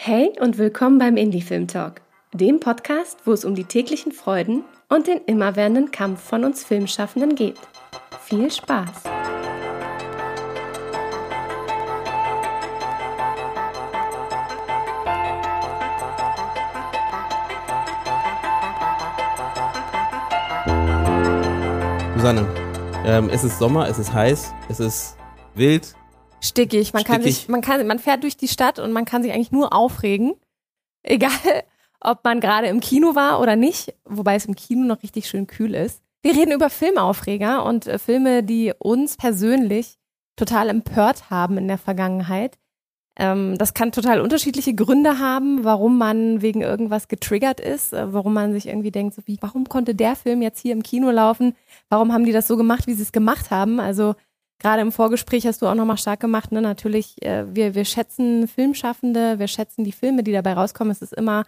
Hey und willkommen beim Indie Film Talk, dem Podcast, wo es um die täglichen Freuden und den immerwährenden Kampf von uns Filmschaffenden geht. Viel Spaß! Susanne, ähm, es ist Sommer, es ist heiß, es ist wild. Stickig. Man kann Stickig. sich, man kann, man fährt durch die Stadt und man kann sich eigentlich nur aufregen. Egal, ob man gerade im Kino war oder nicht, wobei es im Kino noch richtig schön kühl ist. Wir reden über Filmaufreger und äh, Filme, die uns persönlich total empört haben in der Vergangenheit. Ähm, das kann total unterschiedliche Gründe haben, warum man wegen irgendwas getriggert ist, äh, warum man sich irgendwie denkt, so wie, warum konnte der Film jetzt hier im Kino laufen? Warum haben die das so gemacht, wie sie es gemacht haben? Also gerade im Vorgespräch hast du auch nochmal stark gemacht, ne? Natürlich, äh, wir, wir schätzen Filmschaffende, wir schätzen die Filme, die dabei rauskommen. Es ist immer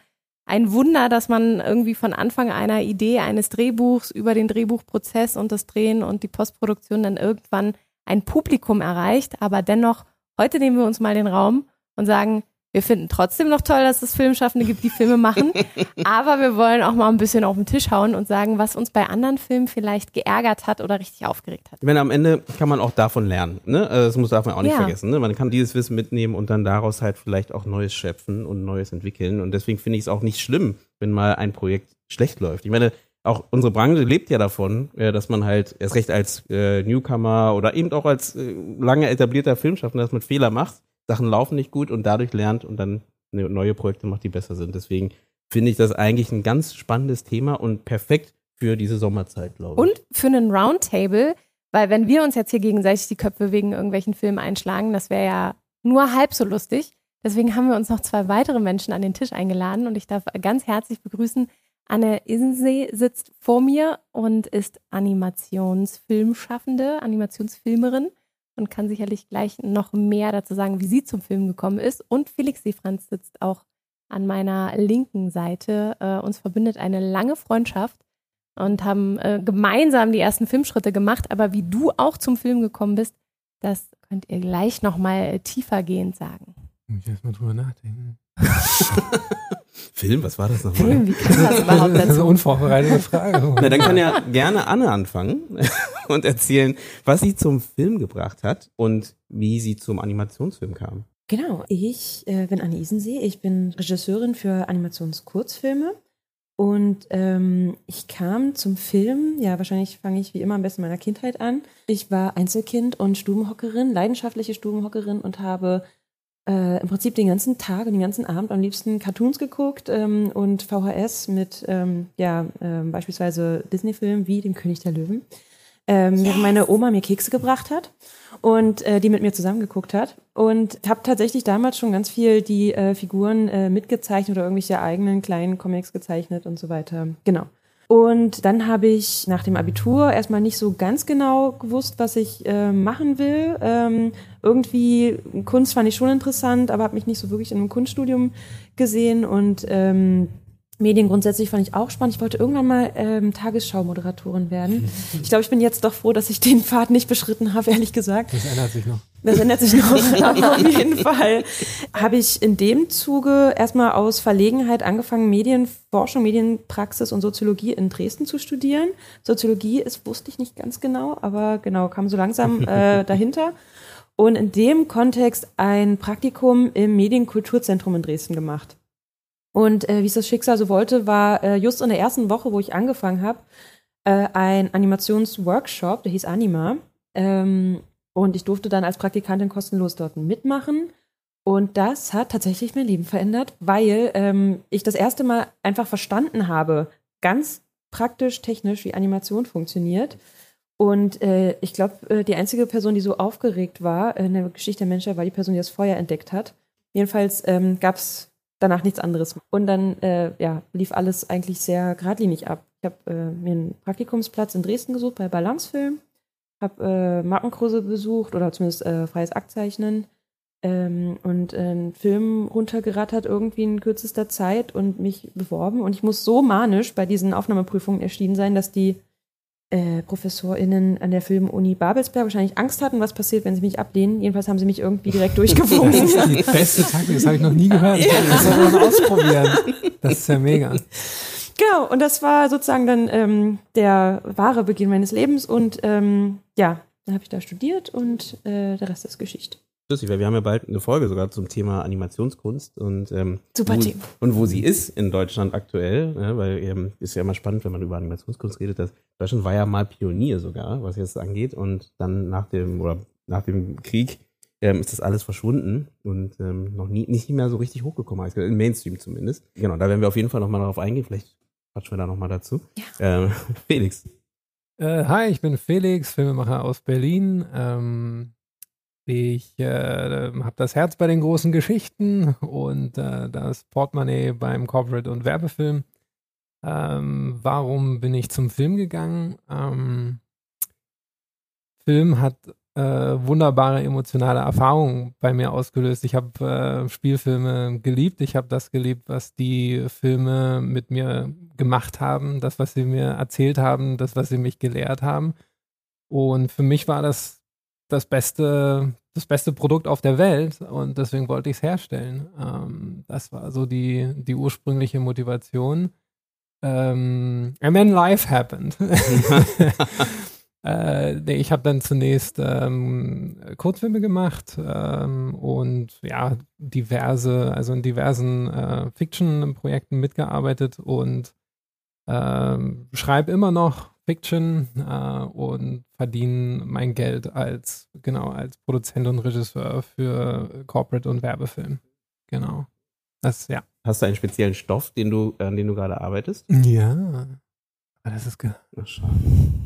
ein Wunder, dass man irgendwie von Anfang einer Idee eines Drehbuchs über den Drehbuchprozess und das Drehen und die Postproduktion dann irgendwann ein Publikum erreicht. Aber dennoch, heute nehmen wir uns mal den Raum und sagen, wir finden trotzdem noch toll, dass es Filmschaffende gibt, die Filme machen. aber wir wollen auch mal ein bisschen auf den Tisch hauen und sagen, was uns bei anderen Filmen vielleicht geärgert hat oder richtig aufgeregt hat. Ich meine, am Ende kann man auch davon lernen. Ne? Äh, Das muss darf man auch nicht Ja. vergessen. Ne? Man kann dieses Wissen mitnehmen und dann daraus halt vielleicht auch Neues schöpfen und Neues entwickeln. Und deswegen finde ich es auch nicht schlimm, wenn mal ein Projekt schlecht läuft. Ich meine, auch unsere Branche lebt ja davon, äh, dass man halt erst recht als äh, Newcomer oder eben auch als äh, lange etablierter Filmschaffender, dass man Fehler macht, Sachen laufen nicht gut und dadurch lernt und dann ne- neue Projekte macht, die besser sind. Deswegen finde ich das eigentlich ein ganz spannendes Thema und perfekt für diese Sommerzeit, glaube ich. Und für einen Roundtable, weil wenn wir uns jetzt hier gegenseitig die Köpfe wegen irgendwelchen Filmen einschlagen, das wäre ja nur halb so lustig. Deswegen haben wir uns noch zwei weitere Menschen an den Tisch eingeladen und ich darf ganz herzlich begrüßen. Anne Isensee sitzt vor mir und ist Animationsfilmschaffende, Animationsfilmerin und kann sicherlich gleich noch mehr dazu sagen, wie sie zum Film gekommen ist. Und Felix Seefranz sitzt auch an meiner linken Seite. Äh, uns verbindet eine lange Freundschaft und haben äh, gemeinsam die ersten Filmschritte gemacht. Aber wie du auch zum Film gekommen bist, das könnt ihr gleich nochmal tiefergehend sagen. Muss ich erstmal drüber nachdenken. Film, was war das nochmal? Film, wie kam das überhaupt Das ist eine dazu? unvorbereitete Frage. Na, dann kann ja gerne Anne anfangen und erzählen, was sie zum Film gebracht hat und wie sie zum Animationsfilm kam. Genau, ich äh, bin Anne Isensee, ich bin Regisseurin für Animationskurzfilme und ähm, ich kam zum Film, ja wahrscheinlich fange ich wie immer am besten in meiner Kindheit an. Ich war Einzelkind und Stubenhockerin, leidenschaftliche Stubenhockerin und habe äh, im Prinzip den ganzen Tag und den ganzen Abend am liebsten Cartoons geguckt ähm, und VHS mit ähm, ja ähm, beispielsweise Disney-Filmen wie dem König der Löwen, ähm, während meine Oma mir Kekse gebracht hat und äh, die mit mir zusammengeguckt hat und habe tatsächlich damals schon ganz viel die äh, Figuren äh, mitgezeichnet oder irgendwelche eigenen kleinen Comics gezeichnet und so weiter. Genau. Und dann habe ich nach dem Abitur erstmal nicht so ganz genau gewusst, was ich äh, machen will. Ähm, irgendwie Kunst fand ich schon interessant, aber habe mich nicht so wirklich in einem Kunststudium gesehen und ähm, Medien grundsätzlich fand ich auch spannend. Ich wollte irgendwann mal ähm, Tagesschau-Moderatorin werden. Ich glaube, ich bin jetzt doch froh, dass ich den Pfad nicht beschritten habe, ehrlich gesagt. Das ändert sich noch. Das ändert sich noch, aber auf jeden Fall habe ich in dem Zuge erstmal aus Verlegenheit angefangen, Medienforschung, Medienpraxis und Soziologie in Dresden zu studieren. Soziologie ist, wusste ich nicht ganz genau, aber genau, kam so langsam äh, dahinter. Und in dem Kontext ein Praktikum im Medienkulturzentrum in Dresden gemacht. Und äh, wie es das Schicksal so wollte, war äh, just in der ersten Woche, wo ich angefangen habe, äh, ein Animationsworkshop, der hieß Anima. Ähm, und ich durfte dann als Praktikantin kostenlos dort mitmachen. Und das hat tatsächlich mein Leben verändert, weil ähm, ich das erste Mal einfach verstanden habe, ganz praktisch, technisch, wie Animation funktioniert. Und äh, ich glaube, äh, die einzige Person, die so aufgeregt war in der Geschichte der Menschheit, war die Person, die das Feuer entdeckt hat. Jedenfalls ähm, gab es danach nichts anderes. Und dann äh, ja, lief alles eigentlich sehr geradlinig ab. Ich habe äh, mir einen Praktikumsplatz in Dresden gesucht bei Balancefilm, habe äh, Markenkurse besucht oder zumindest äh, freies Aktzeichnen ähm, und äh, einen Film runtergerattert irgendwie in kürzester Zeit und mich beworben. Und ich muss so manisch bei diesen Aufnahmeprüfungen erschienen sein, dass die äh, ProfessorInnen an der Filmuni Babelsberg wahrscheinlich Angst hatten, was passiert, wenn sie mich ablehnen. Jedenfalls haben sie mich irgendwie direkt durchgewunken. Das ist die beste Taktik, das habe ich noch nie gehört. Das soll man ausprobieren. Das ist ja mega. Genau, und das war sozusagen dann ähm, der wahre Beginn meines Lebens. Und ähm, ja, dann habe ich da studiert und äh, der Rest ist Geschichte. Lustig, weil wir haben ja bald eine Folge sogar zum Thema Animationskunst und ähm, Super wo, Thema. und wo sie ist in Deutschland aktuell, ne, weil ähm, ist ja immer spannend, wenn man über Animationskunst redet, dass Deutschland war ja mal Pionier sogar, was jetzt angeht und dann nach dem oder nach dem Krieg ähm, ist das alles verschwunden und ähm, noch nie nicht mehr so richtig hochgekommen, also im Mainstream zumindest. Genau, da werden wir auf jeden Fall nochmal darauf eingehen, vielleicht quatschen wir da nochmal dazu. Ja. Ähm, Felix. Äh, hi, ich bin Felix, Filmemacher aus Berlin. Ähm, ich äh, habe das Herz bei den großen Geschichten und äh, das Portemonnaie beim Corporate- und Werbefilm. Ähm, warum bin ich zum Film gegangen? Ähm, Film hat äh, wunderbare emotionale Erfahrungen bei mir ausgelöst. Ich habe äh, Spielfilme geliebt. Ich habe das geliebt, was die Filme mit mir gemacht haben, das, was sie mir erzählt haben, das, was sie mich gelehrt haben. Und für mich war das das beste, das beste Produkt auf der Welt und deswegen wollte ich es herstellen. Ähm, das war so die, die ursprüngliche Motivation. Ähm, and then life happened. Äh, nee, ich habe dann zunächst ähm, Kurzfilme gemacht ähm, und ja, diverse, also in diversen äh, Fiction-Projekten mitgearbeitet und ähm, schreibe immer noch Fiction äh, und verdiene mein Geld als, genau, als Produzent und Regisseur für Corporate und Werbefilm. Genau. Das, ja. Hast du einen speziellen Stoff, den du, an dem du gerade arbeitest? Ja. Aber das ist Ach, schade.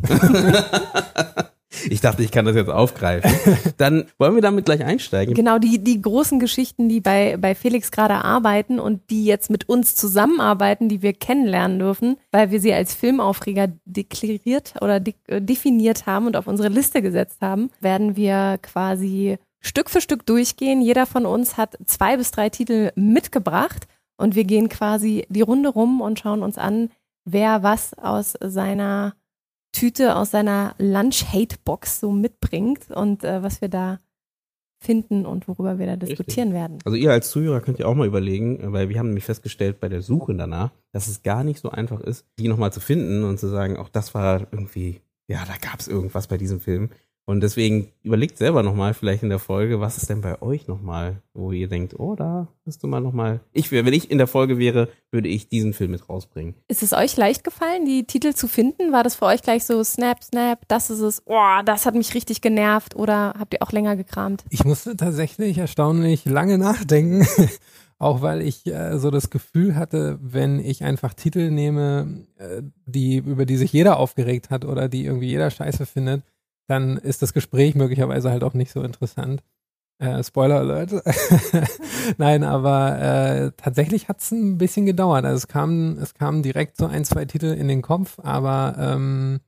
ich dachte, ich kann das jetzt aufgreifen. Dann wollen wir damit gleich einsteigen. Genau, die, die großen Geschichten, die bei, bei Felix gerade arbeiten und die jetzt mit uns zusammenarbeiten, die wir kennenlernen dürfen, weil wir sie als Filmaufreger deklariert oder de äh, definiert haben und auf unsere Liste gesetzt haben, werden wir quasi Stück für Stück durchgehen. Jeder von uns hat zwei bis drei Titel mitgebracht und wir gehen quasi die Runde rum und schauen uns an, wer was aus seiner Tüte, aus seiner Lunch-Hate-Box so mitbringt und äh, was wir da finden und worüber wir da diskutieren Richtig. werden. Also ihr als Zuhörer könnt ihr auch mal überlegen, weil wir haben nämlich festgestellt bei der Suche danach, dass es gar nicht so einfach ist, die nochmal zu finden und zu sagen, auch das war irgendwie, ja, da gab es irgendwas bei diesem Film. Und deswegen überlegt selber nochmal vielleicht in der Folge, was ist denn bei euch nochmal, wo ihr denkt, oh, da hast du mal nochmal. Ich, wäre, wenn ich in der Folge wäre, würde ich diesen Film mit rausbringen. Ist es euch leicht gefallen, die Titel zu finden? War das für euch gleich so Snap, Snap, das ist es, oh, das hat mich richtig genervt oder habt ihr auch länger gekramt? Ich musste tatsächlich erstaunlich lange nachdenken. Auch weil ich äh, so das Gefühl hatte, wenn ich einfach Titel nehme, äh, die, über die sich jeder aufgeregt hat oder die irgendwie jeder scheiße findet, dann ist das Gespräch möglicherweise halt auch nicht so interessant. Äh, Spoiler Alert. Nein, aber äh, tatsächlich hat es ein bisschen gedauert. Also es kam, es kamen direkt so ein, zwei Titel in den Kopf, aber ähm,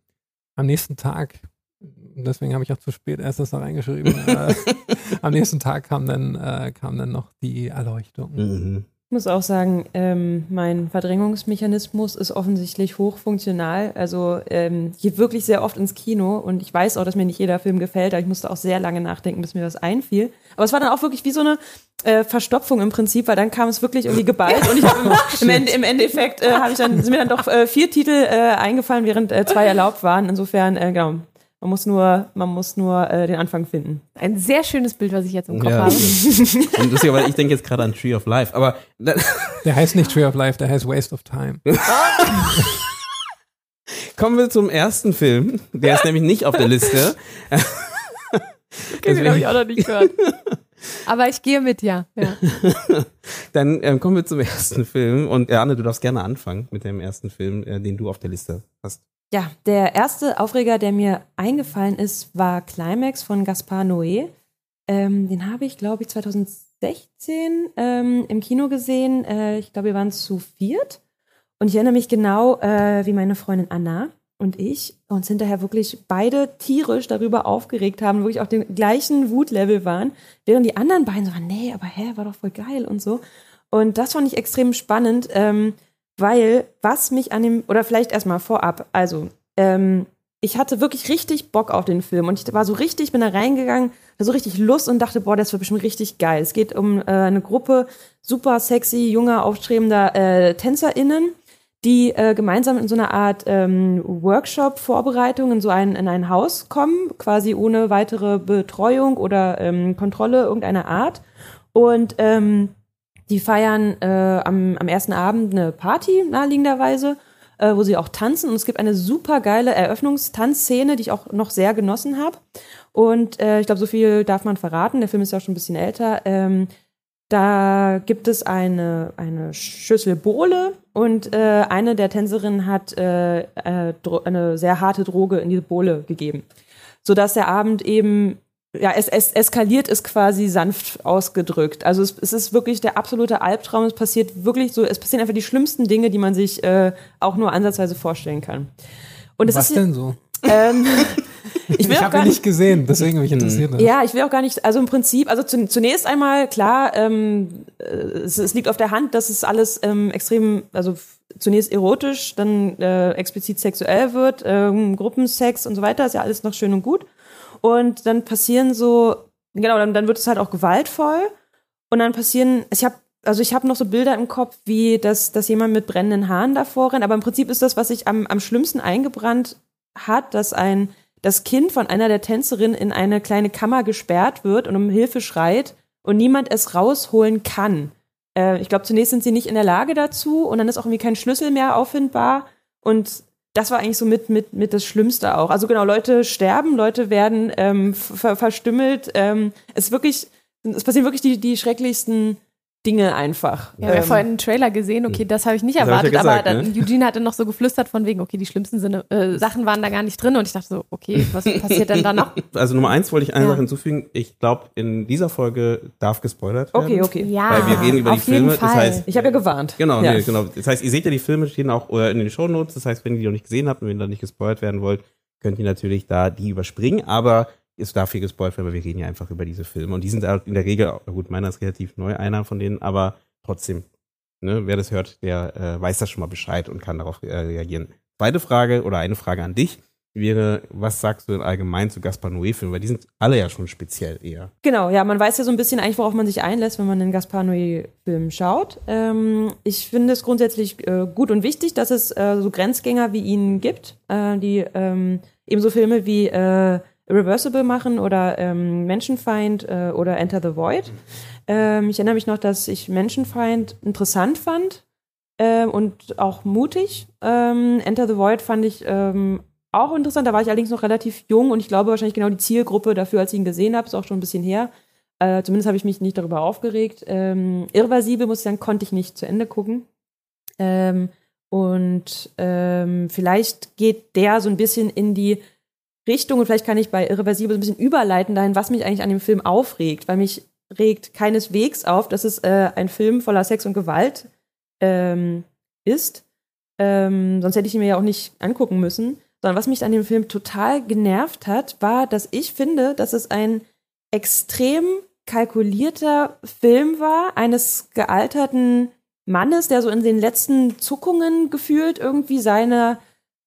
am nächsten Tag, deswegen habe ich auch zu spät erst das da reingeschrieben, äh, am nächsten Tag kam dann, äh, kam dann noch die Erleuchtung. Mhm. Ich muss auch sagen, ähm, mein Verdrängungsmechanismus ist offensichtlich hochfunktional. Also ähm, ich gehe wirklich sehr oft ins Kino und ich weiß auch, dass mir nicht jeder Film gefällt, aber ich musste auch sehr lange nachdenken, bis mir was einfiel. Aber es war dann auch wirklich wie so eine äh, Verstopfung im Prinzip, weil dann kam es wirklich irgendwie geballt und ich hab im, im, Ende, im Endeffekt äh, habe ich dann sind mir dann doch äh, vier Titel äh, eingefallen, während äh, zwei erlaubt waren. Insofern äh, genau. Man muss nur, man muss nur äh, den Anfang finden. Ein sehr schönes Bild, was ich jetzt im Kopf Ja, habe. Und ja, weil ich denke jetzt gerade an Tree of Life, aber Der heißt nicht Tree of Life, der heißt Waste of Time. kommen wir zum ersten Film. Der ist nämlich nicht auf der Liste. Okay, den habe ich auch noch nicht gehört. Aber ich gehe mit, ja. ja. Dann ähm, kommen wir zum ersten Film. Und Anne, du darfst gerne anfangen mit dem ersten Film, äh, den du auf der Liste hast. Ja, der erste Aufreger, der mir eingefallen ist, war Climax von Gaspar Noé. Ähm, den habe ich, glaube ich, 2016 ähm, im Kino gesehen. Äh, ich glaube, wir waren zu viert. Und ich erinnere mich genau, äh, wie meine Freundin Anna und ich uns hinterher wirklich beide tierisch darüber aufgeregt haben, wirklich auf dem gleichen Wutlevel waren, während die anderen beiden so waren, nee, aber hä, war doch voll geil und so. Und das fand ich extrem spannend, ähm, weil was mich an dem, oder vielleicht erstmal vorab, also ähm, ich hatte wirklich richtig Bock auf den Film und ich war so richtig, bin da reingegangen, hatte so richtig Lust und dachte, boah, das wird bestimmt richtig geil. Es geht um äh, eine Gruppe super sexy, junger, aufstrebender äh, TänzerInnen, die äh, gemeinsam in so einer Art ähm, Workshop-Vorbereitung in so ein, in ein Haus kommen, quasi ohne weitere Betreuung oder ähm, Kontrolle irgendeiner Art. Und ähm, die feiern äh, am, am ersten Abend eine Party, naheliegenderweise, äh, wo sie auch tanzen. Und es gibt eine super geile Eröffnungstanzszene, die ich auch noch sehr genossen habe. Und äh, ich glaube, so viel darf man verraten. Der Film ist ja auch schon ein bisschen älter. Ähm, da gibt es eine, eine Schüssel Bohle und äh, eine der Tänzerinnen hat äh, äh, eine sehr harte Droge in diese Bohle gegeben. Sodass der Abend eben, ja, es, es eskaliert ist quasi sanft ausgedrückt. Also es, es ist wirklich der absolute Albtraum. Es passiert wirklich so, es passieren einfach die schlimmsten Dinge, die man sich äh, auch nur ansatzweise vorstellen kann. Und Was ist, denn so? Ähm, ich will Ich habe ihn nicht gesehen, deswegen mich interessiert das. ja, ich will auch gar nicht, also im Prinzip, also zu, zunächst einmal, klar, ähm, äh, es, es liegt auf der Hand, dass es alles ähm, extrem, also zunächst erotisch, dann äh, explizit sexuell wird, ähm, Gruppensex und so weiter, ist ja alles noch schön und gut. Und dann passieren so, genau, dann, dann wird es halt auch gewaltvoll und dann passieren, ich habe also ich habe noch so Bilder im Kopf, wie dass, dass jemand mit brennenden Haaren davor rennt, aber im Prinzip ist das, was sich am, am schlimmsten eingebrannt hat, dass ein das Kind von einer der Tänzerinnen in eine kleine Kammer gesperrt wird und um Hilfe schreit und niemand es rausholen kann. Äh, ich glaube, zunächst sind sie nicht in der Lage dazu und dann ist auch irgendwie kein Schlüssel mehr auffindbar und das war eigentlich so mit, mit, mit das Schlimmste auch. Also genau, Leute sterben, Leute werden ähm, ver verstümmelt. Ähm, es wirklich, es passieren wirklich die, die schrecklichsten Dinge einfach. Ja, wir haben Ähm, vorhin einen Trailer gesehen, okay, das habe ich nicht Das hab ich erwartet, ja gesagt, aber dann, ne? Eugene hatte noch so geflüstert von wegen, okay, die schlimmsten Sinne, äh, Sachen waren da gar nicht drin und ich dachte so, okay, was passiert denn da noch? Also Nummer eins wollte ich eine Ja. Sache hinzufügen. Ich glaube, in dieser Folge darf gespoilert werden. okay, okay. Ja, Weil wir reden über die Filme, das Fall. heißt- Ich habe ja gewarnt. Genau, ja. nee, genau. Das heißt, ihr seht ja die Filme stehen auch äh, in den Shownotes. Das heißt, wenn ihr die noch nicht gesehen habt und wenn ihr da nicht gespoilt werden wollt, könnt ihr natürlich da die überspringen. Aber darf hier gespoilt weil wir reden ja einfach über diese Filme. Und die sind auch in der Regel, gut, meiner ist relativ neu, einer von denen, aber trotzdem, ne, wer das hört, der äh, weiß das schon mal Bescheid und kann darauf äh, reagieren. Zweite Frage oder eine Frage an dich wäre, was sagst du denn allgemein zu Gaspar Noé-Filmen? Weil die sind alle ja schon speziell eher. Genau, ja, man weiß ja so ein bisschen eigentlich, worauf man sich einlässt, wenn man einen Gaspar Noé-Film schaut. Ähm, ich finde es grundsätzlich äh, gut und wichtig, dass es äh, so Grenzgänger wie ihn gibt, äh, die ähm, ebenso Filme wie äh, Irreversible machen oder ähm, Menschenfeind äh, oder Enter the Void. Ähm, ich erinnere mich noch, dass ich Menschenfeind interessant fand ähm, und auch mutig. Ähm, Enter the Void fand ich ähm, auch interessant. Da war ich allerdings noch relativ jung und ich glaube wahrscheinlich genau die Zielgruppe dafür, als ich ihn gesehen habe, ist auch schon ein bisschen her. Äh, zumindest habe ich mich nicht darüber aufgeregt. Ähm, Irreversibel, muss ich sagen, konnte ich nicht zu Ende gucken. Ähm, und ähm, vielleicht geht der so ein bisschen in die Richtung und vielleicht kann ich bei Irreversibel ein bisschen überleiten dahin, was mich eigentlich an dem Film aufregt, weil mich regt keineswegs auf, dass es äh, ein Film voller Sex und Gewalt ähm, ist. Ähm, sonst hätte ich ihn mir ja auch nicht angucken müssen. Sondern was mich an dem Film total genervt hat, war, dass ich finde, dass es ein extrem kalkulierter Film war, eines gealterten Mannes, der so in den letzten Zuckungen gefühlt irgendwie seine,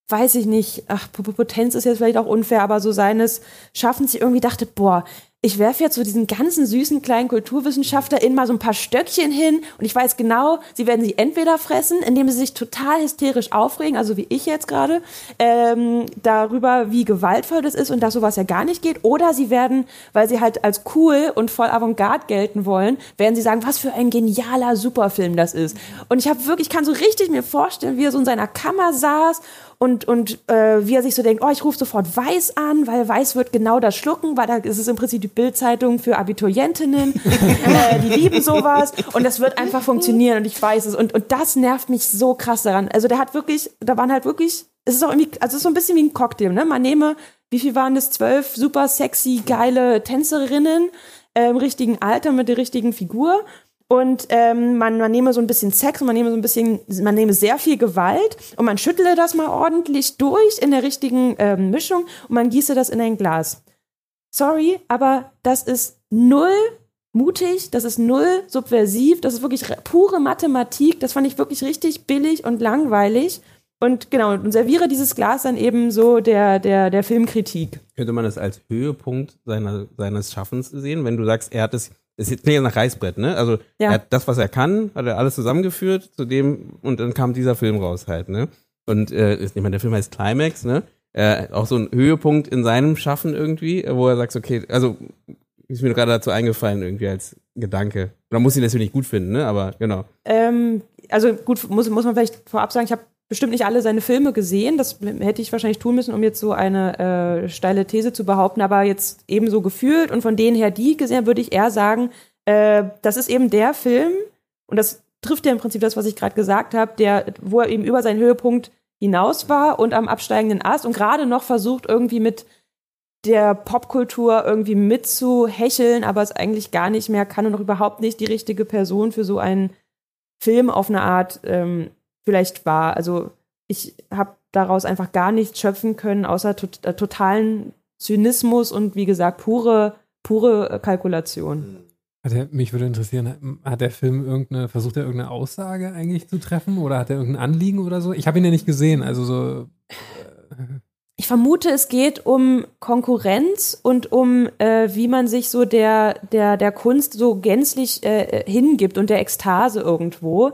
weiß ich nicht, ach, Potenz ist jetzt vielleicht auch unfair, aber so seines Schaffens ich irgendwie dachte, boah, ich werfe jetzt so diesen ganzen süßen kleinen KulturwissenschaftlerInnen mal so ein paar Stöckchen hin und ich weiß genau, sie werden sie entweder fressen, indem sie sich total hysterisch aufregen, also wie ich jetzt gerade, ähm, darüber, wie gewaltvoll das ist und dass sowas ja gar nicht geht, oder sie werden, weil sie halt als cool und voll Avantgarde gelten wollen, werden sie sagen, was für ein genialer Superfilm das ist. Und ich habe wirklich, ich kann so richtig mir vorstellen, wie er so in seiner Kammer saß und, und äh, wie er sich so denkt, oh, ich rufe sofort Weiß an, weil Weiß wird genau das schlucken, weil da ist es im Prinzip die Bildzeitung für Abiturientinnen, äh, die lieben sowas und das wird einfach funktionieren und ich weiß es und, und das nervt mich so krass daran. Also der hat wirklich, da waren halt wirklich, es ist auch irgendwie, also es ist so ein bisschen wie ein Cocktail, ne? Man nehme, wie viel waren das, zwölf super sexy, geile Tänzerinnen äh, im richtigen Alter mit der richtigen Figur und ähm, man, man nehme so ein bisschen Sex und man nehme so ein bisschen, man nehme sehr viel Gewalt und man schüttle das mal ordentlich durch in der richtigen ähm, Mischung und man gieße das in ein Glas. Sorry, aber das ist null mutig, das ist null subversiv, das ist wirklich re- pure Mathematik, das fand ich wirklich richtig billig und langweilig. und genau, und serviere dieses Glas dann eben so der, der, der Filmkritik. Könnte man das als Höhepunkt seiner, seines Schaffens sehen, wenn du sagst, er hat es, es klingt ja nach Reißbrett, ne? Also Ja. er hat das, was er kann, hat er alles zusammengeführt zu dem und dann kam dieser Film raus halt, ne? Und äh, ich meine, der Film heißt Climax, ne? Äh, auch so ein Höhepunkt in seinem Schaffen irgendwie, wo er sagt, okay, also ist mir gerade dazu eingefallen irgendwie als Gedanke. Man muss ihn natürlich nicht gut finden, ne? Aber genau. Ähm, also gut, muss, muss man vielleicht vorab sagen, ich habe bestimmt nicht alle seine Filme gesehen. Das hätte ich wahrscheinlich tun müssen, um jetzt so eine äh, steile These zu behaupten. Aber jetzt eben so gefühlt und von denen her die gesehen, würde ich eher sagen, äh, das ist eben der Film, und das trifft ja im Prinzip das, was ich gerade gesagt habe, der, wo er eben über seinen Höhepunkt hinaus war und am absteigenden Ast und gerade noch versucht, irgendwie mit der Popkultur irgendwie mitzuhecheln, aber es eigentlich gar nicht mehr kann und auch überhaupt nicht die richtige Person für so einen Film auf eine Art ähm, vielleicht war. Also ich habe daraus einfach gar nichts schöpfen können, außer tot, äh, totalen Zynismus und wie gesagt pure, pure äh, Kalkulation. Hat er, mich würde interessieren, hat der Film irgendeine, versucht er irgendeine Aussage eigentlich zu treffen oder hat er irgendein Anliegen oder so? Ich habe ihn ja nicht gesehen, also so. Ich vermute, es geht um Konkurrenz und um, äh, wie man sich so der, der, der Kunst so gänzlich äh, hingibt und der Ekstase irgendwo.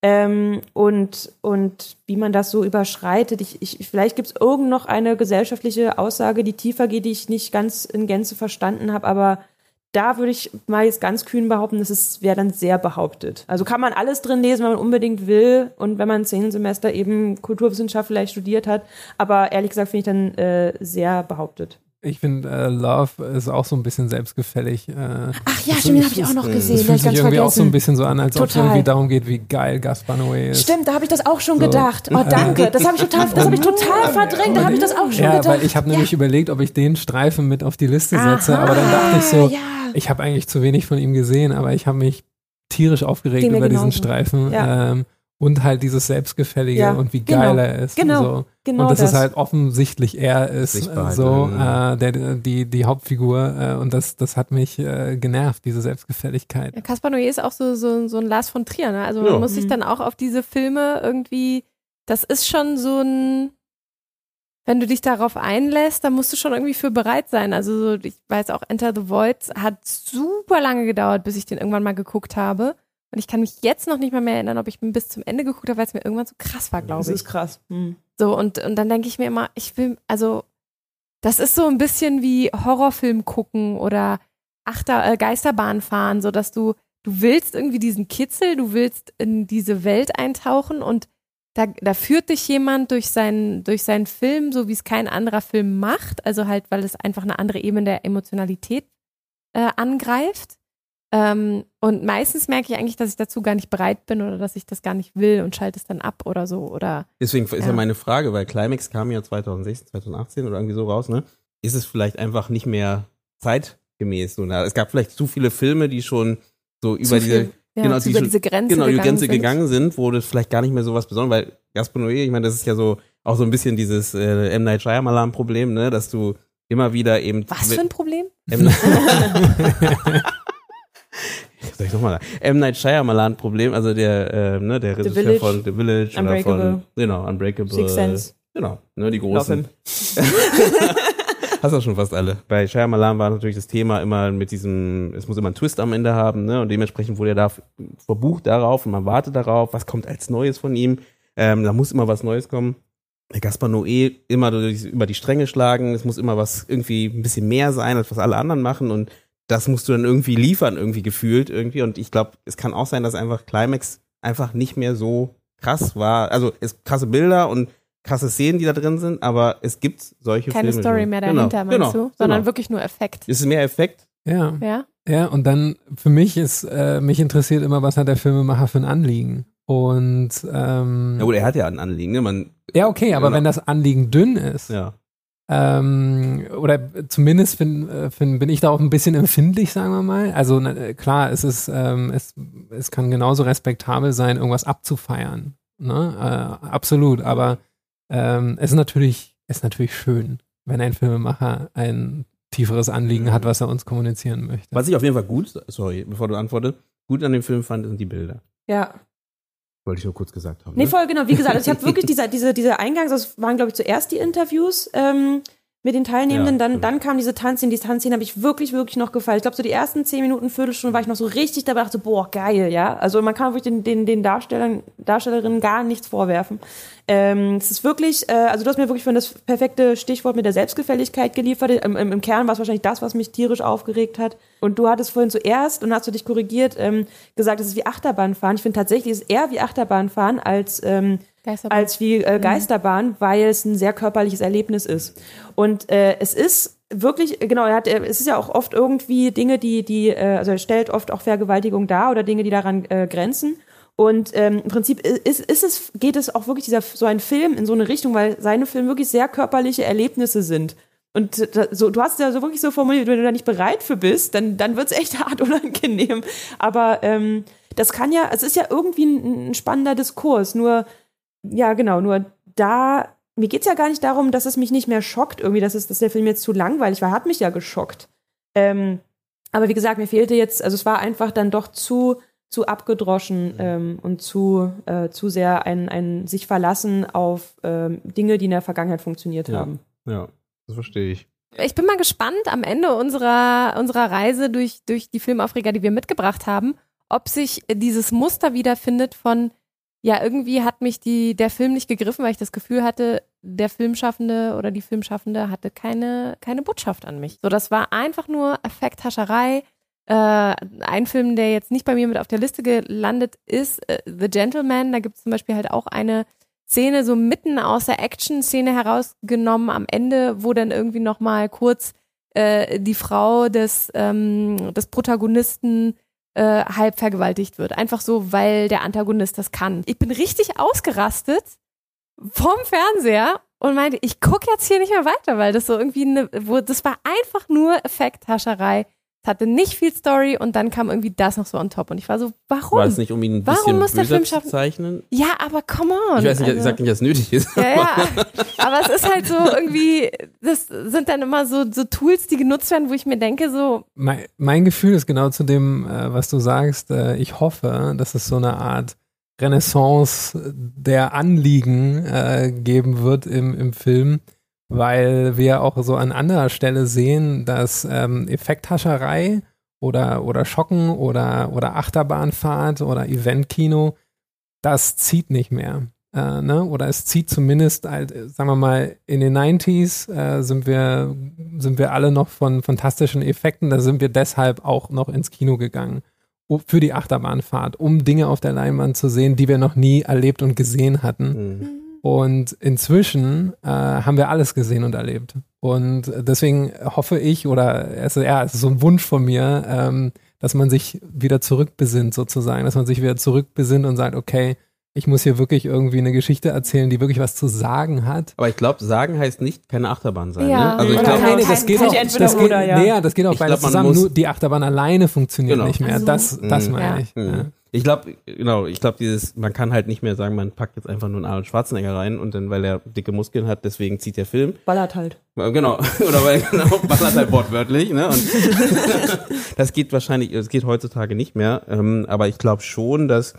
Ähm, und, und wie man das so überschreitet. Ich, ich, vielleicht gibt es irgend noch eine gesellschaftliche Aussage, die tiefer geht, die ich nicht ganz in Gänze verstanden habe, aber da würde ich mal jetzt ganz kühn behaupten, das wäre dann sehr behauptet. Also kann man alles drin lesen, wenn man unbedingt will und wenn man zehn Semester eben Kulturwissenschaft vielleicht studiert hat. Aber ehrlich gesagt finde ich dann äh, sehr behauptet. Ich finde, äh, Love ist auch so ein bisschen selbstgefällig. Äh, Ach ja, Das stimmt, den habe ich auch noch das gesehen. es den fühlt hab ich sich irgendwie auch so ein vergessen. bisschen so an, als ob es irgendwie darum geht, wie geil Gaspar Noé ist. Stimmt, da habe ich das auch schon So. gedacht. Oh, danke. Das habe ich total, das habe ich total verdrängt. Da habe ich das auch schon Ja, gedacht. weil ich habe nämlich überlegt, ob ich den Streifen mit auf die Liste setze, Aha, aber dann dachte ich so, ja. ich habe eigentlich zu wenig von ihm gesehen, aber ich habe mich tierisch aufgeregt über diesen genauso. Streifen Ja. ähm, und halt dieses Selbstgefällige Ja, und wie genau, geil er ist. genau, und, so. genau und dass das. es halt offensichtlich er ist, Sichtbar äh, so halt, äh, der, die, die Hauptfigur äh, und das, das hat mich äh, genervt, diese Selbstgefälligkeit. Ja, Caspar Noé ist auch so, so, so ein Lars von Trier, ne? Also Ja. man muss sich Mhm. dann auch auf diese Filme irgendwie, das ist schon so ein, wenn du dich darauf einlässt, dann musst du schon irgendwie für bereit sein. Also so, ich weiß auch, Enter the Void hat super lange gedauert, bis ich den irgendwann mal geguckt habe. Und ich kann mich jetzt noch nicht mal mehr erinnern, ob ich bis zum Ende geguckt habe, weil es mir irgendwann so krass war, glaube Das ich. ist krass. Hm. So, und, und dann denke ich mir immer, ich will, also, das ist so ein bisschen wie Horrorfilm gucken oder Achter, äh, Geisterbahn fahren, so dass du, du willst irgendwie diesen Kitzel, du willst in diese Welt eintauchen und da, da führt dich jemand durch seinen, durch seinen Film, so wie es kein anderer Film macht, also halt, weil es einfach eine andere Ebene der Emotionalität äh, angreift. Ähm, und meistens merke ich eigentlich, dass ich dazu gar nicht bereit bin oder dass ich das gar nicht will und schalte es dann ab oder so. Oder Deswegen ist ja. Ja. meine Frage, weil Climax kam ja 2016, 2018 oder irgendwie so raus, ne? Ist es vielleicht einfach nicht mehr zeitgemäß? So, ne? Es gab vielleicht zu viele Filme, die schon so über zu diese, viel, ja, genau, die über diese Grenze genau, die gegangen Grenze sind. gegangen sind, wo das vielleicht gar nicht mehr so was Besonderes, weil Gaspar Noé, ich meine, das ist ja so auch so ein bisschen dieses äh, M. Night Shyamalan-Problem, ne? Dass du immer wieder eben Was für ein Problem? M. Soll ich nochmal? M. Night Shyamalan-Problem, also der, äh, ne, der Regisseur Village, von The Village oder Unbreakable, von, genau, Unbreakable. Six Sense. Genau, ne, die großen. Hast du schon fast alle. Bei Shyamalan war natürlich das Thema immer mit diesem, es muss immer einen Twist am Ende haben, ne? Und dementsprechend wurde er da verbucht darauf und man wartet darauf, was kommt als Neues von ihm. Ähm, da muss immer was Neues kommen. Der Gaspar Noé immer durch, über die Stränge schlagen, es muss immer was irgendwie ein bisschen mehr sein, als was alle anderen machen und das musst du dann irgendwie liefern, irgendwie gefühlt irgendwie. Und ich glaube, es kann auch sein, dass einfach Climax einfach nicht mehr so krass war. Also es krasse Bilder und krasse Szenen, die da drin sind, aber es gibt solche Keine Filme. Story schon. mehr Genau, dahinter, meinst genau, du? Sondern genau. wirklich nur Effekt. Es ist mehr Effekt. Ja. Ja? Ja, und dann für mich ist, äh, mich interessiert immer, was hat der Filmemacher für ein Anliegen. Und ähm, Ja gut, er hat ja ein Anliegen, ne? Man, ja, okay, aber Genau. wenn das Anliegen dünn ist, ja. Ähm, oder zumindest find, äh, find, bin ich da auch ein bisschen empfindlich, sagen wir mal. Also na, äh, klar, es ist, ähm, es, es kann genauso respektabel sein, irgendwas abzufeiern. Ne? Äh, absolut, aber ähm, es ist natürlich, es ist natürlich schön, wenn ein Filmemacher ein tieferes Anliegen hat, was er uns kommunizieren möchte. Was ich auf jeden Fall gut, sorry, bevor du antwortest, gut an dem Film fand, sind die Bilder. Ja. Wollte ich nur kurz gesagt haben. Nee, ne? voll, genau. Wie gesagt, also ich habe wirklich diese, diese, diese Eingangs, das waren, glaube ich, zuerst die Interviews ähm, mit den Teilnehmenden, Ja, dann, stimmt. dann kam diese Tanzszene. Die Tanzszene habe ich wirklich, wirklich noch gefallen. Ich glaube, so die ersten zehn Minuten, Viertelstunde war ich noch so richtig dabei, dachte, boah, geil, ja. Also man kann wirklich den, den, den Darstellern, Darstellerinnen gar nichts vorwerfen. Ähm, es ist wirklich, äh, also du hast mir wirklich von das perfekte Stichwort mit der Selbstgefälligkeit geliefert. Im, im, im Kern war es wahrscheinlich das, was mich tierisch aufgeregt hat. Und du hattest vorhin zuerst, und hast du dich korrigiert, ähm, gesagt, es ist wie Achterbahnfahren. Ich finde tatsächlich, es ist eher wie Achterbahnfahren als ähm, Geisterbahn. als wie äh, Geisterbahn, weil es ein sehr körperliches Erlebnis ist. Und äh, es ist wirklich, genau, er hat, er- es ist ja auch oft irgendwie Dinge, die, die, äh, also er stellt oft auch Vergewaltigung dar oder Dinge, die daran äh, grenzen. Und ähm, im Prinzip ist, ist es, geht es auch wirklich dieser so ein Film in so eine Richtung, weil seine Filme wirklich sehr körperliche Erlebnisse sind. Und da, so, du hast ja so wirklich so formuliert, wenn du da nicht bereit für bist, dann, dann wird's echt hart unangenehm. Aber ähm, das kann ja, es ist ja irgendwie ein, ein spannender Diskurs. Nur, ja, genau, nur da, mir geht's ja gar nicht darum, dass es mich nicht mehr schockt, irgendwie, dass, es, dass der Film jetzt zu langweilig war, hat mich ja geschockt. Ähm, aber wie gesagt, mir fehlte jetzt, also es war einfach dann doch zu, zu abgedroschen ähm, und zu, äh, zu sehr ein, ein sich verlassen auf ähm, Dinge, die in der Vergangenheit funktioniert Ja. haben. Ja, das verstehe ich. Ich bin mal gespannt am Ende unserer, unserer Reise durch, durch die Filmaufreger, die wir mitgebracht haben, ob sich dieses Muster wiederfindet von, ja, irgendwie hat mich die, der Film nicht gegriffen, weil ich das Gefühl hatte, der Filmschaffende oder die Filmschaffende hatte keine, keine Botschaft an mich. So, das war einfach nur Effekthascherei. Äh, ein Film, der jetzt nicht bei mir mit auf der Liste gelandet ist, äh, The Gentleman, da gibt es zum Beispiel halt auch eine Szene so mitten aus der Action-Szene herausgenommen am Ende, wo dann irgendwie noch mal kurz äh, die Frau des, ähm, des Protagonisten äh, halb vergewaltigt wird. Einfach so, weil der Antagonist das kann. Ich bin richtig ausgerastet vom Fernseher und meinte, ich gucke jetzt hier nicht mehr weiter, weil das so irgendwie eine, wo, das war einfach nur Effekthascherei. Es hatte nicht viel Story und dann kam irgendwie das noch so on top und ich war so, warum? War es nicht, um ihn ein Warum bisschen muss der böser Film zu schaffen- zeichnen? Ja, aber come on. Ich weiß nicht, ich Also- sag nicht, dass es nötig ist. ja, ja. Aber es ist halt so irgendwie, das sind dann immer so, so Tools, die genutzt werden, wo ich mir denke, so, Mein, mein Gefühl ist genau zu dem, äh, was du sagst. Äh, ich hoffe, dass es so eine Art Renaissance der Anliegen äh, geben wird im, im Film, weil wir auch so an anderer Stelle sehen, dass ähm, Effekthascherei oder, oder Schocken oder, oder Achterbahnfahrt oder Eventkino, das zieht nicht mehr. Äh, ne? Oder es zieht zumindest, halt, äh, sagen wir mal, in den 90s äh, sind, wir, sind wir alle noch von fantastischen Effekten, da sind wir deshalb auch noch ins Kino gegangen. Für die Achterbahnfahrt, um Dinge auf der Leinwand zu sehen, die wir noch nie erlebt und gesehen hatten. Mhm. Und inzwischen äh, haben wir alles gesehen und erlebt. Und deswegen hoffe ich, oder es, ist- ja, es ist so ein Wunsch von mir, ähm, dass man sich wieder zurückbesinnt sozusagen, dass man sich wieder zurückbesinnt und sagt, okay, ich muss hier wirklich irgendwie eine Geschichte erzählen, die wirklich was zu sagen hat. Aber ich glaube, sagen heißt nicht keine Achterbahn sein. Ja. Ne? Also ich glaube, keine- nee, das geht auch, Entweder das geht, oder, ja. nee, das geht auch Ich beides glaub, zusammen. muss- Nur die Achterbahn alleine funktioniert Genau. nicht mehr. Also- das, das Mhm. meine Ja. ich. Mhm. Ja. Ich glaube, genau, ich glaube, dieses, man kann halt nicht mehr sagen, man packt jetzt einfach nur einen Arnold Schwarzenegger rein und dann, weil er dicke Muskeln hat, deswegen zieht der Film. Ballert halt. Äh, Genau, oder weil, genau, ballert halt wortwörtlich, ne? Und das geht wahrscheinlich, das geht heutzutage nicht mehr. Ähm, aber ich glaube schon, dass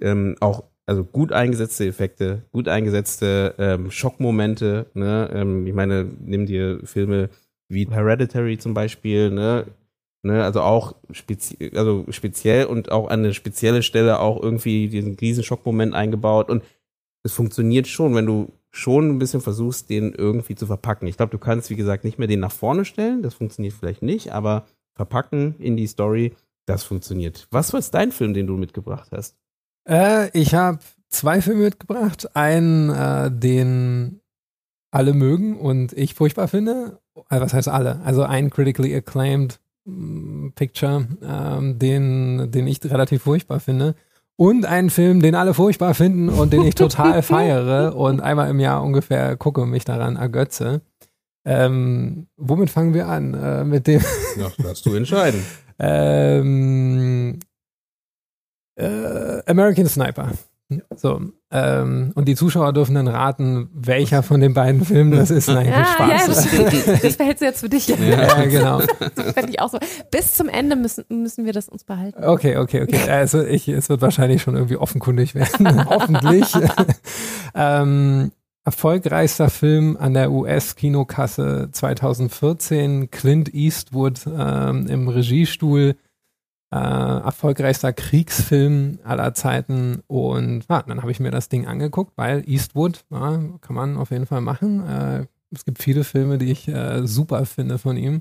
ähm, auch, also gut eingesetzte Effekte, gut eingesetzte ähm, Schockmomente, ne? Ähm, ich meine, nimm dir Filme wie Hereditary zum Beispiel, ne? Ne, also auch spezi also speziell und auch an eine spezielle Stelle auch irgendwie diesen riesen Schockmoment eingebaut und es funktioniert schon, wenn du schon ein bisschen versuchst, den irgendwie zu verpacken. Ich glaube, du kannst, wie gesagt, nicht mehr den nach vorne stellen, das funktioniert vielleicht nicht, aber verpacken in die Story, das funktioniert. Was war dein Film, den du mitgebracht hast? Äh, ich habe zwei Filme mitgebracht. Einen, äh, den alle mögen und ich furchtbar finde. Äh, was heißt alle? Also ein critically acclaimed Picture, ähm, den, den ich relativ furchtbar finde. Und einen Film, den alle furchtbar finden und den ich total feiere und einmal im Jahr ungefähr gucke und mich daran ergötze. Ähm, womit fangen wir an? Äh, mit dem Ja, darfst du entscheiden. ähm, äh, American Sniper. So, Ähm, und die Zuschauer dürfen dann raten, welcher von den beiden Filmen das ist. Nein, Ja, Spaß. ja, das, das behältst du jetzt für dich. ja, genau. Das fände ich auch so. Bis zum Ende müssen, müssen wir das uns behalten. Okay, okay, okay. Also ich, es wird wahrscheinlich schon irgendwie offenkundig werden. Hoffentlich. ähm, erfolgreichster Film an der US-Kinokasse 2014, Clint Eastwood ähm, im Regiestuhl. Äh, erfolgreichster Kriegsfilm aller Zeiten und ja, dann habe ich mir das Ding angeguckt, weil Eastwood ja, kann man auf jeden Fall machen. Äh, es gibt viele Filme, die ich äh, super finde von ihm.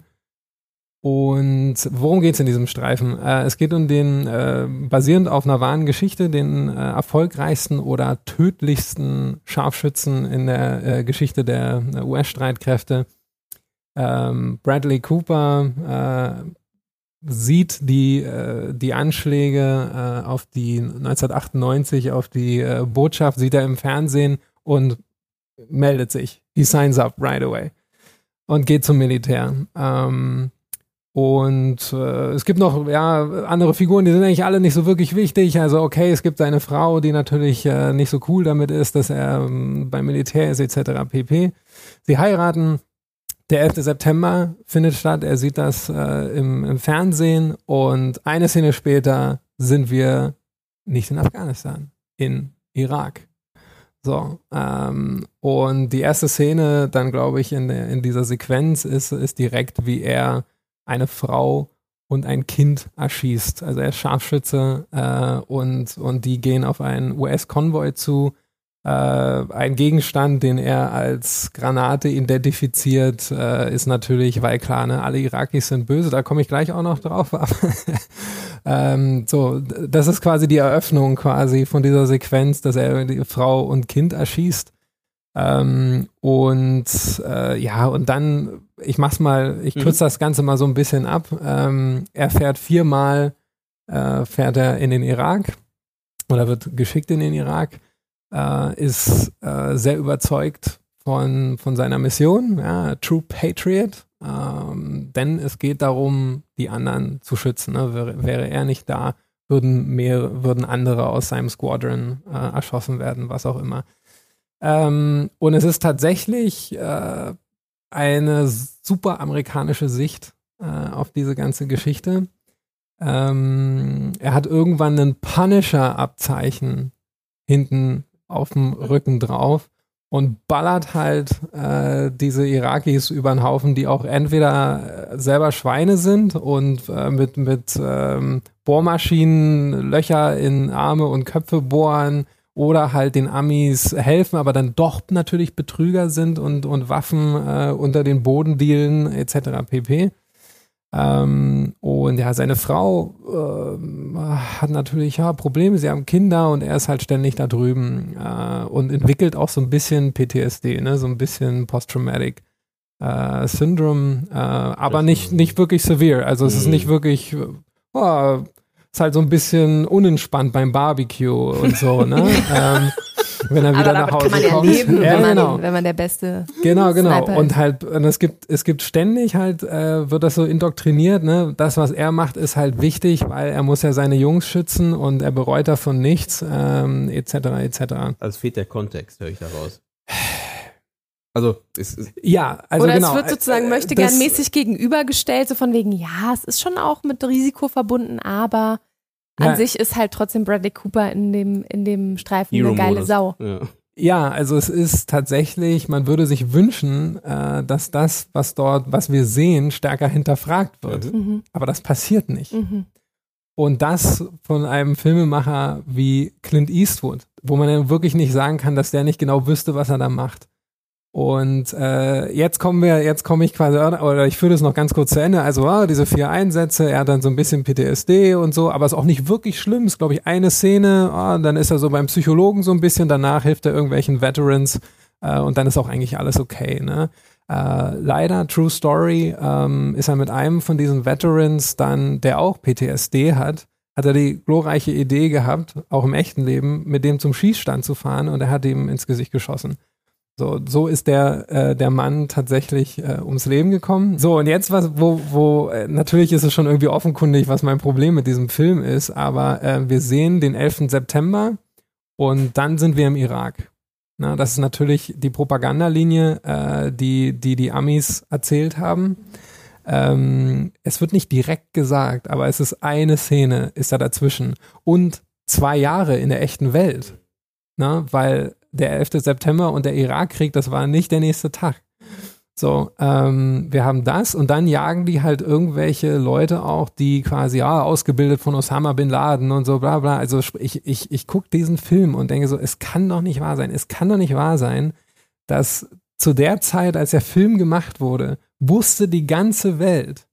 Und worum geht es in diesem Streifen? Äh, es geht um den, äh, basierend auf einer wahren Geschichte, den äh, erfolgreichsten oder tödlichsten Scharfschützen in der Geschichte der US-Streitkräfte. Ähm, Bradley Cooper sieht die, äh, die Anschläge äh, auf die 1998 auf die äh, Botschaft, sieht er im Fernsehen und meldet sich. He signs up right away und geht zum Militär. Ähm, und äh, es gibt noch ja andere Figuren, die sind eigentlich alle nicht so wirklich wichtig. Also okay, es gibt eine Frau, die natürlich äh, nicht so cool damit ist, dass er ähm, beim Militär ist etc. pp. Sie heiraten. Der 11. September findet statt. Er sieht das äh, im, im Fernsehen und eine Szene später sind wir nicht in Afghanistan, in Irak. So, ähm, und die erste Szene dann, glaube ich, in, der, in dieser Sequenz ist, ist direkt, wie er eine Frau und ein Kind erschießt. Also er ist Scharfschütze äh, und, und die gehen auf einen US-Konvoi zu. Äh, ein Gegenstand, den er als Granate identifiziert, äh, ist natürlich, weil klar, ne, alle Irakis sind böse, da komme ich gleich auch noch drauf. Aber ähm, so, das ist quasi die Eröffnung quasi von dieser Sequenz, dass er die Frau und Kind erschießt. Ähm, und äh, ja, und dann, ich mach's mal, ich kürze das Ganze mal so ein bisschen ab. Ähm, er fährt viermal, äh, fährt er in den Irak oder wird geschickt in den Irak, äh, ist äh, sehr überzeugt von, von seiner Mission, ja, True Patriot. Ähm, denn es geht darum, die anderen zu schützen. Ne? Wäre, wäre er nicht da, würden mehr, würden andere aus seinem Squadron äh, erschossen werden, was auch immer. Ähm, und es ist tatsächlich äh, eine super amerikanische Sicht äh, auf diese ganze Geschichte. Ähm, er hat irgendwann ein Punisher-Abzeichen hinten auf dem Rücken drauf und ballert halt äh, diese Irakis über den Haufen, die auch entweder äh, selber Schweine sind und äh, mit, mit ähm, Bohrmaschinen Löcher in Arme und Köpfe bohren oder halt den Amis helfen, aber dann doch natürlich Betrüger sind und, und Waffen äh, unter den Boden dealen etc. pp. Ähm, und ja, seine Frau äh, hat natürlich ja, Probleme, sie haben Kinder und er ist halt ständig da drüben äh, und entwickelt auch so ein bisschen PTSD, ne? so ein bisschen Post-Traumatic äh, Syndrome, äh, aber nicht, nicht wirklich severe. Also es ist Mhm. nicht wirklich, oh, ist halt so ein bisschen unentspannt beim Barbecue und so, ne? ähm, wenn er wieder Aber nach Hause kann man ja kommt. leben, ja, wenn, man, genau. wenn man der beste. Genau, genau. Sniper Und halt, und es gibt, es gibt ständig halt, äh, wird das so indoktriniert, ne? Das, was er macht, ist halt wichtig, weil er muss ja seine Jungs schützen und er bereut davon nichts, ähm, etc. etc. Also fehlt der Kontext, höre ich daraus. Also, es ist, Ja, also Oder genau. es wird sozusagen äh, möchte gern mäßig gegenübergestellt, so von wegen, ja, es ist schon auch mit Risiko verbunden, aber an Ja. sich ist halt trotzdem Bradley Cooper in dem, in dem Streifen eine geile. Sau. Ja. Ja, also es ist tatsächlich, man würde sich wünschen, äh, dass das, was dort, was wir sehen, stärker hinterfragt wird. Mhm. Aber das passiert nicht. Mhm. Und das von einem Filmemacher wie Clint Eastwood, wo man ja wirklich nicht sagen kann, dass der nicht genau wüsste, was er da macht. Und äh, jetzt kommen wir, jetzt komme ich quasi, oder ich führe das noch ganz kurz zu Ende. Also ah, diese vier Einsätze, er hat dann so ein bisschen PTSD und so, aber ist auch nicht wirklich schlimm. Ist, glaube ich, eine Szene, ah, dann ist er so beim Psychologen so ein bisschen, danach hilft er irgendwelchen Veterans äh, und dann ist auch eigentlich alles okay. Ne? Äh, leider, True Story, ähm, ist er mit einem von diesen Veterans dann, der auch PTSD hat, hat er die glorreiche Idee gehabt, auch im echten Leben, mit dem zum Schießstand zu fahren und er hat ihm ins Gesicht geschossen. So, so ist der, äh, der Mann tatsächlich äh, ums Leben gekommen. So, und jetzt was, wo, wo, äh, natürlich ist es schon irgendwie offenkundig, was mein Problem mit diesem Film ist, aber äh, wir sehen den 11. September Und dann sind wir im Irak. Na, das ist natürlich die Propagandalinie, äh, die, die die Amis erzählt haben. Ähm, es wird nicht direkt gesagt, aber es ist eine Szene, ist da dazwischen. Und zwei Jahre in der echten Welt. Na, weil der 11. September und der Irakkrieg, das war nicht der nächste Tag. So, ähm, wir haben das und dann jagen die halt irgendwelche Leute auch, die quasi, ja, ausgebildet von Osama Bin Laden und so, bla bla. Also ich, ich, ich gucke diesen Film und denke so, es kann doch nicht wahr sein. Es kann doch nicht wahr sein, dass zu der Zeit, als der Film gemacht wurde, wusste die ganze Welt,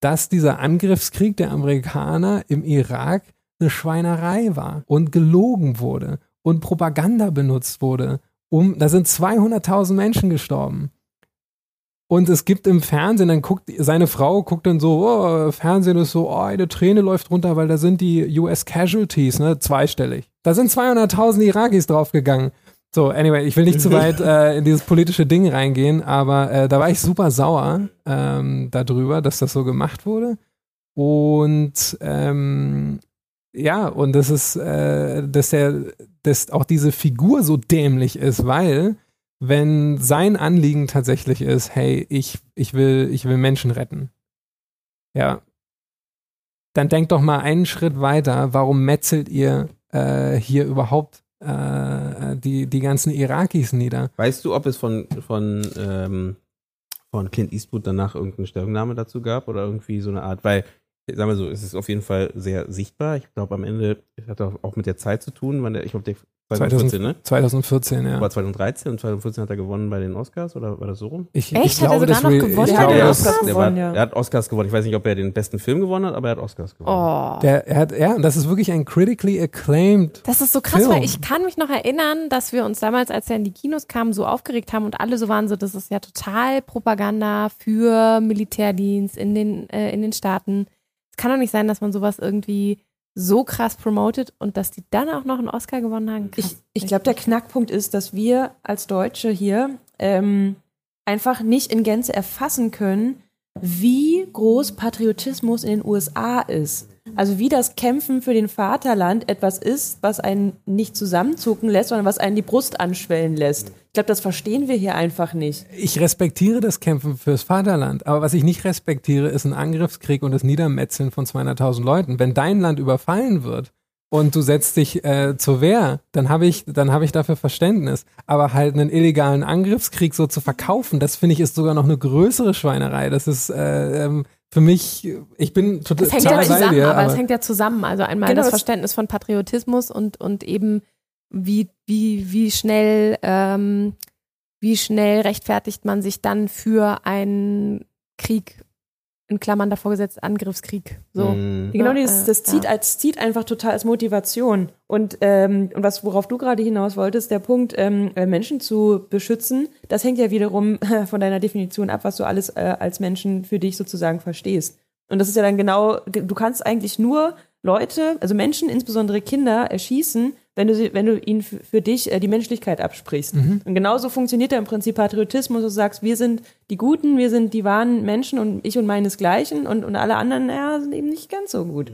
dass dieser Angriffskrieg der Amerikaner im Irak eine Schweinerei war und gelogen wurde und Propaganda benutzt wurde. Um, da sind 200.000 Menschen gestorben. Und es gibt im Fernsehen, dann guckt, seine Frau guckt dann so, oh, Fernsehen ist so, oh, eine Träne läuft runter, weil da sind die US Casualties, ne, zweistellig. Da sind 200.000 Irakis draufgegangen. So, anyway, ich will nicht zu weit äh, in dieses politische Ding reingehen, aber äh, da war ich super sauer ähm, darüber, dass das so gemacht wurde. Und ähm, ja, und das ist, äh, dass der, dass auch diese Figur so dämlich ist, weil wenn sein Anliegen tatsächlich ist, hey, ich, ich will, ich will Menschen retten. Ja. Dann denkt doch mal einen Schritt weiter, warum metzelt ihr äh, hier überhaupt äh, die, die ganzen Irakis nieder? Weißt du, ob es von, von, ähm, von Clint Eastwood danach irgendeine Stellungnahme dazu gab oder irgendwie so eine Art, weil sagen wir so, es ist auf jeden Fall sehr sichtbar. Ich glaube, am Ende hat er auch mit der Zeit zu tun, wann der, ich glaube, der 2014, ne? 2014, ja. War 2013 und 2014 hat er gewonnen bei den Oscars oder war das so rum? Ich, Echt? ich Hat er glaube, sogar das noch gewonnen? Ich Ja, glaube, das, Oscars der, war, gewonnen, ja. er hat Oscars gewonnen. Ich weiß nicht, ob er den besten Film gewonnen hat, aber er hat Oscars gewonnen. Oh. der, er hat, ja, und das ist wirklich ein critically acclaimed. Das ist so krass, Film. weil ich kann mich noch erinnern, dass wir uns damals, als er in die Kinos kam, so aufgeregt haben und alle so waren so, das ist ja total Propaganda für Militärdienst in den, äh, in den Staaten. Es kann doch nicht sein, dass man sowas irgendwie so krass promotet und dass die dann auch noch einen Oscar gewonnen haben. Ich, Krass. ich glaube, der Knackpunkt ist, dass wir als Deutsche hier ähm, einfach nicht in Gänze erfassen können, wie groß Patriotismus in den USA ist. Also wie das Kämpfen für den Vaterland etwas ist, was einen nicht zusammenzucken lässt, sondern was einen die Brust anschwellen lässt. Ich glaube, das verstehen wir hier einfach nicht. Ich respektiere das Kämpfen fürs Vaterland, aber was ich nicht respektiere, ist ein Angriffskrieg und das Niedermetzeln von 200.000 Leuten. Wenn dein Land überfallen wird und du setzt dich äh, zur Wehr, dann habe ich, habe ich dafür Verständnis. Aber halt einen illegalen Angriffskrieg so zu verkaufen, das finde ich ist sogar noch eine größere Schweinerei. Das ist äh, ähm, für mich, ich bin total Es hängt ja zusammen, dir, aber, aber es hängt ja zusammen. Also einmal Genau, das Verständnis von Patriotismus und, und eben wie, wie, wie schnell, ähm, wie schnell rechtfertigt man sich dann für einen Krieg, in Klammern davor gesetzt, Angriffskrieg. So. Mhm. Genau, das, äh, das zieht, ja. als, zieht einfach total als Motivation. Und, ähm, und was, worauf du gerade hinaus wolltest, der Punkt, ähm, äh, Menschen zu beschützen, das hängt ja wiederum von deiner Definition ab, was du alles äh, als Menschen für dich sozusagen verstehst. Und das ist ja dann genau, du kannst eigentlich nur Leute, also Menschen, insbesondere Kinder, erschießen, wenn du, sie, wenn du ihnen für, dich äh, die Menschlichkeit absprichst. Und genauso funktioniert ja im Prinzip Patriotismus. Du sagst, wir sind die Guten, wir sind die wahren Menschen und ich und meinesgleichen und, und alle anderen, naja, sind eben nicht ganz so gut.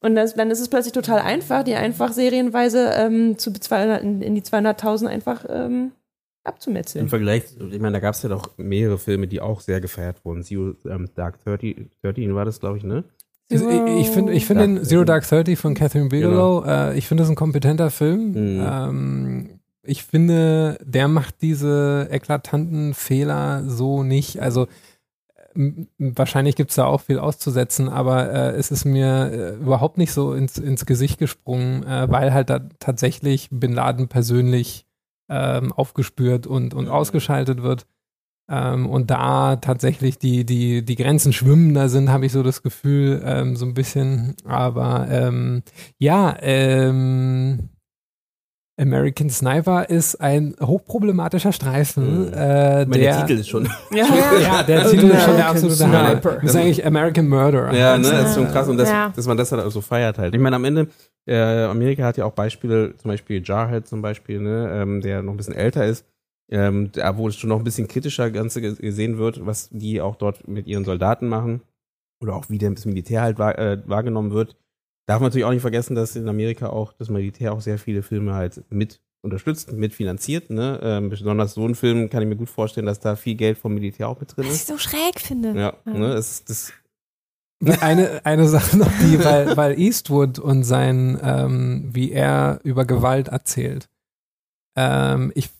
Und das, dann ist es plötzlich total einfach, die einfach serienweise ähm, zu 200, in, in die 200.000 einfach ähm, Im abzumetzeln. Vergleich, ich meine, da gab es ja doch mehrere Filme, die auch sehr gefeiert wurden. Zero ähm, Dark 30, 13 war das, glaube ich, ne? Ich, ich finde ich find den Zero. Dark Thirty von Catherine Bigelow, äh, ich finde das ein kompetenter Film. Mhm. Ähm, ich finde, der macht diese eklatanten Fehler so nicht. Also wahrscheinlich gibt es da auch viel auszusetzen, aber äh, es ist mir äh, überhaupt nicht so ins, ins Gesicht gesprungen, äh, weil halt da tatsächlich Bin Laden persönlich ähm, aufgespürt und, und ausgeschaltet wird. Ähm, und da tatsächlich die, die, die Grenzen schwimmender sind, habe ich so das Gefühl, ähm, so ein bisschen. Aber ähm, ja, ähm, American Sniper ist ein hochproblematischer Streifen. Mhm. Äh, der, der Titel ist schon. Ja, ja, der Titel ist schon der American absolute. Sniper. Das ist eigentlich American Murder. Ja, ne, das ist schon krass und das, Ja. dass man das halt so feiert halt. Ich meine, am Ende, äh, Amerika hat ja auch Beispiele, zum Beispiel Jarhead zum Beispiel, ne, ähm, der noch ein bisschen älter ist, ähm, da, wo es schon noch ein bisschen kritischer Ganze ge- gesehen wird, was die auch dort mit ihren Soldaten machen oder auch wie das Militär halt wahr, äh, wahrgenommen wird. darf man natürlich auch nicht vergessen, dass in Amerika auch das Militär auch sehr viele Filme halt mit unterstützt, mitfinanziert. Ne? Ähm, besonders so ein Film kann ich mir gut vorstellen, dass da viel Geld vom Militär auch mit drin Was ich ist. so schräg finde. Ja, ne? Es, das, Eine, eine Sache noch, die, weil, weil Eastwood und sein, ähm, wie er über Gewalt erzählt. Ähm, ich,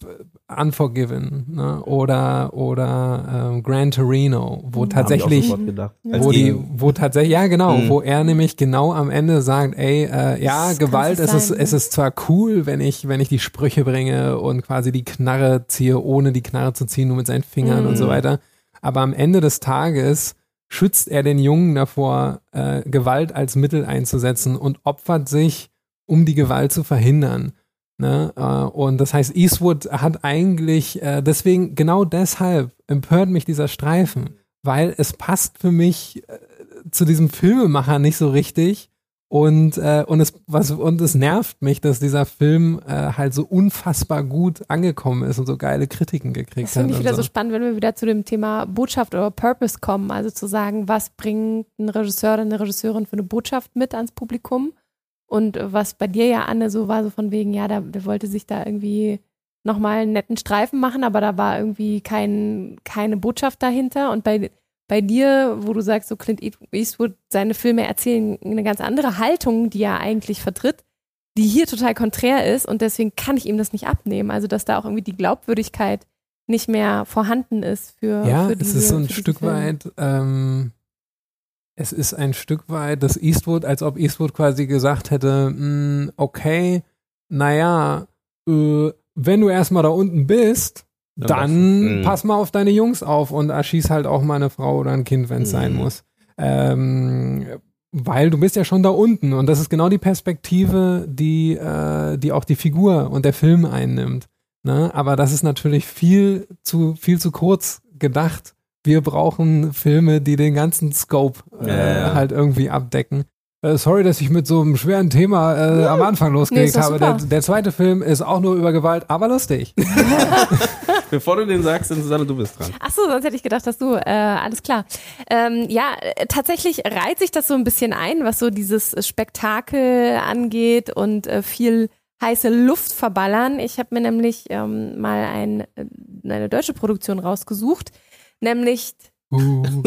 Unforgiven, ne? oder, oder ähm, Gran Torino, wo Mhm. tatsächlich, wo die, wo tatsächlich, ja genau, Mhm. wo er nämlich genau am Ende sagt, ey, äh, ja, Das Gewalt, es ist, sein. es ist zwar cool, wenn ich, wenn ich die Sprüche bringe und quasi die Knarre ziehe, ohne die Knarre zu ziehen, nur mit seinen Fingern und so Mhm. weiter. Aber am Ende des Tages schützt er den Jungen davor, äh, Gewalt als Mittel einzusetzen und opfert sich, um die Gewalt zu verhindern. Ne? Äh, und das heißt, Eastwood hat eigentlich, äh, deswegen, genau deshalb empört mich dieser Streifen, weil es passt für mich äh, zu diesem Filmemacher nicht so richtig. Und, und, es, was, und es nervt mich, dass dieser Film halt so unfassbar gut angekommen ist und so geile Kritiken gekriegt Das hat. finde ich wieder so spannend, wenn wir wieder zu dem Thema Botschaft oder Purpose kommen. Also zu sagen, was bringt ein Regisseur oder eine Regisseurin für eine Botschaft mit ans Publikum? Und was bei dir ja, Anne, so war so von wegen, ja, der, der wollte sich da irgendwie nochmal einen netten Streifen machen, aber da war irgendwie kein, keine Botschaft dahinter. Und bei, bei dir, wo du sagst, so Clint Eastwood, seine Filme erzählen eine ganz andere Haltung, die er eigentlich vertritt, die hier total konträr ist und deswegen kann ich ihm das nicht abnehmen. Also, dass da auch irgendwie die Glaubwürdigkeit nicht mehr vorhanden ist für, Ja, für es diese, ist so ein Stück Filme. weit, ähm, es ist ein Stück weit das Eastwood, als ob Eastwood quasi gesagt hätte, "Mm, okay, naja, äh, wenn du erstmal da unten bist, Dann dann mhm. pass mal auf deine Jungs auf und erschieß halt auch mal eine Frau oder ein Kind, wenn es sein Mhm. muss. Ähm, weil du bist ja schon da unten und das ist genau die Perspektive, die, äh, die auch die Figur und der Film einnimmt. Ne? Aber das ist natürlich viel zu, viel zu kurz gedacht. Wir brauchen Filme, die den ganzen Scope äh, Ja, ja. halt irgendwie abdecken. Äh, sorry, dass ich mit so einem schweren Thema äh, am Anfang losgelegt doch habe. Der, der zweite Film ist auch nur über Gewalt, aber lustig. Bevor du den sagst, dann Susanne, du bist dran. Ach so, sonst hätte ich gedacht, dass du, äh, alles klar. Ähm, ja, äh, tatsächlich reiht sich das so ein bisschen ein, was so dieses Spektakel angeht und äh, viel heiße Luft verballern. Ich habe mir nämlich ähm, mal ein, äh, eine deutsche Produktion rausgesucht, nämlich Uh.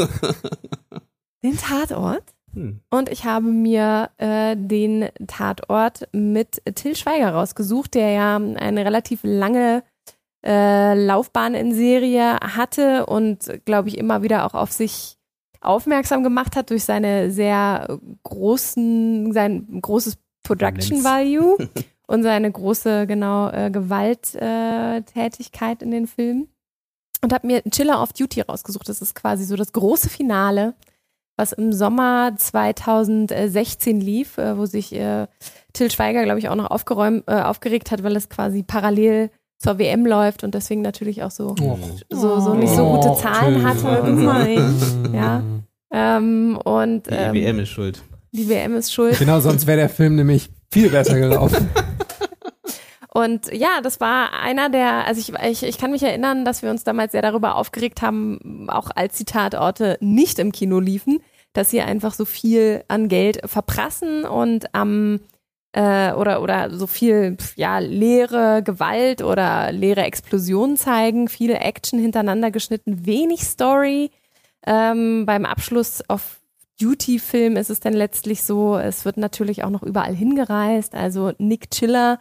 den Tatort. Hm. Und ich habe mir äh, den Tatort mit Till Schweiger rausgesucht, der ja eine relativ lange äh, Laufbahn in Serie hatte und, glaube ich, immer wieder auch auf sich aufmerksam gemacht hat durch seine sehr großen, sein großes Production Value und seine große, genau, äh, Gewalttätigkeit Tätigkeit in den Filmen. Und habe mir Chiller of Duty rausgesucht. Das ist quasi so das große Finale was im Sommer 2016 lief, äh, wo sich äh, Till Schweiger, glaube ich, auch noch aufgeräumt, äh, aufgeregt hat, weil es quasi parallel zur WM läuft und deswegen natürlich auch so, Oh. so, so nicht so gute Oh, Zahlen Till. hatte. Nein. Ja. Ähm, und Die ähm, WM ist schuld. die WM ist schuld. Genau, sonst wäre der Film nämlich viel besser gelaufen. Und ja, das war einer der, also ich, ich, ich kann mich erinnern, dass wir uns damals sehr darüber aufgeregt haben, auch als die Tatorte nicht im Kino liefen, dass sie einfach so viel an Geld verprassen und am äh, oder oder so viel ja leere Gewalt oder leere Explosionen zeigen, viele Action hintereinander geschnitten, wenig Story. Ähm, beim Abschluss auf Duty-Film ist es dann letztlich so, es wird natürlich auch noch überall hingereist. Also Nick Chiller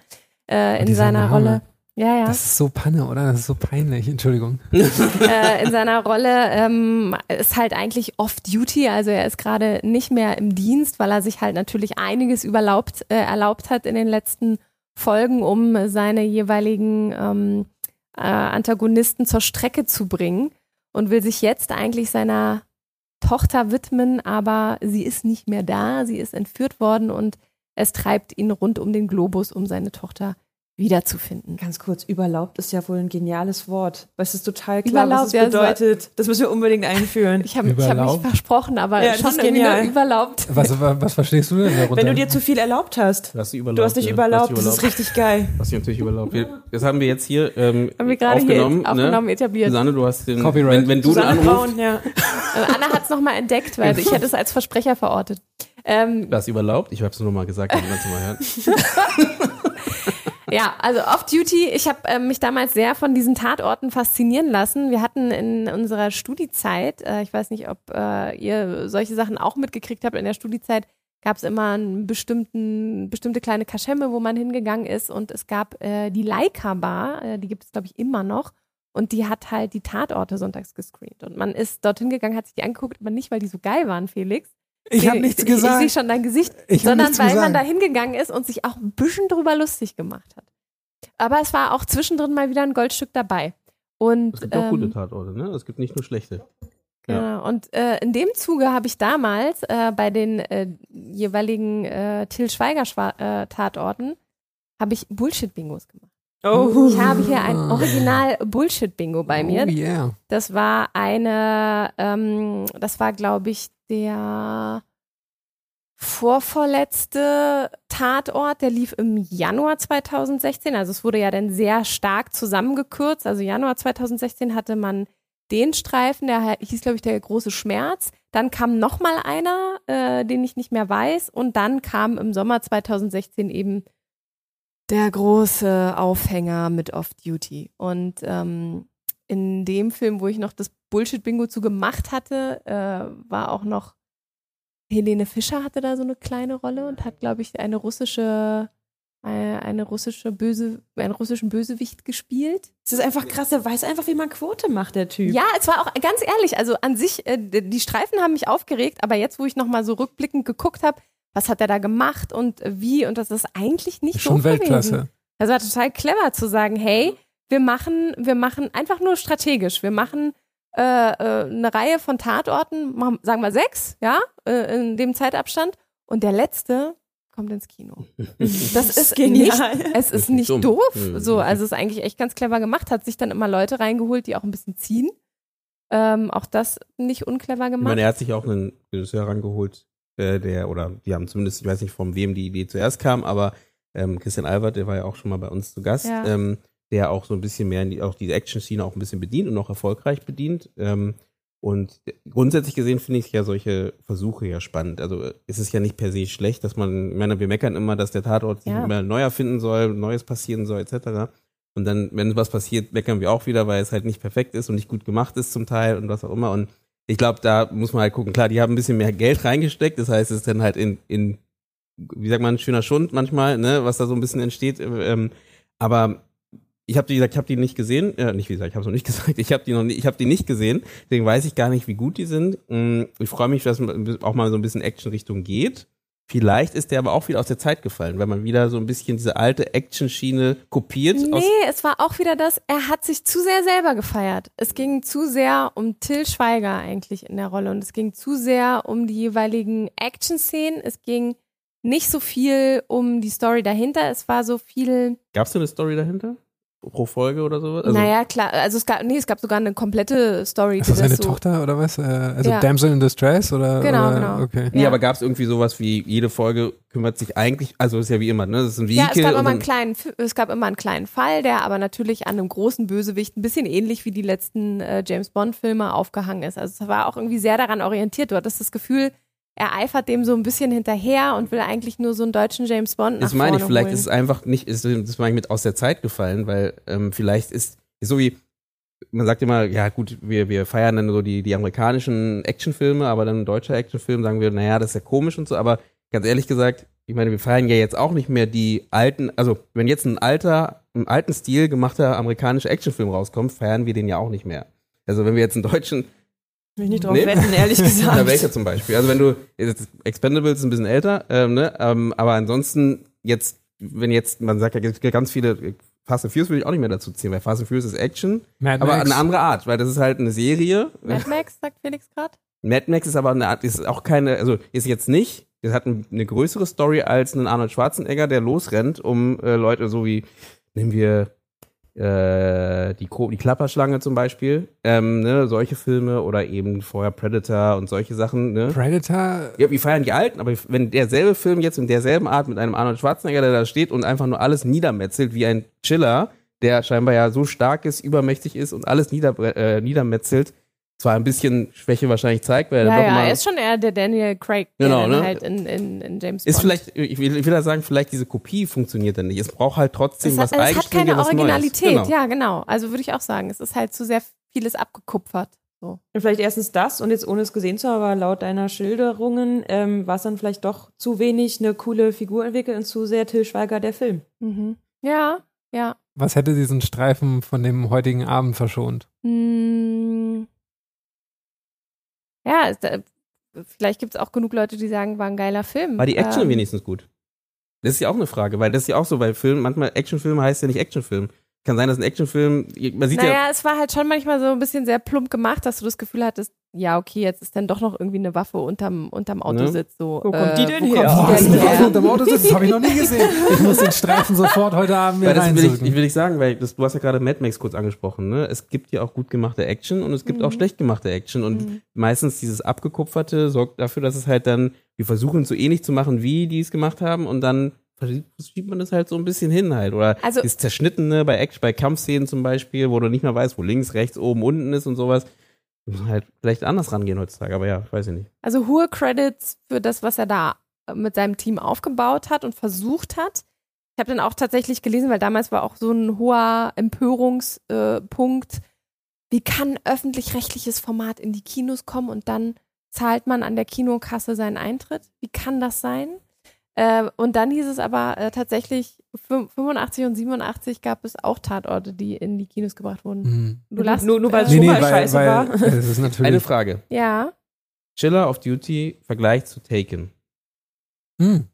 äh, in Dieser seiner Name. Rolle. Ja, ja. Das ist so Panne, oder? Das ist so peinlich. Entschuldigung. äh, in seiner Rolle ähm, ist halt eigentlich off-duty, also er ist gerade nicht mehr im Dienst, weil er sich halt natürlich einiges überlaubt, äh, erlaubt hat in den letzten Folgen, um seine jeweiligen ähm, äh, Antagonisten zur Strecke zu bringen und will sich jetzt eigentlich seiner Tochter widmen, aber sie ist nicht mehr da, sie ist entführt worden und es treibt ihn rund um den Globus, um seine Tochter wiederzufinden. Ganz kurz, überlaubt ist ja wohl ein geniales Wort. Weil es ist total klar, Überlaubt, was ja, es bedeutet. Das müssen wir unbedingt einführen. Ich habe hab mich Überlaubt? versprochen, aber Ja, schon genial. überlaubt. Was, was, verstehst du denn darunter? Wenn du dir zu viel erlaubt hast. Du hast, die überlaubt, Du hast dich ja. überlaubt, hast das die ist richtig geil. Du hast dich natürlich überlaubt. Wir, das haben wir jetzt hier ähm, Haben wir gerade aufgenommen. hier aufgenommen, ne? etabliert. Susanne, du hast den. Copyright. Wenn, wenn du den Braun, ja. Anna hat es nochmal entdeckt, weil ich hätte es als Versprecher verortet. Ähm, Das überlaubt? Ich habe es nur mal gesagt, damit man mal hört. Ja, also Off-Duty, ich habe äh, mich damals sehr von diesen Tatorten faszinieren lassen. Wir hatten in unserer Studiezeit, äh, ich weiß nicht, ob äh, ihr solche Sachen auch mitgekriegt habt, in der Studiezeit gab es immer einen bestimmten, bestimmte kleine Kaschemme, wo man hingegangen ist und es gab äh, die Leica Bar, äh, die gibt es glaube ich immer noch und die hat halt die Tatorte sonntags gescreent und man ist dorthin gegangen, hat sich die angeguckt, aber nicht, weil die so geil waren, Felix, Ich habe nichts ich, gesagt. Ich, sehe schon dein Gesicht, Ich sondern weil man da hingegangen ist und sich auch ein bisschen drüber lustig gemacht hat. Aber es war auch zwischendrin mal wieder ein Goldstück dabei. Und, Es gibt auch gute ähm, Tatorte, ne? Es gibt nicht nur schlechte. Genau. Und äh, in dem Zuge habe ich damals äh, bei den äh, jeweiligen äh, Till Schweiger äh, Tatorten habe ich Bullshit-Bingos gemacht. Oh. Ich habe hier ein Original Bullshit-Bingo bei mir. Oh yeah. Das war eine, ähm, das war, glaube ich, der vorvorletzte Tatort, der lief im Januar 2016. Also es wurde ja dann sehr stark zusammengekürzt. Also Januar 2016 hatte man den Streifen, der hieß, glaube ich, der große Schmerz. Dann kam noch mal einer, äh, den ich nicht mehr weiß. Und dann kam im Sommer 2016 eben der große Aufhänger mit Off-Duty. Und ähm, in dem Film, wo ich noch das Bullshit-Bingo zu gemacht hatte, äh, war auch noch Helene Fischer hatte da so eine kleine Rolle und hat, glaube ich, eine russische, äh, eine russische böse, einen russischen Bösewicht gespielt. Es ist einfach krass, der weiß einfach, wie man Quote macht, der Typ. Ja, es war auch ganz ehrlich, also an sich, äh, die Streifen haben mich aufgeregt, aber jetzt, wo ich nochmal so rückblickend geguckt habe, was hat er da gemacht und wie und das ist eigentlich nicht Schon doof gewesen. Weltklasse. Das war total clever zu sagen, hey, wir machen, wir machen einfach nur strategisch. Wir machen äh, äh, eine Reihe von Tatorten, machen, sagen wir sechs, ja, äh, in dem Zeitabstand. Und der letzte kommt ins Kino. Das ist genial. Nicht, es ist nicht nicht dumm. doof. Mhm. So, also es ist eigentlich echt ganz clever gemacht. Hat sich dann immer Leute reingeholt, die auch ein bisschen ziehen. Ähm, auch das nicht unclever Ich gemacht. meine, er hat sich auch einen Regisseur rangeholt, äh, der, oder die haben zumindest, ich weiß nicht, von wem die Idee zuerst kam, aber ähm, Christian Albert, der war ja auch schon mal bei uns zu Gast, Ja. ähm, der auch so ein bisschen mehr in die, auch diese Action-Szene auch ein bisschen bedient und auch erfolgreich bedient. Ähm, und grundsätzlich gesehen finde ich ja solche Versuche ja spannend. Also äh, es ist ja nicht per se schlecht, dass man, ich meine, wir meckern immer, dass der Tatort sich Ja. immer neu erfinden soll, Neues passieren soll, etc. Und dann, wenn was passiert, meckern wir auch wieder, weil es halt nicht perfekt ist und nicht gut gemacht ist zum Teil und was auch immer. Und ich glaube, da muss man halt gucken. Klar, die haben ein bisschen mehr Geld reingesteckt. Das heißt, es ist dann halt in, in wie sagt man, schöner Schund manchmal, ne, was da so ein bisschen entsteht. Ähm, aber ich habe die gesagt, ich habe die nicht gesehen. Äh, nicht wie gesagt, ich habe noch nicht gesagt. Ich habe die noch nicht, ich habe die nicht gesehen. Deswegen weiß ich gar nicht, wie gut die sind. Mm, Ich freue mich, dass auch mal so ein bisschen Action-Richtung geht. Vielleicht ist der aber auch wieder aus der Zeit gefallen, weil man wieder so ein bisschen diese alte Action-Schiene kopiert. Aus, Nee, es war auch wieder das, er hat sich zu sehr selber gefeiert. Es ging zu sehr um Till Schweiger eigentlich in der Rolle und es ging zu sehr um die jeweiligen Action-Szenen. Es ging nicht so viel um die Story dahinter. Es war so viel, Gab es da eine Story dahinter? Pro Folge oder sowas? Also, naja, klar, also es gab, nee, es gab sogar eine komplette Story. Ist das seine so, Tochter oder was? Äh, Also Ja. Damsel in Distress oder? Genau, oder? genau. Okay. Nee, Ja. aber gab es irgendwie sowas wie, jede Folge kümmert sich eigentlich, also ist ja wie immer, ne? Das ist ein Vehikel. Ja, es gab, immer einen kleinen, es gab immer einen kleinen Fall, der aber natürlich an einem großen Bösewicht ein bisschen ähnlich wie die letzten äh, James Bond-Filme aufgehangen ist. Also es war auch irgendwie sehr daran orientiert. Du hattest das Gefühl, er eifert dem so ein bisschen hinterher und will eigentlich nur so einen deutschen James Bond nach Das meine ich, vielleicht holen. ist es einfach nicht, ist, das meine ich mit aus der Zeit gefallen, weil ähm, vielleicht ist, ist so wie, man sagt immer, ja gut, wir, wir feiern dann so die, die amerikanischen Actionfilme, aber dann ein deutscher Actionfilm sagen wir, naja, das ist ja komisch und so, aber ganz ehrlich gesagt, ich meine, wir feiern ja jetzt auch nicht mehr die alten, also wenn jetzt ein alter, im alten Stil gemachter amerikanischer Actionfilm rauskommt, feiern wir den ja auch nicht mehr. Also wenn wir jetzt einen deutschen Will ich nicht drauf Nee. wetten, ehrlich Na, gesagt. welcher zum Beispiel? Also wenn du, jetzt Expendables ist ein bisschen älter, ähm, ne? ähm, aber ansonsten jetzt, wenn jetzt, man sagt ja es gibt ganz viele, Fast and Furious würde ich auch nicht mehr dazu ziehen, weil Fast and Furious ist Action, Mad aber Max. eine andere Art, weil das ist halt eine Serie. Mad Max, sagt Felix gerade. Mad Max ist aber eine Art, ist auch keine, also ist jetzt nicht, das hat ein- eine größere Story als ein Arnold Schwarzenegger, der losrennt, um äh, Leute so wie, nehmen wir äh, die, Ko- die Klapperschlange zum Beispiel, ähm, ne, solche Filme oder eben vorher Predator und solche Sachen, ne? Predator. Ja, wir feiern die Alten, aber wenn derselbe Film jetzt in derselben Art mit einem Arnold Schwarzenegger, der da steht und einfach nur alles niedermetzelt, wie ein Chiller, der scheinbar ja so stark ist, übermächtig ist und alles nieder, äh, niedermetzelt, zwar ein bisschen Schwäche wahrscheinlich zeigt, weil er Ja, doch ja, er ist schon eher der Daniel Craig, Genau, der ne? halt in, in, in James ist Bond. vielleicht, ich will, ich will da sagen, vielleicht diese Kopie funktioniert dann nicht. Es braucht halt trotzdem es was hat, es hat keine Originalität. Genau. ja, genau. Also würde ich auch sagen, es ist halt zu sehr vieles abgekupfert. So. Und vielleicht erstens das und jetzt ohne es gesehen zu haben, aber laut deiner Schilderungen ähm, war es dann vielleicht doch zu wenig eine coole Figur entwickelt und zu sehr Till Schweiger der Film. Mhm. Ja, ja. Was hätte diesen Streifen von dem heutigen Abend verschont? Hm. Ja, vielleicht gibt es auch genug Leute, die sagen, war ein geiler Film. War die Action Ähm, wenigstens gut? Das ist ja auch eine Frage, weil das ist ja auch so bei Filmen, manchmal Actionfilm heißt ja nicht Actionfilm. Kann sein, dass ein Actionfilm, man sieht Naja, ja, es war halt schon manchmal so ein bisschen sehr plump gemacht, dass du das Gefühl hattest, ja, okay, jetzt ist dann doch noch irgendwie eine Waffe unterm, unterm Autositz. So, Wo kommt die denn wo her? Kommt Oh, denn eine Waffe unterm Auto sitzen? Das habe ich noch nie gesehen. Ich muss den Streifen sofort heute Abend mir das will ich, ich will nicht sagen, weil das, du hast ja gerade Mad Max kurz angesprochen, ne? Es gibt ja auch gut gemachte Action und es gibt Mhm. auch schlecht gemachte Action und Mhm. meistens dieses abgekupferte sorgt dafür, dass es halt dann, wir versuchen so ähnlich zu machen, wie die es gemacht haben und dann schiebt man das halt so ein bisschen hin halt. Oder Also- das Zerschnittene bei Action, bei Kampfszenen zum Beispiel, wo du nicht mehr weißt, wo links, rechts, oben, unten ist und sowas. Muss halt vielleicht anders rangehen heutzutage, aber ja, weiß ich nicht. Also hohe Credits für das, was er da mit seinem Team aufgebaut hat und versucht hat. Ich habe dann auch tatsächlich gelesen, weil damals war auch so ein hoher Empörungspunkt. Punkt. Wie kann öffentlich-rechtliches Format in die Kinos kommen und dann zahlt man an der Kinokasse seinen Eintritt? Wie kann das sein? Äh, und dann hieß es aber äh, tatsächlich, fün- 85 und 87 gab es auch Tatorte, die in die Kinos gebracht wurden. Hm. Du lachst, Nur- nur weil es äh, Nee, schon nee, mal scheiße weil war. es ist natürlich. Eine Frage. Ja. Chiller of Duty Vergleich zu Taken. Hm.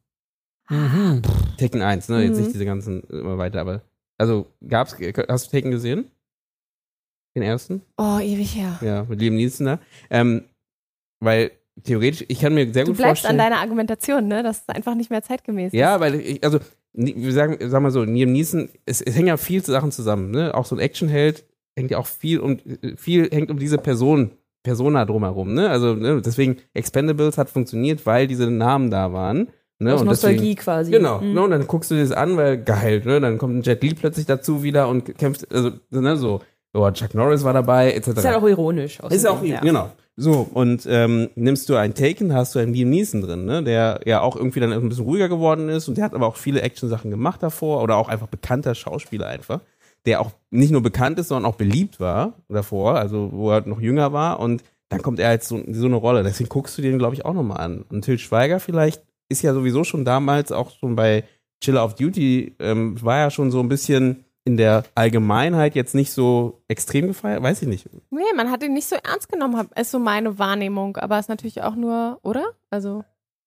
Mhm. Taken 1, ne? Jetzt Mhm. nicht diese ganzen immer weiter, aber. Also, gab's, hast du Taken gesehen? Den ersten? Oh, ewig her. Ja, mit Liam Neeson da. Ähm, weil theoretisch, ich kann mir sehr Du gut bleibst vorstellen. an deiner Argumentation, ne? Das ist einfach nicht mehr zeitgemäß. ja, weil ich, also, wir sagen, sagen wir so, Liam Neeson, es, es hängen ja viel Sachen zusammen, ne? Auch so ein Actionheld hängt ja auch viel um, viel hängt um diese Person, Persona drumherum, ne? Also, ne? deswegen, Expendables hat funktioniert, weil diese Namen da waren. Ne? Aus Und deswegen- Nostalgie quasi. Genau, Mhm. ne, und dann guckst du dir das an, weil geil, ne? Dann kommt ein Jet Li plötzlich dazu wieder und kämpft, also, ne, so, oh, Chuck Norris war dabei, etc. Ist halt auch ironisch. Ist auch, außerdem, ja. genau. So, und ähm, nimmst du einen Taken, hast du einen Liam Neeson drin, ne? der ja auch irgendwie dann ein bisschen ruhiger geworden ist und der hat aber auch viele Action-Sachen gemacht davor oder auch einfach bekannter Schauspieler einfach, der auch nicht nur bekannt ist, sondern auch beliebt war davor, also wo er noch jünger war und dann kommt er als so, so eine Rolle. Deswegen guckst du den, glaube ich, auch nochmal an. Und Till Schweiger vielleicht ist ja sowieso schon damals auch schon bei Chiller of Duty, ähm, war ja schon so ein bisschen in der Allgemeinheit jetzt nicht so extrem gefeiert, weiß ich nicht. Nee, man hat ihn nicht so ernst genommen, ist so meine Wahrnehmung. Aber ist natürlich auch nur, oder? Also,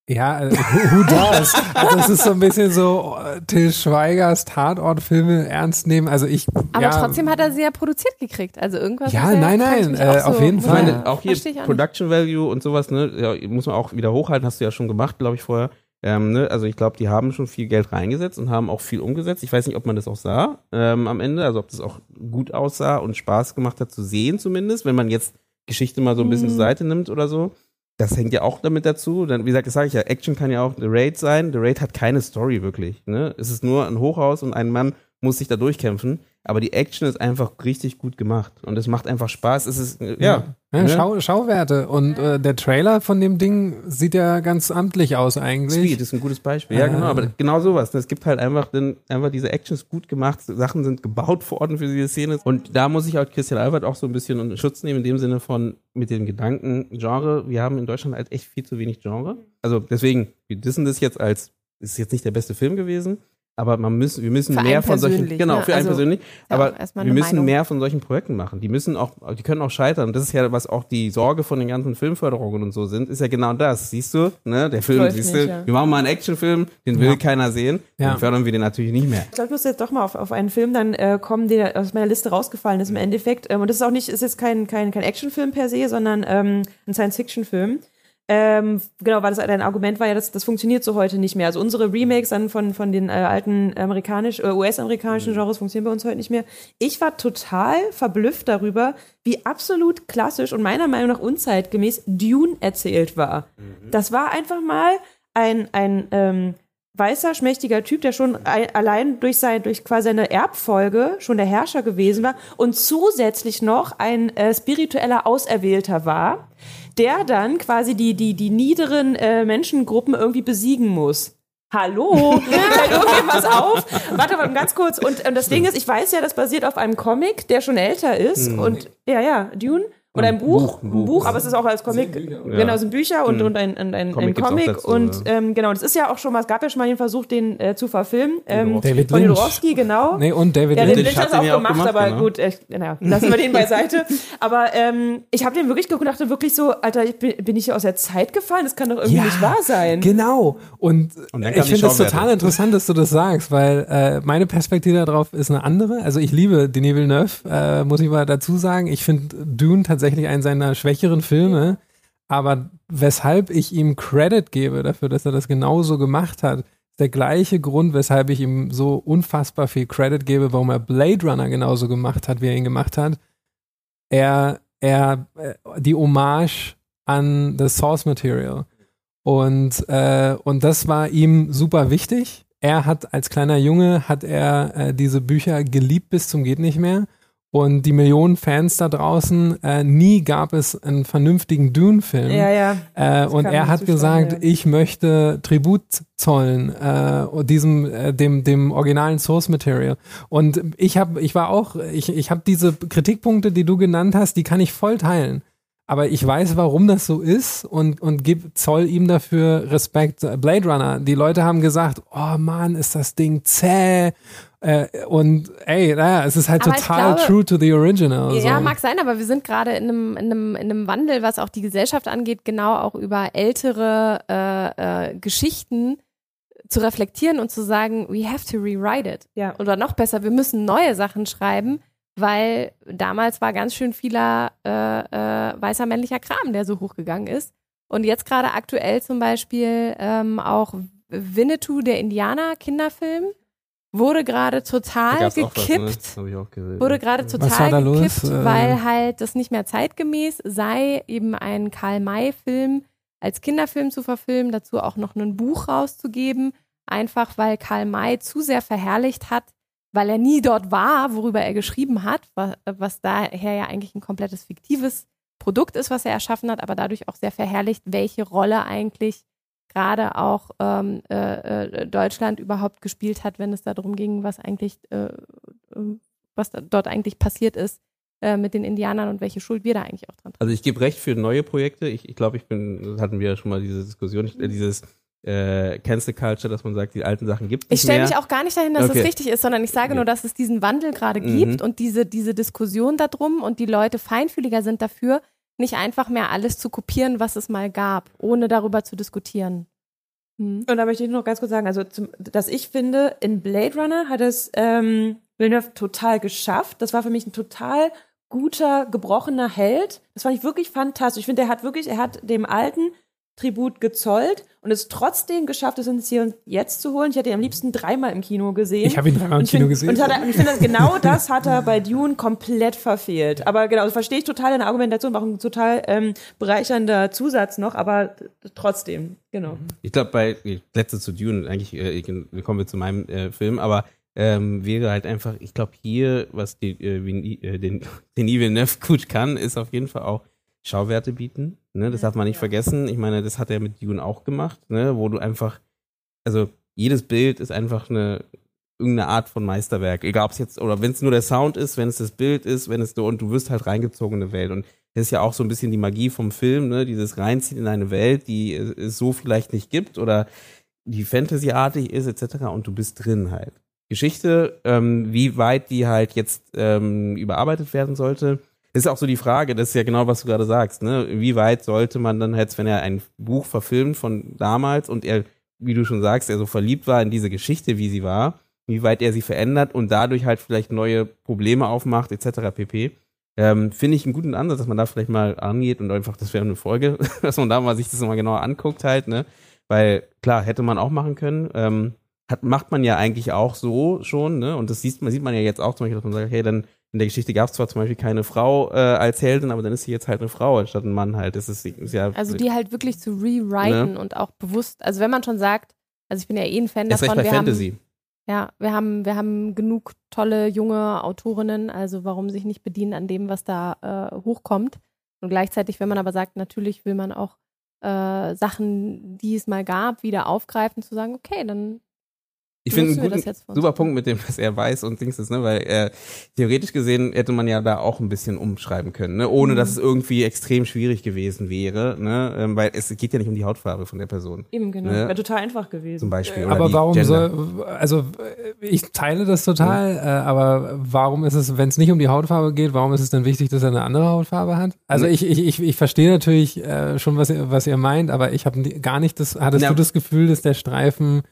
Ja, äh, who, does? Also es ist so ein bisschen so äh, Till Schweigers Tatortfilme ernst nehmen. Also ich. aber ja, trotzdem hat er sie ja produziert gekriegt. Also irgendwas. Ja, nein, ich nein, äh, auch auf jeden Ich Fall. meine, auch hier auch. Production Value und sowas, ne, ja, muss man auch wieder hochhalten, hast du ja schon gemacht, glaube ich, vorher. Ähm, ne, also ich glaube, die haben schon viel Geld reingesetzt und haben auch viel umgesetzt. Ich weiß nicht, ob man das auch sah ähm, am Ende, also ob das auch gut aussah und Spaß gemacht hat zu sehen zumindest, wenn man jetzt Geschichte mal so ein bisschen Mhm. zur Seite nimmt oder so. Das hängt ja auch damit dazu. Dann, wie gesagt, das sage ich ja, Action kann ja auch The Raid sein. The Raid hat keine Story wirklich. Ne? Es ist nur ein Hochhaus und ein Mann muss sich da durchkämpfen. Aber die Action ist einfach richtig gut gemacht und es macht einfach Spaß. Es ist, äh, ja, Ja, ne? Schau, Schauwerte. Und äh, der Trailer von dem Ding sieht ja ganz amtlich aus eigentlich. Speed ist ein gutes Beispiel. Ja, Ah. genau, aber genau sowas. Es gibt halt einfach, den, einfach diese Actions gut gemacht, Sachen sind gebaut worden für diese Szene. Und da muss ich auch Christian Albert auch so ein bisschen in Schutz nehmen, in dem Sinne von mit dem Gedanken, Genre, wir haben in Deutschland halt echt viel zu wenig Genre. Also deswegen, wir dissen das jetzt als, ist jetzt nicht der beste Film gewesen, aber man müssen, wir müssen Für mehr von solchen, genau, ne? für einen Also, persönlich, ja aber erstmal wir müssen Meinung. mehr von solchen Projekten machen. Die müssen auch, die können auch scheitern. Und das ist ja, was auch die Sorge von den ganzen Filmförderungen und so sind, ist ja genau das. Siehst du, ne, der Film, Läuft siehst nicht, du, ja. wir machen mal einen Actionfilm, den will Ja. keiner sehen, Ja. dann fördern wir den natürlich nicht mehr. Ich glaube, ich muss jetzt doch mal auf, auf einen Film dann äh, kommen, der aus meiner Liste rausgefallen ist im Endeffekt. Ähm, und das ist auch nicht, ist jetzt kein, kein, kein Actionfilm per se, sondern ähm, ein Science-Fiction-Film. Ähm, genau, weil das dein Argument war ja, das, das funktioniert so heute nicht mehr. Also unsere Remakes dann von, von den äh, alten amerikanisch, äh, US-amerikanischen Genres funktionieren bei uns heute nicht mehr. Ich war total verblüfft darüber, wie absolut klassisch und meiner Meinung nach unzeitgemäß Dune erzählt war. Das war einfach mal ein, ein ähm, weißer, schmächtiger Typ, der schon ein, allein durch, sein, durch quasi seine Erbfolge schon der Herrscher gewesen war und zusätzlich noch ein äh, spiritueller Auserwählter war, der dann quasi die, die, die niederen äh, Menschengruppen irgendwie besiegen muss. Hallo, fällt irgendwas auf? Warte mal ganz kurz. Und, und das Ding ist, ich weiß ja, das basiert auf einem Comic, der schon älter ist. Mhm. Und ja, ja, Dune. Oder ein Buch, Buch, Buch. Buch, aber es ist auch als Comic. Genau, es sind Bücher und, Mhm. und ein, ein, ein, Comic ein Comic. dazu, und ja. ähm, genau, das ist ja auch schon mal, es gab ja schon mal den Versuch, den äh, zu verfilmen. Ähm, David von. Jodorowsky, genau. Nee, und David Ja, Lynch. Lynch hat es auch gemacht, gemacht, aber genau. gut, äh, naja, lassen wir den beiseite. Aber ähm, ich habe den wirklich geguckt und dachte wirklich so, Alter, ich bin, bin ich hier aus der Zeit gefallen? Das kann doch irgendwie Ja, nicht wahr sein. Genau. Und, Und dann ich finde es total interessant, dass du das sagst, weil äh, meine Perspektive darauf ist eine andere. Also ich liebe Denis Villeneuve, äh, muss ich mal dazu sagen. Ich finde Dune tatsächlich einen seiner schwächeren Filme. Aber weshalb ich ihm Credit gebe dafür, dass er das genauso gemacht hat, ist der gleiche Grund, weshalb ich ihm so unfassbar viel Credit gebe, warum er Blade Runner genauso gemacht hat, wie er ihn gemacht hat. Er, er, äh, die Hommage an das Source Material. Und, äh, und das war ihm super wichtig. Er hat als kleiner Junge hat er äh, diese Bücher geliebt bis zum geht nicht mehr. Und die Millionen Fans da draußen, äh, nie gab es einen vernünftigen Dune-Film. Ja, ja. Äh, und er hat gesagt, ja. ich möchte Tribut zollen äh, diesem äh, dem dem originalen Source Material. Und ich habe ich war auch ich ich habe diese Kritikpunkte, die du genannt hast, die kann ich voll teilen. Aber ich weiß, warum das so ist und und gib zoll ihm dafür Respekt. Blade Runner, die Leute haben gesagt, oh Mann, ist das Ding zäh. Äh, und ey, naja, es ist halt Aber total glaube- true to the original. Ja, so. mag sein, aber wir sind gerade in einem, in, einem, in einem Wandel, was auch die Gesellschaft angeht, genau auch über ältere äh, äh, Geschichten zu reflektieren und zu sagen, we have to rewrite it. Ja. Oder noch besser, wir müssen neue Sachen schreiben, weil damals war ganz schön vieler äh, äh, weißer männlicher Kram, der so hochgegangen ist. Und jetzt gerade aktuell zum Beispiel ähm, auch Winnetou, der Indianer-Kinderfilm, wurde gerade total auch was, ne? gekippt wurde gerade total da los? gekippt, Äh, weil halt das nicht mehr zeitgemäß sei, eben einen Karl-May-Film als Kinderfilm zu verfilmen, dazu auch noch ein Buch rauszugeben, einfach weil Karl May zu sehr verherrlicht hat, weil er nie dort war, worüber er geschrieben hat, was, was daher ja eigentlich ein komplettes fiktives Produkt ist, was er erschaffen hat, aber dadurch auch sehr verherrlicht, welche Rolle eigentlich gerade auch ähm, äh, äh, Deutschland überhaupt gespielt hat, wenn es darum ging, was eigentlich, äh, äh, was dort eigentlich passiert ist äh, mit den Indianern und welche Schuld wir da eigentlich auch dran tragen. Also ich gebe recht für neue Projekte. Ich, ich glaube, ich bin, das hatten wir ja schon mal diese Diskussion, ich, äh, dieses äh, Cancel Culture, dass man sagt, die alten Sachen gibt es Ich stelle mich auch gar nicht dahin, dass Okay. das richtig ist, sondern ich sage Okay. nur, dass es diesen Wandel gerade Mhm. gibt und diese, diese Diskussion darum und die Leute feinfühliger sind dafür, nicht einfach mehr alles zu kopieren, was es mal gab, ohne darüber zu diskutieren. Hm. Und da möchte ich noch ganz kurz sagen, also zum, dass ich finde, in Blade Runner hat es ähm, Villeneuve total geschafft. Das war für mich ein total guter, gebrochener Held. Das fand ich wirklich fantastisch. Ich finde, er hat wirklich, er hat dem alten Tribut gezollt und es trotzdem geschafft, es ins Hier und Jetzt zu holen. Ich hätte ihn am liebsten dreimal im Kino gesehen. Ich habe ihn dreimal im Kino find- gesehen. Und, hat er, und ich finde, genau das hat er bei Dune komplett verfehlt. Aber genau, das verstehe ich total in der Argumentation, war auch ein total ähm, bereichernder Zusatz noch, aber trotzdem, genau. Ich glaube, bei letzte zu Dune, eigentlich äh, kommen wir zu meinem äh, Film, aber ähm, wäre halt einfach, ich glaube, hier, was die, äh, äh, den, den Villeneuve gut kann, ist auf jeden Fall auch Schauwerte bieten. Ne? Das darf man nicht vergessen. Ich meine, das hat er mit Dune auch gemacht, ne? wo du einfach, also jedes Bild ist einfach eine irgendeine Art von Meisterwerk. Egal ob es jetzt, oder wenn es nur der Sound ist, wenn es das Bild ist, wenn es und du wirst halt reingezogen in eine Welt. Und das ist ja auch so ein bisschen die Magie vom Film, ne? Dieses Reinziehen in eine Welt, die es so vielleicht nicht gibt oder die Fantasy-artig ist, etc. Und du bist drin halt. Geschichte, ähm, wie weit die halt jetzt ähm, überarbeitet werden sollte, ist auch so die Frage, das ist ja genau, was du gerade sagst, ne? Wie weit sollte man dann jetzt, wenn er ein Buch verfilmt von damals und er, wie du schon sagst, er so verliebt war in diese Geschichte, wie sie war, wie weit er sie verändert und dadurch halt vielleicht neue Probleme aufmacht, etc. pp. Ähm, Finde ich einen guten Ansatz, dass man da vielleicht mal angeht und einfach, das wäre eine Folge, dass man da mal sich das nochmal genauer anguckt halt, ne? Weil klar, hätte man auch machen können. Ähm, hat, macht man ja eigentlich auch so schon, ne? Und das sieht man, sieht man ja jetzt auch zum Beispiel, dass man sagt, hey, dann in der Geschichte gab es zwar zum Beispiel keine Frau äh, als Heldin, aber dann ist sie jetzt halt eine Frau anstatt ein Mann halt. Das ist, ist ja Also die halt wirklich zu rewriten Ne? und auch bewusst, also wenn man schon sagt, Also ich bin ja eh ein Fan Erst recht davon. bei Wir Fantasy. haben, ja, wir haben, wir haben genug tolle junge Autorinnen, also warum sich nicht bedienen an dem, was da äh, hochkommt. Und gleichzeitig, wenn man aber sagt, natürlich will man auch äh, Sachen, die es mal gab, wieder aufgreifen, zu sagen, okay, dann Ich finde einen guten, super Punkt mit dem, was er weiß und Dings ist, ne? Weil äh, theoretisch gesehen hätte man ja da auch ein bisschen umschreiben können, ne? Ohne Mhm. dass es irgendwie extrem schwierig gewesen wäre, ne? Ähm, weil es geht ja nicht um die Hautfarbe von der Person, Eben, genau. Ne? Wäre total einfach gewesen. zum Beispiel. oder Aber warum Gender. soll, also äh, ich teile das total, äh, aber warum ist es, wenn es nicht um die Hautfarbe geht, warum ist es dann wichtig, dass er eine andere Hautfarbe hat? Also Nee. ich, ich, ich, ich verstehe natürlich äh, schon, was ihr, was ihr meint, aber ich habe gar nicht das, hattest Na. du das Gefühl, dass der Streifen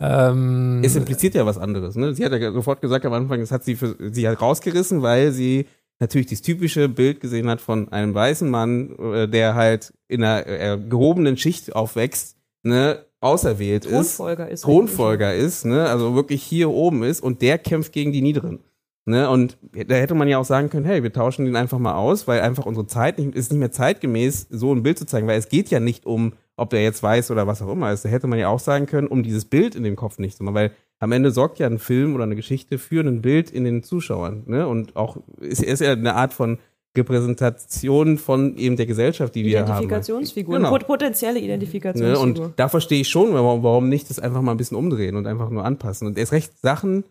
ähm, Es impliziert ja was anderes, ne? Sie hat ja sofort gesagt am Anfang, das hat sie für sie hat rausgerissen, weil sie natürlich dieses typische Bild gesehen hat von einem weißen Mann, äh, der halt in einer äh, gehobenen Schicht aufwächst, ne? Auserwählt ist. Thronfolger ist. Thronfolger ist, ne, also wirklich hier oben ist und der kämpft gegen die Niederen. Ne, und da hätte man ja auch sagen können, hey, wir tauschen den einfach mal aus, weil einfach unsere Zeit nicht, ist nicht mehr zeitgemäß, so ein Bild zu zeigen, weil es geht ja nicht um, ob der jetzt weiß oder was auch immer ist. Da hätte man ja auch sagen können, um dieses Bild in dem Kopf nicht zu machen, weil am Ende sorgt ja ein Film oder eine Geschichte für ein Bild in den Zuschauern, ne, und auch, ist, ist ja eine Art von Repräsentation von eben der Gesellschaft, die wir haben. Identifikationsfigur. Genau. Pot potenzielle Ne? Identifikationsfigur. Und da verstehe ich schon, warum, warum nicht das einfach mal ein bisschen umdrehen und einfach nur anpassen. Und erst recht Sachen,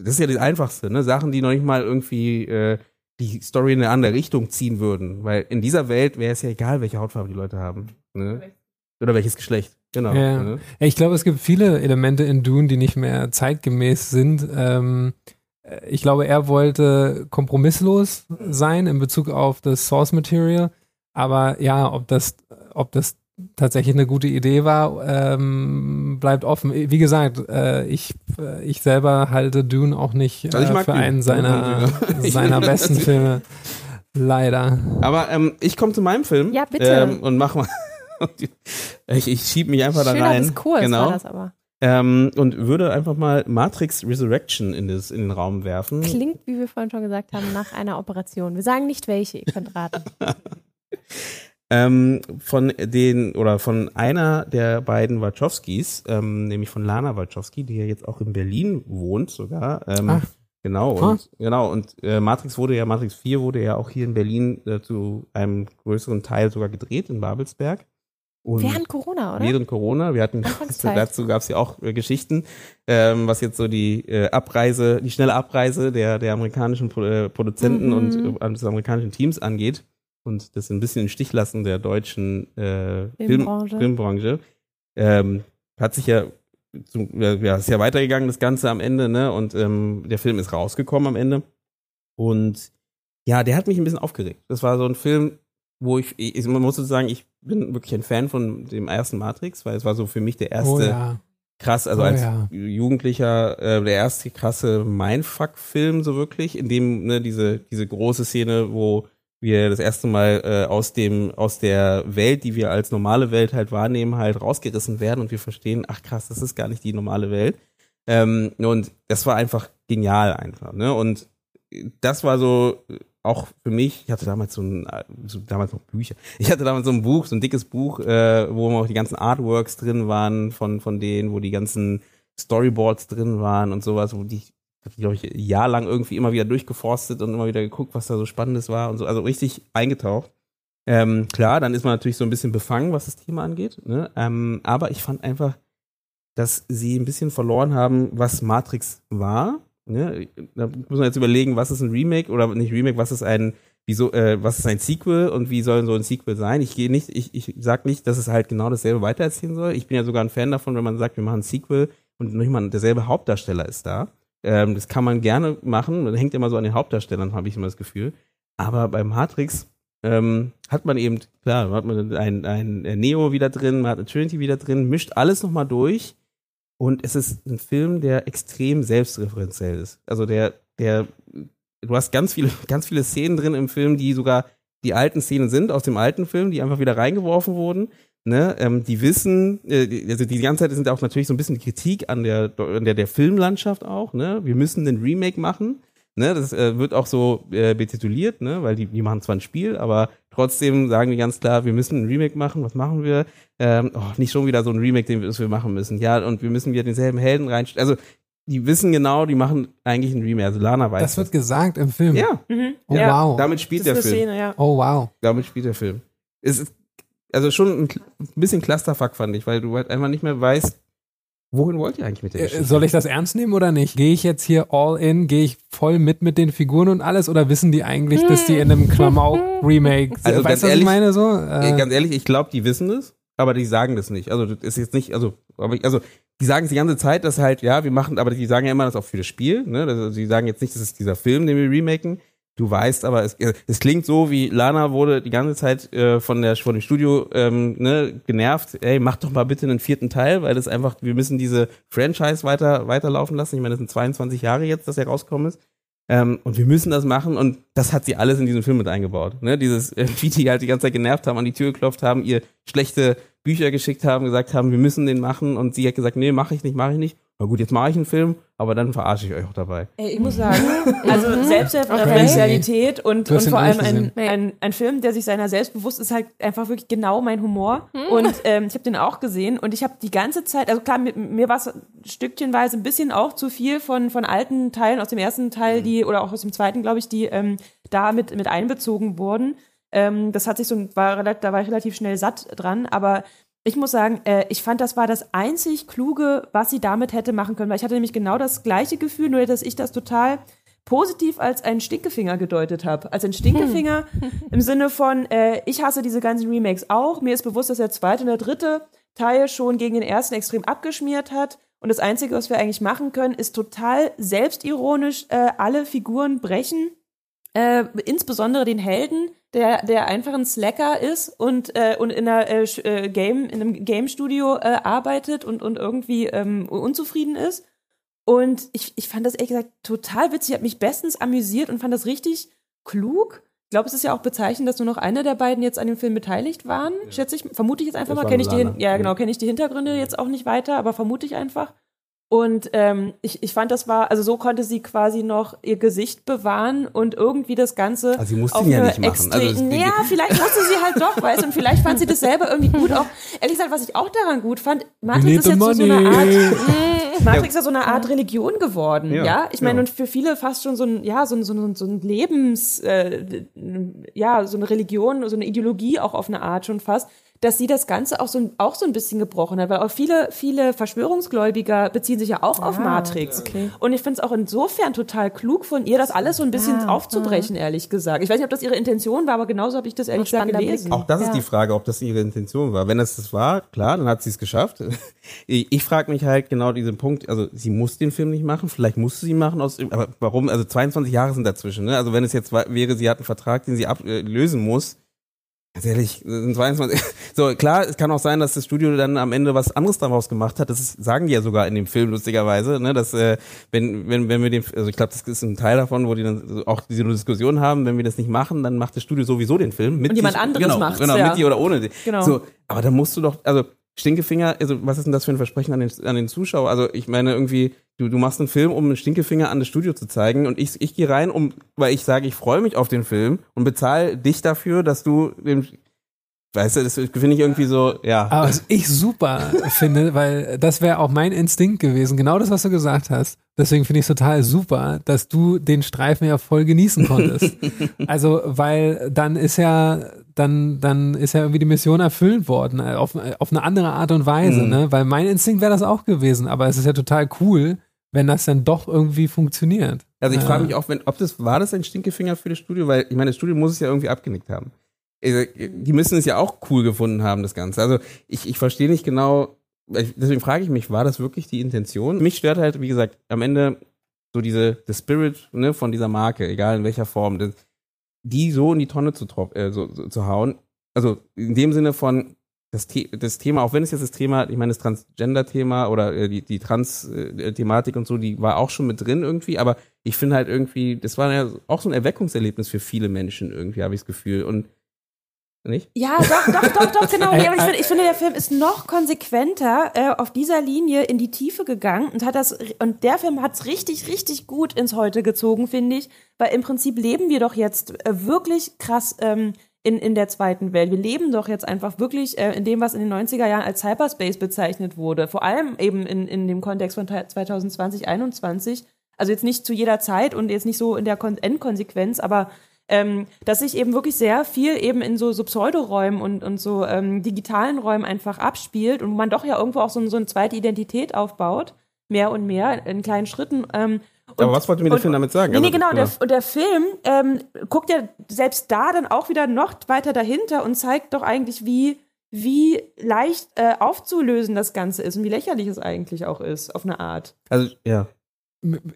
das ist ja das Einfachste, ne? Sachen, die noch nicht mal irgendwie äh, die Story in eine andere Richtung ziehen würden. Weil in dieser Welt wäre es ja egal, welche Hautfarbe die Leute haben. Ne? Oder welches Geschlecht. Genau. Ja. Ne? Ich glaube, es gibt viele Elemente in Dune, die nicht mehr zeitgemäß sind. Ähm, äh, ich glaube, er wollte kompromisslos sein in Bezug auf das Source Material. Aber ja, ob das, ob das tatsächlich eine gute Idee war, ähm, bleibt offen. Wie gesagt, äh, ich, äh, ich selber halte Dune auch nicht äh, Also für einen seiner, seiner besten Filme. Leider. Aber ähm, ich komme zu meinem Film. Ja, bitte. Ähm, und mach mal. ich ich schieb mich einfach da Schöner rein. Diskurs genau. war das aber. Ähm, und würde einfach mal Matrix Resurrection in, das, in den Raum werfen. Klingt, wie wir vorhin schon gesagt haben, nach einer Operation. Wir sagen nicht welche, ihr könnt raten. Ähm, von den oder von einer der beiden Wachowskis, ähm, nämlich von Lana Wachowski, die ja jetzt auch in Berlin wohnt sogar. Ähm, Ach. Genau, Ah. und, genau, und äh, Matrix wurde ja, Matrix 4 wurde ja auch hier in Berlin äh, zu einem größeren Teil sogar gedreht, in Babelsberg. Und Während Corona, oder? Während Corona, wir hatten dazu gab es ja auch äh, Geschichten, ähm, was jetzt so die äh, Abreise, die schnelle Abreise der der amerikanischen Pro äh, Produzenten Mhm. und äh, des amerikanischen Teams angeht und das ein bisschen im Stich lassen der deutschen äh, Film, Filmbranche. Filmbranche. Ähm, hat sich ja zum, ja, ist ja weitergegangen das Ganze am Ende, ne? Und ähm, der Film ist rausgekommen am Ende und ja, der hat mich ein bisschen aufgeregt. Das war so ein Film, wo ich, ich man muss so sagen, ich bin wirklich ein Fan von dem ersten Matrix, weil es war so für mich der erste Oh ja. krass, also Oh als ja. Jugendlicher äh, der erste krasse Mindfuck-Film so wirklich, in dem ne, diese diese große Szene, wo wir das erste Mal äh, aus dem aus der Welt, die wir als normale Welt halt wahrnehmen, halt rausgerissen werden und wir verstehen, ach krass, das ist gar nicht die normale Welt. Ähm, und das war einfach genial einfach, ne? Und das war so auch für mich, ich hatte damals so ein, so damals noch Bücher. Ich hatte damals so ein Buch, so ein dickes Buch, äh, wo auch die ganzen Artworks drin waren von, von denen, wo die ganzen Storyboards drin waren und sowas, wo die, glaube ich, jahrelang irgendwie immer wieder durchgeforstet und immer wieder geguckt, was da so Spannendes war und so, also richtig eingetaucht. Ähm, klar, dann ist man natürlich so ein bisschen befangen, was das Thema angeht, ne? ähm, aber ich fand einfach, dass sie ein bisschen verloren haben, was Matrix war. Ne? Da muss man jetzt überlegen, was ist ein Remake oder nicht Remake, was ist ein, wieso, äh, was ist ein Sequel und wie soll so ein Sequel sein? Ich gehe nicht, ich, ich sag nicht, dass es halt genau dasselbe weitererzählen soll. Ich bin ja sogar ein Fan davon, wenn man sagt, wir machen ein Sequel und nicht mal derselbe Hauptdarsteller ist da. Ähm, das kann man gerne machen. Das hängt immer so an den Hauptdarstellern, habe ich immer das Gefühl. Aber bei Matrix ähm, hat man eben, klar, hat man ein, ein Neo wieder drin, man hat eine Trinity wieder drin, mischt alles nochmal durch. Und es ist ein Film, der extrem selbstreferenziell ist. Also der, der, du hast ganz viele, ganz viele Szenen drin im Film, die sogar die alten Szenen sind aus dem alten Film, die einfach wieder reingeworfen wurden. Ne, ähm, die wissen, äh, die- also die ganze Zeit sind auch natürlich so ein bisschen Kritik an der, an der, der Filmlandschaft auch, ne? Wir müssen den Remake machen. Ne, das äh, wird auch so äh, betituliert, ne, weil die, die machen zwar ein Spiel, aber trotzdem sagen die ganz klar, wir müssen ein Remake machen. Was machen wir? Ähm, oh, nicht schon wieder so ein Remake, den wir, das wir machen müssen. Ja, und wir müssen wieder denselben Helden reinstellen. Also die wissen genau, die machen eigentlich ein Remake. Also Lana weiß Das wird gesagt im Film. Ja, Mhm. Oh, ja. wow. damit spielt Das der Film. Szene, ja. Oh, wow. Damit spielt der Film. Es ist also schon ein, bisschen Clusterfuck, fand ich, weil du halt einfach nicht mehr weißt, wohin wollt ihr eigentlich mit der Äh, Geschichte? Soll ich das ernst nehmen oder nicht? Gehe ich jetzt hier all in? Gehe ich voll mit mit den Figuren und alles? Oder wissen die eigentlich, dass die in einem Klamauk-Remake sind? Also weißt ganz du, was ich ehrlich, meine so? Äh, Äh, ganz ehrlich, ich glaube, die wissen es, aber die sagen das nicht. Also das ist jetzt nicht, also, aber ich, also die sagen es die ganze Zeit, dass halt, ja, wir machen, aber die sagen ja immer das auch für das Spiel. Ne? Also, sie sagen jetzt nicht, das ist dieser Film, den wir remaken. Du weißt, aber es, es klingt so, wie Lana wurde die ganze Zeit äh, von, der, von dem Studio ähm, ne, genervt. Ey, mach doch mal bitte einen vierten Teil, weil das einfach, wir müssen diese Franchise weiter weiterlaufen lassen. Ich meine, das sind 22 Jahre jetzt, dass er rausgekommen ist. Ähm, und wir müssen das machen und das hat sie alles in diesen Film mit eingebaut. Ne? Dieses, äh, wie die halt die ganze Zeit genervt haben, an die Tür geklopft haben, ihr schlechte Bücher geschickt haben, gesagt haben, wir müssen den machen und sie hat gesagt, nee, mache ich nicht, mache ich nicht. Na gut, jetzt mache ich einen Film, aber dann verarsche ich euch auch dabei. Ey, ich muss sagen, also Selbstreferenzialität und, hast und ihn vor allem ein, ein, ein Film, der sich seiner selbst bewusst ist, halt einfach wirklich genau mein Humor. Und ähm, ich habe den auch gesehen und ich habe die ganze Zeit, also klar, mir, mir war es stückchenweise ein bisschen auch zu viel von, von alten Teilen aus dem ersten Teil, die, oder auch aus dem zweiten, glaube ich, die ähm, da mit, mit einbezogen wurden. Ähm, das hat sich so, war, relativ- da war ich relativ schnell satt dran, aber ich muss sagen, äh, ich fand, das war das einzig Kluge, was sie damit hätte machen können, weil ich hatte nämlich genau das gleiche Gefühl, nur dass ich das total positiv als einen Stinkefinger gedeutet habe. Als ein Stinkefinger im Sinne von, äh, ich hasse diese ganzen Remakes auch. Mir ist bewusst, dass der zweite und der dritte Teil schon gegen den ersten extrem abgeschmiert hat. Und das Einzige, was wir eigentlich machen können, ist total selbstironisch äh, alle Figuren brechen. Äh, insbesondere den Helden, der, der einfach ein Slacker ist und, äh, und in, einer, äh, äh, Game, in einem Game-Studio äh, arbeitet und, und irgendwie ähm, unzufrieden ist. Und ich, ich fand das ehrlich gesagt total witzig, hat mich bestens amüsiert und fand das richtig klug. Ich glaube, es ist ja auch bezeichnend, dass nur noch einer der beiden jetzt an dem Film beteiligt waren. Schätze ich, vermute ich jetzt einfach Das mal. Kenne ich die, ja genau, kenne ich die Hintergründe jetzt auch nicht weiter, aber vermute ich einfach. Und ähm, ich, ich fand, das war, also so konnte sie quasi noch ihr Gesicht bewahren und irgendwie das Ganze. Also sie musste auf ihn ja eine nicht machen. Also ja, vielleicht musste sie halt doch, weißt du, und vielleicht fand sie das selber irgendwie gut. Auch ehrlich gesagt, was ich auch daran gut fand, Matrix ist jetzt so, so eine. Art. Matrix ist ja so eine Art Religion geworden, ja. Ja, Ich meine, ja. und für viele fast schon so ein, ja, so ein, so ein, so ein Lebens, äh, ja, so eine Religion, so eine Ideologie auch auf eine Art schon fast, dass sie das Ganze auch so, ein- auch so ein bisschen gebrochen hat, weil auch viele, viele Verschwörungsgläubiger beziehen sich ja auch auf Matrix. Und ich finde es auch insofern total klug von ihr, das alles so ein bisschen Ja, aufzubrechen, ehrlich gesagt. Ich weiß nicht, ob das ihre Intention war, aber genauso habe ich das ehrlich gesagt gelesen. Blick. Auch das Ja. ist die Frage, ob das ihre Intention war. Wenn das das war, klar, dann hat sie es geschafft. Ich, ich frage mich halt genau diesen Punkt, also sie muss den Film nicht machen, vielleicht musste sie ihn machen, aus, aber warum, also 22 Jahre sind dazwischen, ne? Also wenn es jetzt wäre, sie hat einen Vertrag, den sie ablösen muss, ganz ehrlich, das sind 22, so klar, es kann auch sein, dass das Studio dann am Ende was anderes daraus gemacht hat, das ist, sagen die ja sogar in dem Film lustigerweise, ne? Dass, äh, wenn, wenn, wenn wir den, also ich glaube, das ist ein Teil davon, wo die dann auch diese Diskussion haben, wenn wir das nicht machen, dann macht das Studio sowieso den Film. Mit Und jemand sich- anderes genau, macht's, Genau, ja. mit dir oder ohne dich. Genau. So, aber da musst du doch, also Stinkefinger, also was ist denn das für ein Versprechen an den, an den Zuschauer? Also ich meine irgendwie, du, du machst einen Film, um einen Stinkefinger an das Studio zu zeigen und ich, ich gehe rein, um, weil ich sage, ich freue mich auf den Film und bezahle dich dafür, dass du den, weißt du, das finde ich irgendwie so, ja. Aber was ich super finde, weil das wäre auch mein Instinkt gewesen, genau das, was du gesagt hast. Deswegen finde ich es total super, dass du den Streifen ja voll genießen konntest. also, weil dann ist ja, dann, dann ist ja irgendwie die Mission erfüllt worden, äh, auf, auf eine andere Art und Weise, Mhm. ne? Weil mein Instinkt wäre das auch gewesen, aber es ist ja total cool, wenn das dann doch irgendwie funktioniert. Also ich Ja. frage mich auch, wenn, ob das war das ein Stinkefinger für das Studio, weil ich meine, das Studio muss es ja irgendwie abgenickt haben. Also, Die müssen es ja auch cool gefunden haben, das Ganze. Also ich, ich verstehe nicht genau, deswegen frage ich mich, war das wirklich die Intention? Mich stört halt, wie gesagt, am Ende so diese, the Spirit ne, von dieser Marke, egal in welcher Form, das, die so in die Tonne zu, äh, so, so, zu hauen. Also in dem Sinne von das, The das Thema, auch wenn es jetzt das Thema, ich meine, das Transgender-Thema oder äh, die, die Trans-Thematik und so, die war auch schon mit drin irgendwie, aber ich finde halt irgendwie, das war ja auch so ein Erweckungserlebnis für viele Menschen irgendwie, habe ich das Gefühl. Und Nicht? Ja, doch, doch, doch, doch, genau. Nee, aber ich, finde, ich finde, der Film ist noch konsequenter äh, auf dieser Linie in die Tiefe gegangen und hat das und der Film hat es richtig, richtig gut ins Heute gezogen, finde ich, weil im Prinzip leben wir doch jetzt äh, wirklich krass ähm, in, in der zweiten Welt. Wir leben doch jetzt einfach wirklich äh, in dem, was in den 90er Jahren als Cyberspace bezeichnet wurde. Vor allem eben in, in dem Kontext von 2020, 2021. Also jetzt nicht zu jeder Zeit und jetzt nicht so in der Kon Endkonsequenz, aber ähm, dass sich eben wirklich sehr viel eben in so, so Pseudoräumen und, und so ähm, digitalen Räumen einfach abspielt und man doch ja irgendwo auch so, so eine zweite Identität aufbaut, mehr und mehr in kleinen Schritten. Ähm, und, Aber was wollte mir der Film damit sagen? Nee, nee Also, genau. ja. Der, und der Film ähm, guckt ja selbst da dann auch wieder noch weiter dahinter und zeigt doch eigentlich, wie, wie leicht äh, aufzulösen das Ganze ist und wie lächerlich es eigentlich auch ist, auf eine Art. Also, ja.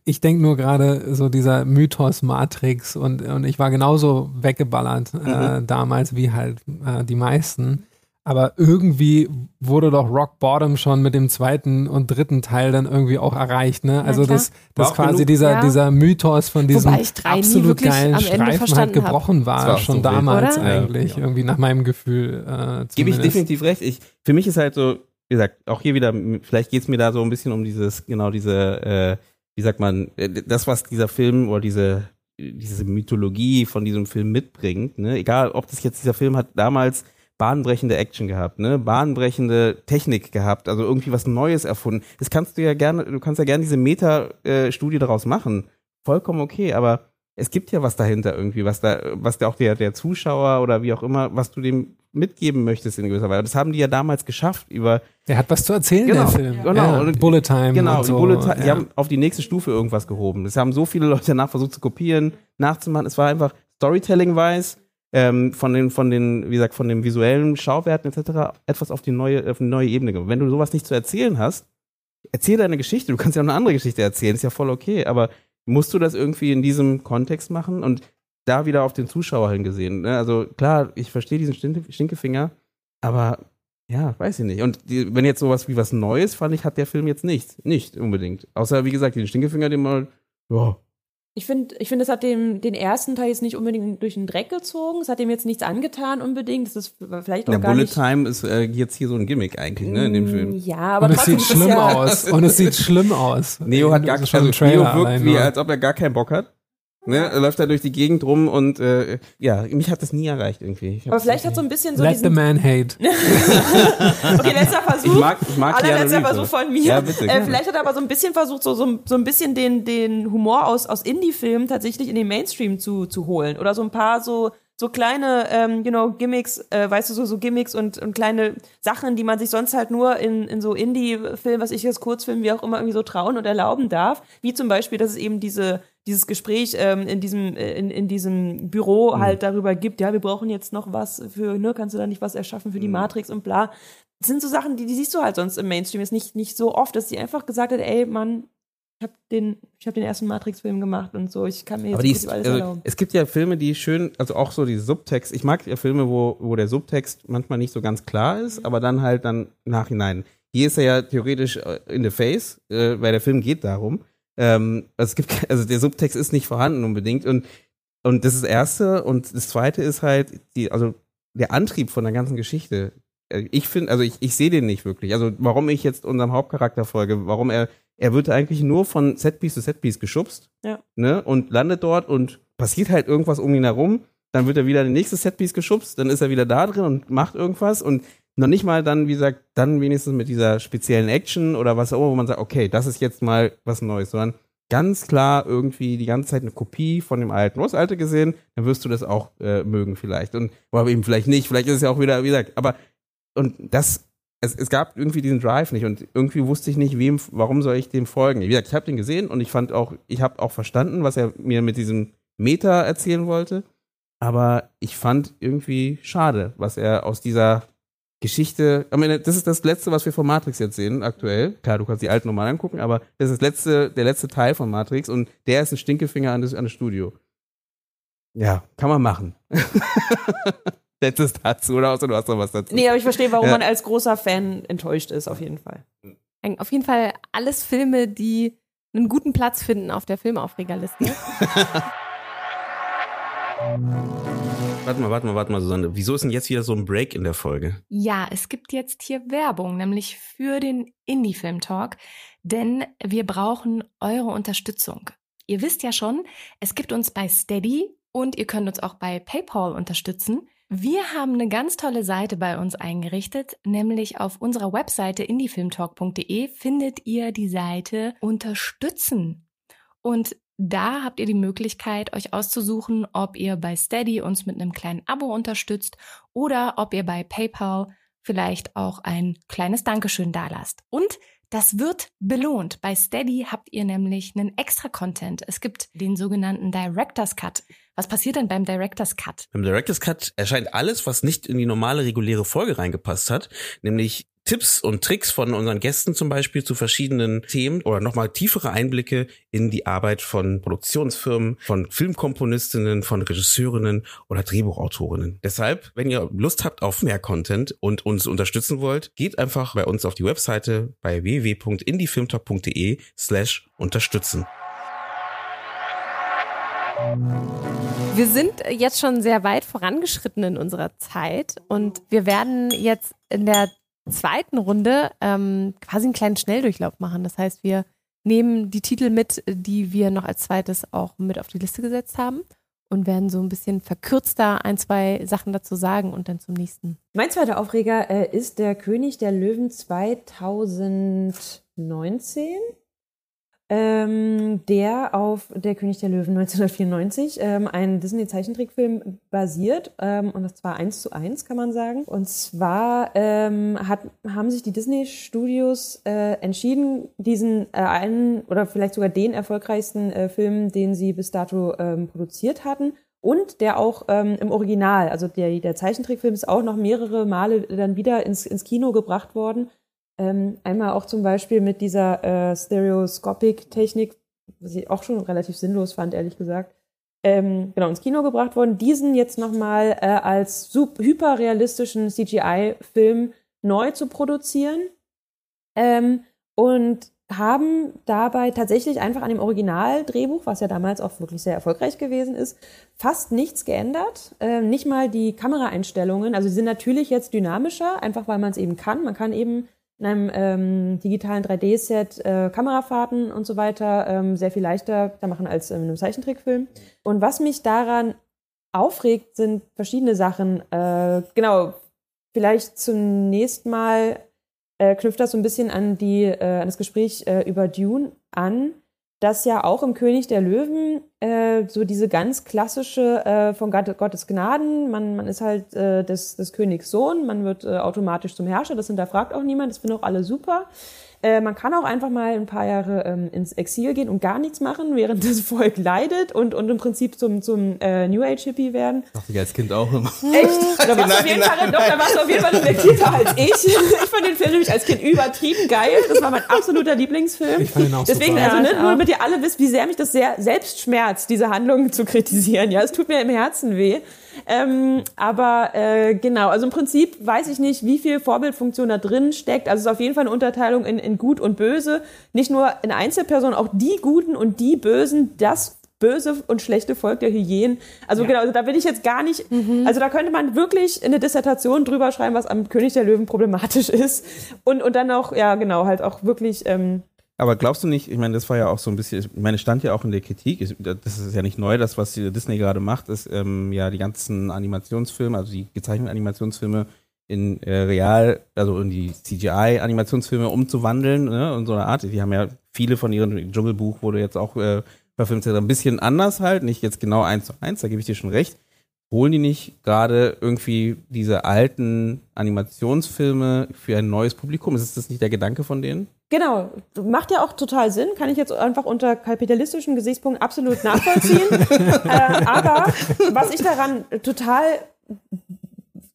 Ich denke nur gerade so dieser Mythos Matrix und, und ich war genauso weggeballert äh, damals wie halt äh, die meisten. Aber irgendwie wurde doch Rock Bottom schon mit dem zweiten und dritten Teil dann irgendwie auch erreicht, ne? Also dass auch quasi genug- dieser, Ja. dieser Mythos von diesem absolut geilen am Ende Streifen halt verstanden hab. gebrochen war, Das war schon so wild. damals Oder? eigentlich, Ja. irgendwie nach meinem Gefühl. Äh, Gebe ich definitiv recht. Ich, für mich ist halt so, wie gesagt, auch hier wieder, vielleicht geht's mir da so ein bisschen um dieses, genau diese, äh, wie sagt man, äh, das, was dieser Film oder diese, diese Mythologie von diesem Film mitbringt, ne? Egal, ob das jetzt dieser Film hat damals bahnbrechende Action gehabt, ne? Bahnbrechende Technik gehabt, also irgendwie was Neues erfunden. Das kannst du ja gerne, du kannst ja gerne diese Meta-Studie daraus machen. Vollkommen okay, aber es gibt ja was dahinter irgendwie, was da, was der auch der, der Zuschauer oder wie auch immer, was du dem mitgeben möchtest in gewisser Weise. Das haben die ja damals geschafft über Der hat was zu erzählen, Genau, der Film. genau. Ja, Bullet Time. Genau, und die so. Bullet Time, die ja. haben auf die nächste Stufe irgendwas gehoben. Es haben so viele Leute danach versucht zu kopieren, nachzumachen. Es war einfach Storytelling-wise, ähm, von den, von den, wie gesagt, von den visuellen Schauwerten etc. etwas auf die neue, auf eine neue Ebene gebracht. Wenn du sowas nicht zu erzählen hast, erzähl deine Geschichte. Du kannst ja auch eine andere Geschichte erzählen, ist ja voll okay. Aber musst du das irgendwie in diesem Kontext machen und da wieder auf den Zuschauer hingesehen. Ne? Also klar, ich verstehe diesen Stinkefinger, aber ja, weiß ich nicht. Und die, wenn jetzt sowas wie was Neues, fand ich, hat der Film jetzt nicht. Nicht unbedingt. Außer, wie gesagt, den Stinkefinger, den mal, ja, Ich finde, ich finde, es hat dem, den ersten Teil jetzt nicht unbedingt durch den Dreck gezogen. Es hat dem jetzt nichts angetan unbedingt. Das ist vielleicht auch der gar Bullet nicht. Time ist äh, jetzt hier so ein Gimmick eigentlich, ne, in dem Film. Ja, aber Und es sieht schlimm ja, aus. Und es sieht schlimm aus. Neo hat gar keinen, also Neo Trailer wirkt allein wie, als ob er gar keinen Bock hat. Ne? Er läuft da durch die Gegend rum und äh, ja, mich hat das nie erreicht irgendwie. Ich aber vielleicht hat so ein bisschen so Let the diesen. man hate. Okay, letzter Versuch. Ich mag, ich mag Allerletzter Versuch von mir. Ja, bitte. äh, vielleicht hat er aber so ein bisschen versucht, so, so, so ein bisschen den, den Humor aus, aus Indie-Filmen tatsächlich in den Mainstream zu, zu holen. Oder so ein paar so, so kleine, ähm, you know, Gimmicks, äh, weißt du, so, so Gimmicks und, und kleine Sachen, die man sich sonst halt nur in, in so Indie-Filmen, was ich jetzt Kurzfilmen, wie auch immer, irgendwie so trauen und erlauben darf. Wie zum Beispiel, dass es eben diese, dieses Gespräch ähm, in diesem äh, in, in diesem Büro halt darüber gibt, ja, wir brauchen jetzt noch was für, ne, kannst du da nicht was erschaffen für die Matrix und bla. Das sind so Sachen, die, die siehst du halt sonst im Mainstream ist nicht nicht so oft, dass sie einfach gesagt hat, ey, Mann, ich habe den ich habe den ersten Matrix Film gemacht und so, ich kann mir jetzt Aber ist, alles also, erlauben. es gibt ja Filme, die schön, also auch so die Subtext. Ich mag ja Filme, wo, wo der Subtext manchmal nicht so ganz klar ist, aber dann halt dann nachhinein. Hier ist er ja theoretisch äh, in the face, äh, weil der Film geht darum. Ähm, also es gibt, also der Subtext ist nicht vorhanden unbedingt und und das ist das erste und das zweite ist halt die, also der Antrieb von der ganzen Geschichte. Äh, Ich finde, also ich, ich sehe den nicht wirklich. Also warum ich jetzt unserem Hauptcharakter folge, warum er er wird eigentlich nur von Setpiece zu Setpiece geschubst Ja. ne, und landet dort und passiert halt irgendwas um ihn herum. Dann wird er wieder in den nächsten Setpiece geschubst, dann ist er wieder da drin und macht irgendwas und noch nicht mal dann, wie gesagt, dann wenigstens mit dieser speziellen Action oder was auch immer, wo man sagt, okay, das ist jetzt mal was Neues, sondern ganz klar irgendwie die ganze Zeit eine Kopie von dem alten. Du alte gesehen, dann wirst du das auch äh, mögen vielleicht und oder eben vielleicht nicht, vielleicht ist es ja auch wieder, wie gesagt, aber und das es, es gab irgendwie diesen Drive nicht und irgendwie wusste ich nicht, wem, warum soll ich dem folgen. Wie gesagt, ich habe den gesehen und ich fand auch, ich habe auch verstanden, was er mir mit diesem Meta erzählen wollte, aber ich fand irgendwie schade, was er aus dieser Geschichte, ich meine, das ist das letzte, was wir von Matrix jetzt sehen, aktuell. Klar, du kannst die alten nochmal angucken, aber das ist das letzte, der letzte Teil von Matrix und der ist ein Stinkefinger an das, an das Studio. Ja, kann man machen. Letztes dazu, oder außer du hast noch was dazu. Nee, aber ich verstehe, warum Ja. man als großer Fan enttäuscht ist, auf jeden Fall. Auf jeden Fall alles Filme, die einen guten Platz finden auf der Filmaufregerliste. Warte mal, warte mal, warte mal, Susanne. Wieso ist denn jetzt wieder so ein Break in der Folge? Ja, es gibt jetzt hier Werbung, nämlich für den Indie-Film Talk, denn wir brauchen eure Unterstützung. Ihr wisst ja schon, es gibt uns bei Steady und ihr könnt uns auch bei PayPal unterstützen. Wir haben eine ganz tolle Seite bei uns eingerichtet, nämlich auf unserer Webseite indiefilmtalk.de findet ihr die Seite Unterstützen. Und da habt ihr die Möglichkeit, euch auszusuchen, ob ihr bei Steady uns mit einem kleinen Abo unterstützt oder ob ihr bei PayPal vielleicht auch ein kleines Dankeschön dalasst. Und das wird belohnt. Bei Steady habt ihr nämlich einen extra Content. Es gibt den sogenannten Director's Cut. Was passiert denn beim Director's Cut? Beim Director's Cut erscheint alles, was nicht in die normale reguläre Folge reingepasst hat, nämlich Tipps und Tricks von unseren Gästen zum Beispiel zu verschiedenen Themen oder nochmal tiefere Einblicke in die Arbeit von Produktionsfirmen, von Filmkomponistinnen, von Regisseurinnen oder Drehbuchautorinnen. Deshalb, wenn ihr Lust habt auf mehr Content und uns unterstützen wollt, geht einfach bei uns auf die Webseite bei www.indiefilmtalk.de slash unterstützen. Wir sind jetzt schon sehr weit vorangeschritten in unserer Zeit und wir werden jetzt in der zweiten Runde ähm, quasi einen kleinen Schnelldurchlauf machen. Das heißt, wir nehmen die Titel mit, die wir noch als zweites auch mit auf die Liste gesetzt haben und werden so ein bisschen verkürzter ein, zwei Sachen dazu sagen und dann zum nächsten. Mein zweiter Aufreger äh, ist der König der Löwen 2019 ähm, der auf Der König der Löwen 1994, ähm, ein Disney-Zeichentrickfilm basiert. Ähm, und das war eins zu eins, kann man sagen. Und zwar ähm, hat, haben sich die Disney-Studios äh, entschieden, diesen äh, einen oder vielleicht sogar den erfolgreichsten äh, Film, den sie bis dato ähm, produziert hatten, und der auch ähm, im Original, also der, der Zeichentrickfilm ist auch noch mehrere Male dann wieder ins, ins Kino gebracht worden. Ähm, einmal auch zum Beispiel mit dieser äh, Stereoscopic-Technik, was ich auch schon relativ sinnlos fand, ehrlich gesagt. Ähm, genau, ins Kino gebracht worden. Diesen jetzt nochmal äh, als hyperrealistischen CGI-Film neu zu produzieren. Ähm, und haben dabei tatsächlich einfach an dem Originaldrehbuch, was ja damals auch wirklich sehr erfolgreich gewesen ist, fast nichts geändert. Äh, nicht mal die Kameraeinstellungen. Also sie sind natürlich jetzt dynamischer, einfach weil man es eben kann. Man kann eben in einem ähm, digitalen 3D-Set äh, Kamerafahrten und so weiter ähm, sehr viel leichter da machen als in einem Zeichentrickfilm. Und was mich daran aufregt, sind verschiedene Sachen. Äh, genau, vielleicht zunächst mal äh, knüpft das so ein bisschen an, die, äh, an das Gespräch äh, über Dune an dass ja auch im König der Löwen äh, so diese ganz klassische äh, von Gott, Gottes Gnaden, man, man ist halt äh, des, des Königs Sohn, man wird äh, automatisch zum Herrscher, das hinterfragt auch niemand, das finden auch alle super. Äh, man kann auch einfach mal ein paar Jahre ähm, ins Exil gehen und gar nichts machen, während das Volk leidet und, und im Prinzip zum, zum äh, New Age Hippie werden. Dachte ich als Kind auch immer. Echt? Da warst du auf jeden Fall, doch, da warst du auf jeden Fall reflektierter als ich. Ich fand den Film nämlich als Kind übertrieben geil. Das war mein absoluter Lieblingsfilm. Ich fand ihn auch Deswegen, super. also, ne, nur damit ihr alle wisst, wie sehr mich das sehr selbst schmerzt, diese Handlung zu kritisieren. Ja, es tut mir im Herzen weh. Ähm, aber äh, genau, also im Prinzip weiß ich nicht, wie viel Vorbildfunktion da drin steckt. Also es ist auf jeden Fall eine Unterteilung in, in Gut und Böse. Nicht nur in Einzelpersonen, auch die Guten und die Bösen, das böse und schlechte Volk der Hyänen. Also genau, also da will ich jetzt gar nicht, also da könnte man wirklich eine Dissertation drüber schreiben, was am König der Löwen problematisch ist. Und, und dann auch, ja genau, halt auch wirklich, ähm, Aber glaubst du nicht, ich meine, das war ja auch so ein bisschen, ich meine, stand ja auch in der Kritik, das ist ja nicht neu, das, was Disney gerade macht, ist ähm, ja die ganzen Animationsfilme, also die gezeichneten Animationsfilme in äh, real, also in die CGI-Animationsfilme umzuwandeln, ne, und so eine Art. Die haben ja viele von ihren, Dschungelbuch wurde jetzt auch äh, verfilmt, ein bisschen anders halt, nicht jetzt genau eins zu eins, da gebe ich dir schon recht. Holen die nicht gerade irgendwie diese alten Animationsfilme für ein neues Publikum? Ist das nicht der Gedanke von denen? Genau, macht ja auch total Sinn, kann ich jetzt einfach unter kapitalistischen Gesichtspunkten absolut nachvollziehen. äh, aber was ich daran total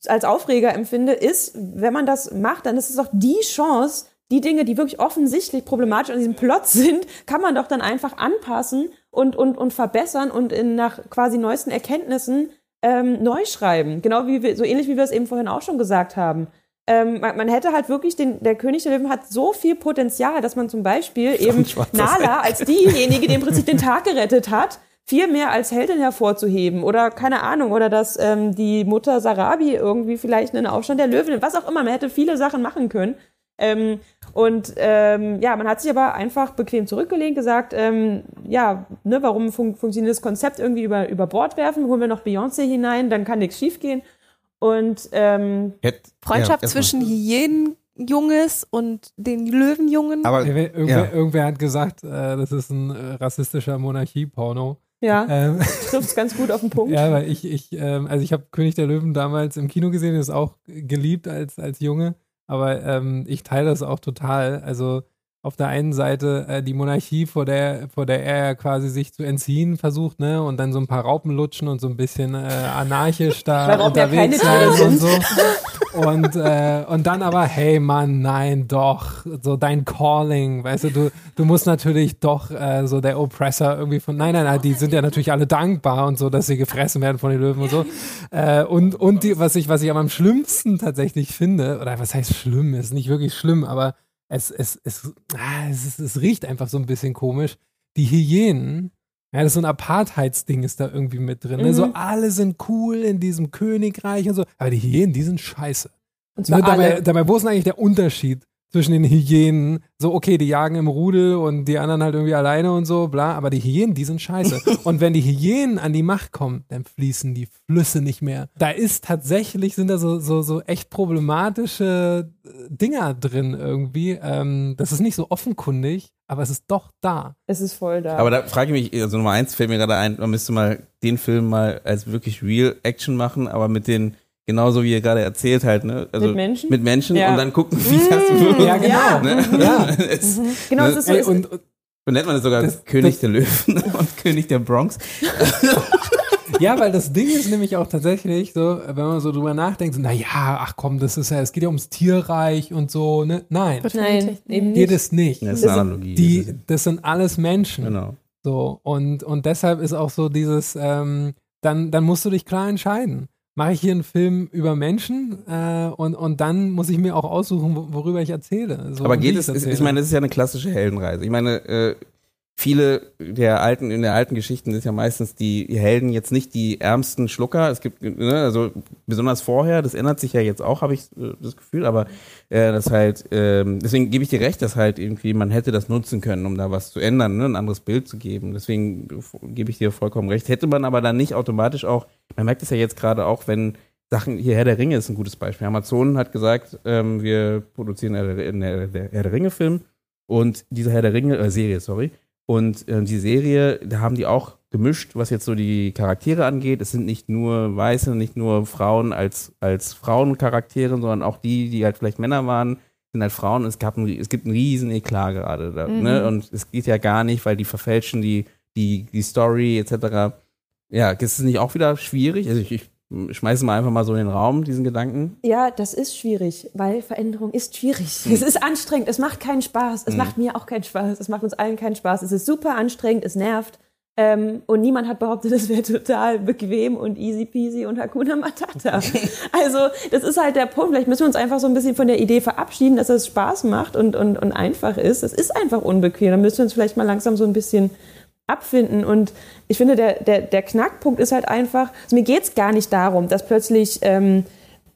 als Aufreger empfinde, ist, wenn man das macht, dann ist es doch die Chance, die Dinge, die wirklich offensichtlich problematisch an diesem Plot sind, kann man doch dann einfach anpassen und, und, und verbessern und in, nach quasi neuesten Erkenntnissen ähm, neu schreiben. Genau wie wir, so ähnlich wie wir es eben vorhin auch schon gesagt haben. Ähm, man, man hätte halt wirklich den, der König der Löwen hat so viel Potenzial, dass man zum Beispiel eben Nala als diejenige, die im Prinzip den Tag gerettet hat, viel mehr als Heldin hervorzuheben oder keine Ahnung oder dass ähm, die Mutter Sarabi irgendwie vielleicht einen Aufstand der Löwen, was auch immer, man hätte viele Sachen machen können. Ähm, und ähm, ja, man hat sich aber einfach bequem zurückgelehnt, gesagt, ähm, ja, ne, warum fun funktioniert das Konzept irgendwie über, über Bord werfen, holen wir noch Beyoncé hinein, dann kann nichts schiefgehen. Und ähm, Hätt- Freundschaft ja, zwischen Hyänenjunges und den Löwenjungen. Aber Irgendwer, irgendwer, ja. irgendwer hat gesagt, äh, das ist ein äh, rassistischer Monarchie-Porno. ja, Ähm, trifft's ganz gut auf den Punkt. ja, weil ich, ich, ähm, also ich habe König der Löwen damals im Kino gesehen, ist auch geliebt als, als Junge, aber ähm, ich teile das auch total. Also auf der einen Seite äh, die Monarchie, vor der, vor der er quasi sich zu entziehen versucht, ne, und dann so ein paar Raupen lutschen und so ein bisschen äh, anarchisch da ja keine unterwegs sein und so. Und, äh, und dann aber, hey Mann, nein, doch, so dein Calling, weißt du, du, du musst natürlich doch äh, so der Oppressor irgendwie von, nein, nein, nein, die sind ja natürlich alle dankbar und so, dass sie gefressen werden von den Löwen und so. Äh, und und die, was ich, was ich am schlimmsten tatsächlich finde, oder was heißt schlimm, ist nicht wirklich schlimm, aber es, es, es, ah, es, es, es riecht einfach so ein bisschen komisch. Die Hyänen, ja, das ist so ein Apartheidsding ist da irgendwie mit drin. Ne? Mhm. So alle sind cool in diesem Königreich und so, aber die Hyänen, die sind scheiße. Und Ne, dabei, dabei, wo ist denn eigentlich der Unterschied zwischen den Hyänen? So, okay, die jagen im Rudel und die anderen halt irgendwie alleine und so, bla, aber die Hyänen, die sind scheiße. und wenn die Hyänen an die Macht kommen, dann fließen die Flüsse nicht mehr. Da ist tatsächlich, sind da so, so, so echt problematische äh, Dinger drin irgendwie. Ähm, das ist nicht so offenkundig, aber es ist doch da. Es ist voll da. Aber da frage ich mich, also Nummer eins fällt mir gerade ein, man müsste mal den Film mal als wirklich Real Action machen, aber mit den, genauso wie ihr gerade erzählt halt, ne? Also Mit Menschen? Mit Menschen Ja. und dann gucken, wie das wirkt. Ja, genau. Ne? Ja. Es, genau, es ist so. Ey, es, und, und so nennt man das sogar Das- König das- der Löwen und König der Bronx. Ja, weil das Ding ist nämlich auch tatsächlich so, wenn man so drüber nachdenkt, so, na ja, ach komm, das ist ja, es geht ja ums Tierreich und so, ne? Nein, nein, eben geht nicht. es nicht. Das ist eine Analogie. Die, Das das sind alles Menschen. genau. So, und, und deshalb ist auch so dieses, ähm, dann, dann musst du dich klar entscheiden. Mache ich hier einen Film über Menschen äh, und, und dann muss ich mir auch aussuchen, wo- worüber ich erzähle. So, Aber geht ich es, ich erzähle. meine, das ist ja eine klassische Heldenreise. Ich meine, äh, viele der alten, in der alten Geschichten ist ja meistens die Helden jetzt nicht die ärmsten Schlucker. Es gibt, ne, also besonders vorher, das ändert sich ja jetzt auch, habe ich äh, das Gefühl, aber äh, das halt, ähm, deswegen gebe ich dir recht, dass halt irgendwie man hätte das nutzen können, um da was zu ändern, ne, ein anderes Bild zu geben. Deswegen gebe ich dir vollkommen recht. Hätte man aber dann nicht automatisch auch, man merkt es ja jetzt gerade auch, wenn Sachen, hier Herr der Ringe ist ein gutes Beispiel. Amazon hat gesagt, ähm, wir produzieren einen Herr der, Herr der Ringe-Film und diese Herr der Ringe, äh, Serie, sorry. Und äh, die Serie, da haben die auch gemischt, was jetzt so die Charaktere angeht. Es sind nicht nur Weiße, nicht nur Frauen als, als Frauencharaktere, sondern auch die, die halt vielleicht Männer waren, sind halt Frauen. Es, gab ein, es gibt einen riesen Eklat gerade. Da, Mhm. ne? Und es geht ja gar nicht, weil die verfälschen die, die, die Story etc. Ja, ist es nicht auch wieder schwierig? Also ich, ich schmeiße mal einfach mal so in den Raum, diesen Gedanken. Ja, das ist schwierig, weil Veränderung ist schwierig. Es ist anstrengend, es macht keinen Spaß. Es Mhm. macht mir auch keinen Spaß. Es macht uns allen keinen Spaß. Es ist super anstrengend, es nervt. Ähm, und niemand hat behauptet, es wäre total bequem und easy peasy und Hakuna Matata. also, das ist halt der Punkt. Vielleicht müssen wir uns einfach so ein bisschen von der Idee verabschieden, dass es Spaß macht und, und, und einfach ist. Es ist einfach unbequem. Dann müssen wir uns vielleicht mal langsam so ein bisschen abfinden. Und ich finde, der, der, der Knackpunkt ist halt einfach, also mir geht's gar nicht darum, dass plötzlich ähm,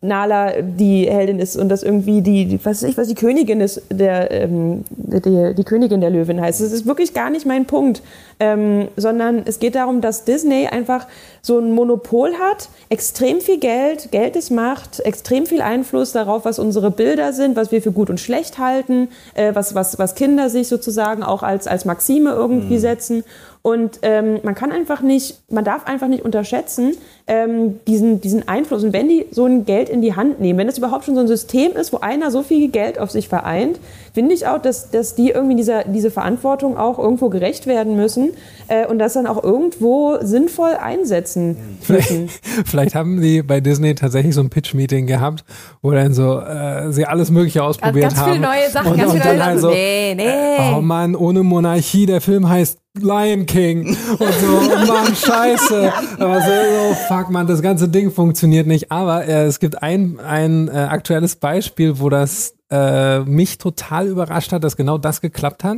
Nala die Heldin ist und dass irgendwie die, die was weiß ich, was die Königin ist, der, ähm, die, die Königin der Löwin heißt. Das ist wirklich gar nicht mein Punkt, ähm, sondern es geht darum, dass Disney einfach so ein Monopol hat, extrem viel Geld, Geld ist Macht, extrem viel Einfluss darauf, was unsere Bilder sind, was wir für gut und schlecht halten, äh, was, was, was Kinder sich sozusagen auch als, als Maxime irgendwie setzen. Und ähm, man kann einfach nicht, man darf einfach nicht unterschätzen, ähm, diesen, diesen Einfluss. Und wenn die so ein Geld in die Hand nehmen, wenn es überhaupt schon so ein System ist, wo einer so viel Geld auf sich vereint, finde ich auch, dass, dass die irgendwie dieser, diese Verantwortung auch irgendwo gerecht werden müssen äh, und das dann auch irgendwo sinnvoll einsetzen müssen. Vielleicht haben die bei Disney tatsächlich so ein Pitch-Meeting gehabt, wo dann so äh, sie alles Mögliche Ganz, ausprobiert ganz haben. viele neue Sachen, und, ganz und viele neue Sachen. so, nee, nee. Oh Mann, ohne Monarchie, der Film heißt Lion King und so, oh Mann, scheiße. Aber so, so, fuck man, das ganze Ding funktioniert nicht. Aber äh, es gibt ein, ein äh, aktuelles Beispiel, wo das äh, mich total überrascht hat, dass genau das geklappt hat.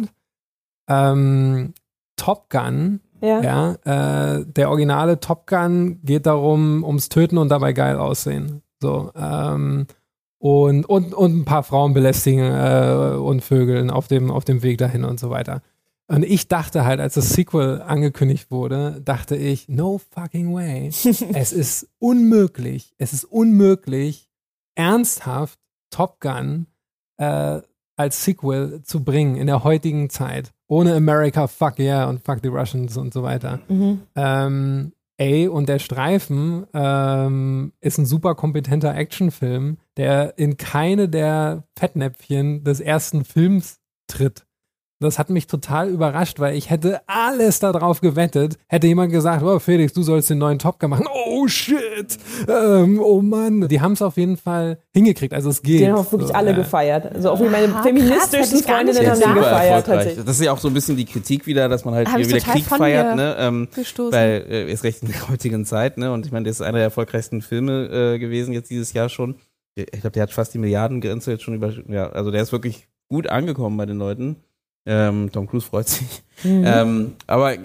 Ähm, Top Gun Ja. Ja, äh, der originale Top Gun geht darum, ums Töten und dabei geil aussehen. So, ähm, und, und, und ein paar Frauen belästigen äh, und Vögeln auf dem, auf dem Weg dahin und so weiter. Und ich dachte halt, als das Sequel angekündigt wurde, dachte ich, no fucking way. es ist unmöglich, es ist unmöglich, ernsthaft Top Gun äh, als Sequel zu bringen in der heutigen Zeit. Ohne America, fuck yeah und fuck the Russians und so weiter. Mhm. Ähm, ey, und der Streifen ähm, ist ein super kompetenter Actionfilm, der in keine der Fettnäpfchen des ersten Films tritt. Das hat mich total überrascht, weil ich hätte alles darauf gewettet. Hätte jemand gesagt, oh Felix, du sollst den neuen Top Gun machen. Oh shit! Ähm, oh Mann. Die haben es auf jeden Fall hingekriegt. Also es geht. Den haben auch wirklich So, alle äh, gefeiert. Also auch wie meine Ah, feministischen krass, Freundinnen haben den gefeiert tatsächlich. Das ist ja auch so ein bisschen die Kritik wieder, dass man halt Hab hier wieder Krieg von feiert, ne? Ähm, gestoßen. weil äh, ist recht in der heutigen Zeit, ne? Und ich meine, das ist einer der erfolgreichsten Filme äh, gewesen jetzt dieses Jahr schon. Ich glaube, der hat fast die Milliardengrenze jetzt schon über. Ja, also der ist wirklich gut angekommen bei den Leuten. Ähm, Tom Cruise freut sich. Mhm. Ähm, aber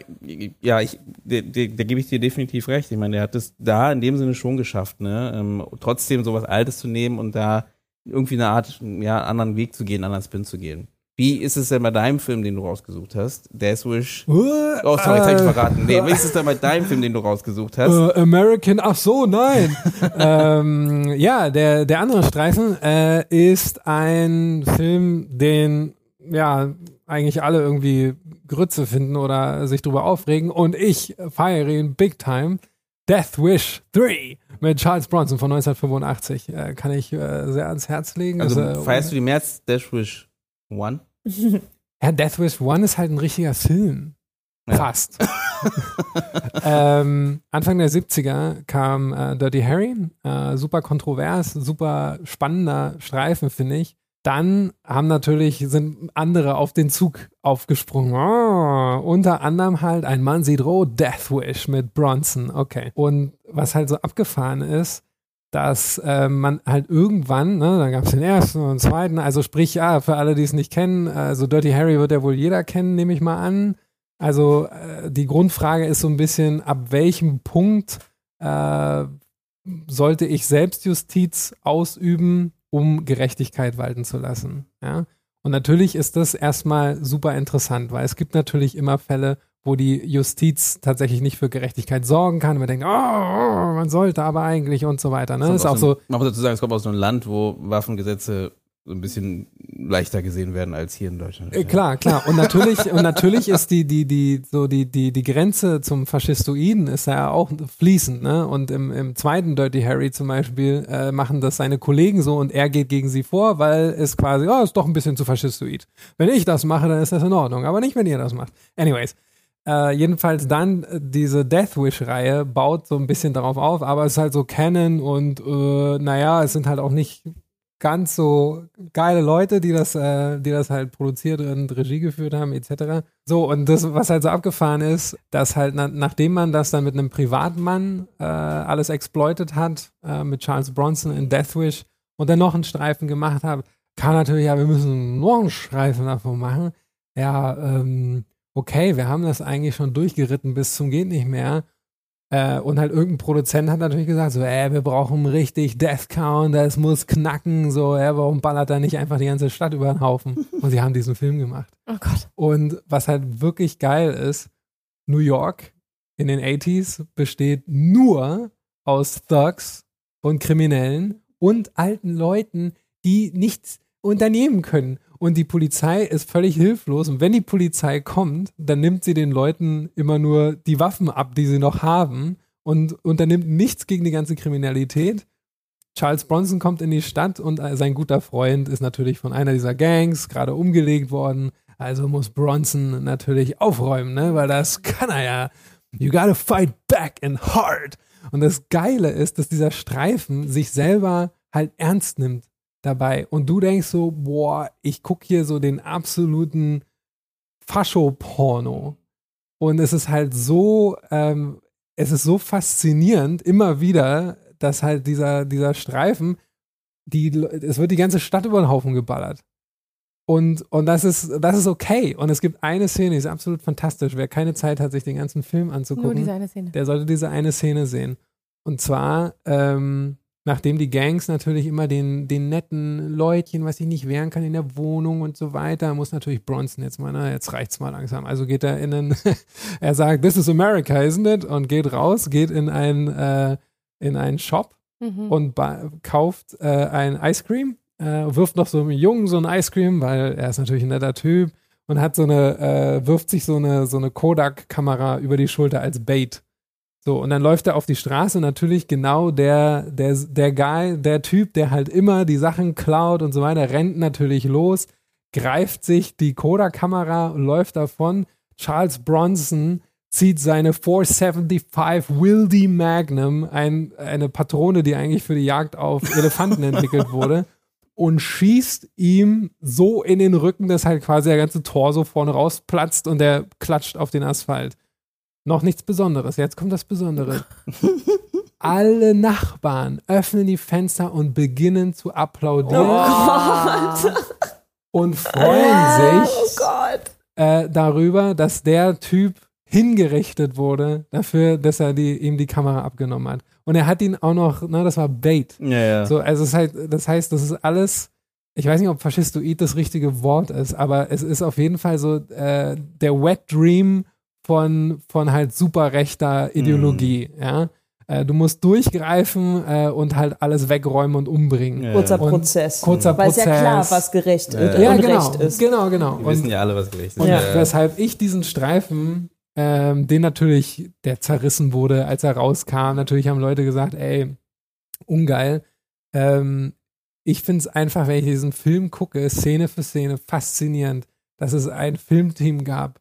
ja, ich, da, da, gebe ich dir definitiv recht. Ich meine, der hat es da in dem Sinne schon geschafft, ne? Ähm, trotzdem sowas Altes zu nehmen und da irgendwie eine Art, ja, anderen Weg zu gehen, anderen Spin zu gehen. Wie ist es denn bei deinem Film, den du rausgesucht hast? Death Wish? äh, Oh, sorry, jetzt hab ich verraten. Nee, wie ist es denn bei deinem Film, den du rausgesucht hast? Äh, American, ach so, nein. ähm, ja, der, der andere Streifen äh, ist ein Film, den ja eigentlich alle irgendwie Grütze finden oder sich drüber aufregen und ich feiere ihn big time. Death Wish 3 mit Charles Bronson von 1985. Äh, kann ich äh, sehr ans Herz legen. Also Ist, äh, feierst du die mehr als Death Wish One? Ja, Death Wish 1 ist halt ein richtiger Film. Ja. Fast. ähm, Anfang der 70er kam äh, Dirty Harry. Äh, super kontrovers, super spannender Streifen, finde ich. Dann haben natürlich, sind andere auf den Zug aufgesprungen. Oh, unter anderem halt ein Mann sieht rot, Death Wish mit Bronson. Okay. Und was halt so abgefahren ist, dass äh, man halt irgendwann, ne, dann gab es den ersten und den zweiten, also sprich, ja, für alle, die es nicht kennen, also Dirty Harry wird ja wohl jeder kennen, nehme ich mal an. Also äh, die Grundfrage ist so ein bisschen, ab welchem Punkt äh, sollte ich Selbstjustiz ausüben, um Gerechtigkeit walten zu lassen. Ja? Und natürlich ist das erstmal super interessant, weil es gibt natürlich immer Fälle, wo die Justiz tatsächlich nicht für Gerechtigkeit sorgen kann. Man denkt, oh, man sollte aber eigentlich und so weiter. Ne? Kommt ist auch so, Man muss dazu sagen, es kommt aus einem Land, wo Waffengesetze so ein bisschen leichter gesehen werden als hier in Deutschland. Äh, klar, klar. Und natürlich, und natürlich ist die, die, die, so die, die, die Grenze zum Faschistoiden ist ja auch fließend, ne? Und im, im zweiten Dirty Harry zum Beispiel äh, machen das seine Kollegen so und er geht gegen sie vor, weil es quasi, oh, ist doch ein bisschen zu faschistoid. Wenn ich das mache, dann ist das in Ordnung, aber nicht, wenn ihr das macht. Anyways. Äh, jedenfalls dann äh, diese Death Wish-Reihe baut so ein bisschen darauf auf, aber es ist halt so Canon und äh, naja, es sind halt auch nicht ganz so geile Leute, die das, äh, die das halt produziert und Regie geführt haben, etc. So, und das, was halt so abgefahren ist, dass halt, na, nachdem man das dann mit einem Privatmann äh, alles exploitet hat, äh, mit Charles Bronson in Death Wish und dann noch einen Streifen gemacht hat, kam natürlich, ja, wir müssen noch einen Streifen davon machen. Ja, ähm, okay, wir haben das eigentlich schon durchgeritten bis zum geht nicht mehr. Äh, und halt irgendein Produzent hat natürlich gesagt, so, ey, wir brauchen richtig Death Count, das muss knacken, so, ey, warum ballert da nicht einfach die ganze Stadt über den Haufen? Und sie haben diesen Film gemacht. Oh Gott. Und was halt wirklich geil ist, New York in den 80s besteht nur aus Thugs und Kriminellen und alten Leuten, die nichts unternehmen können. Und die Polizei ist völlig hilflos. Und wenn die Polizei kommt, dann nimmt sie den Leuten immer nur die Waffen ab, die sie noch haben und unternimmt nichts gegen die ganze Kriminalität. Charles Bronson kommt in die Stadt und äh, sein guter Freund ist natürlich von einer dieser Gangs gerade umgelegt worden. Also muss Bronson natürlich aufräumen, ne? weil das kann er ja. You gotta fight back and hard. Und das Geile ist, dass dieser Streifen sich selber halt ernst nimmt dabei. Und du denkst so, boah, ich gucke hier so den absoluten Fascho-Porno. Und es ist halt so, ähm, es ist so faszinierend immer wieder, dass halt dieser, dieser Streifen, die, es wird die ganze Stadt über den Haufen geballert. Und, und das ist, das ist okay. Und es gibt eine Szene, die ist absolut fantastisch. Wer keine Zeit hat, sich den ganzen Film anzugucken, der sollte diese eine Szene sehen. Und zwar, ähm, nachdem die Gangs natürlich immer den, den netten Leutchen, was sich nicht wehren kann in der Wohnung und so weiter, muss natürlich Bronson jetzt mal, na, jetzt reicht's mal langsam. Also geht er in einen, er sagt, this is America, isn't it? Und geht raus, geht in einen, äh, in einen Shop Mhm. und kauft äh, ein Ice Cream, äh, wirft noch so einem Jungen so ein Ice Cream, weil er ist natürlich ein netter Typ und hat so eine, äh, wirft sich so eine, so eine Kodak-Kamera über die Schulter als Bait. So, und dann läuft er auf die Straße und natürlich genau der, der, der Guy, der Typ, der halt immer die Sachen klaut und so weiter, rennt natürlich los, greift sich die Kodak-Kamera und läuft davon. Charles Bronson zieht seine 475 Wildy Magnum, ein, eine Patrone, die eigentlich für die Jagd auf Elefanten entwickelt wurde, und schießt ihm so in den Rücken, dass halt quasi der ganze Torso vorne rausplatzt und der klatscht auf den Asphalt. Noch nichts Besonderes. Jetzt kommt das Besondere. Alle Nachbarn öffnen die Fenster und beginnen zu applaudieren und freuen sich äh, darüber, dass der Typ hingerichtet wurde dafür, dass er die, ihm die Kamera abgenommen hat. Und er hat ihn auch noch, na, das war Bait. Ja, ja. So, also es halt, das heißt, das ist alles, ich weiß nicht, ob faschistoid das richtige Wort ist, aber es ist auf jeden Fall so äh, der Wet Dream von, von halt super rechter Ideologie, ja. Äh, du musst durchgreifen äh, und halt alles wegräumen und umbringen. Ja, Kurzer ja. Und Prozess. kurzer Weil es ja Prozess. klar, was gerecht Ja, und ja. Ja, genau, Recht ist. genau, genau. Wir Und, wissen ja alle, was gerecht ist. und Ja. weshalb ich diesen Streifen, ähm, den natürlich, der zerrissen wurde, als er rauskam, natürlich haben Leute gesagt, ey, ungeil. Ähm, ich finde es einfach, wenn ich diesen Film gucke, Szene für Szene, faszinierend, dass es ein Filmteam gab,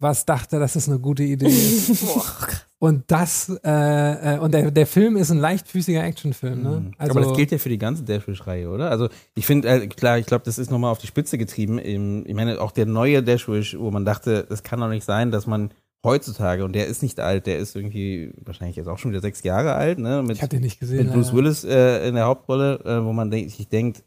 was dachte, dass es eine gute Idee ist. und das, äh, äh, und der, der Film ist ein leichtfüßiger Actionfilm, ne? Mhm. Aber das gilt ja für die ganze Dashwish-Reihe, oder? Also ich finde, äh, klar, ich glaube, das ist nochmal auf die Spitze getrieben. Im, ich meine, auch der neue Dashwish, wo man dachte, es kann doch nicht sein, dass man heutzutage, und der ist nicht alt, der ist irgendwie wahrscheinlich jetzt auch schon wieder sechs Jahre alt, ne? Mit, ich habe den nicht gesehen. mit Bruce leider. Willis äh, in der Hauptrolle, äh, wo man denk, sich denkt,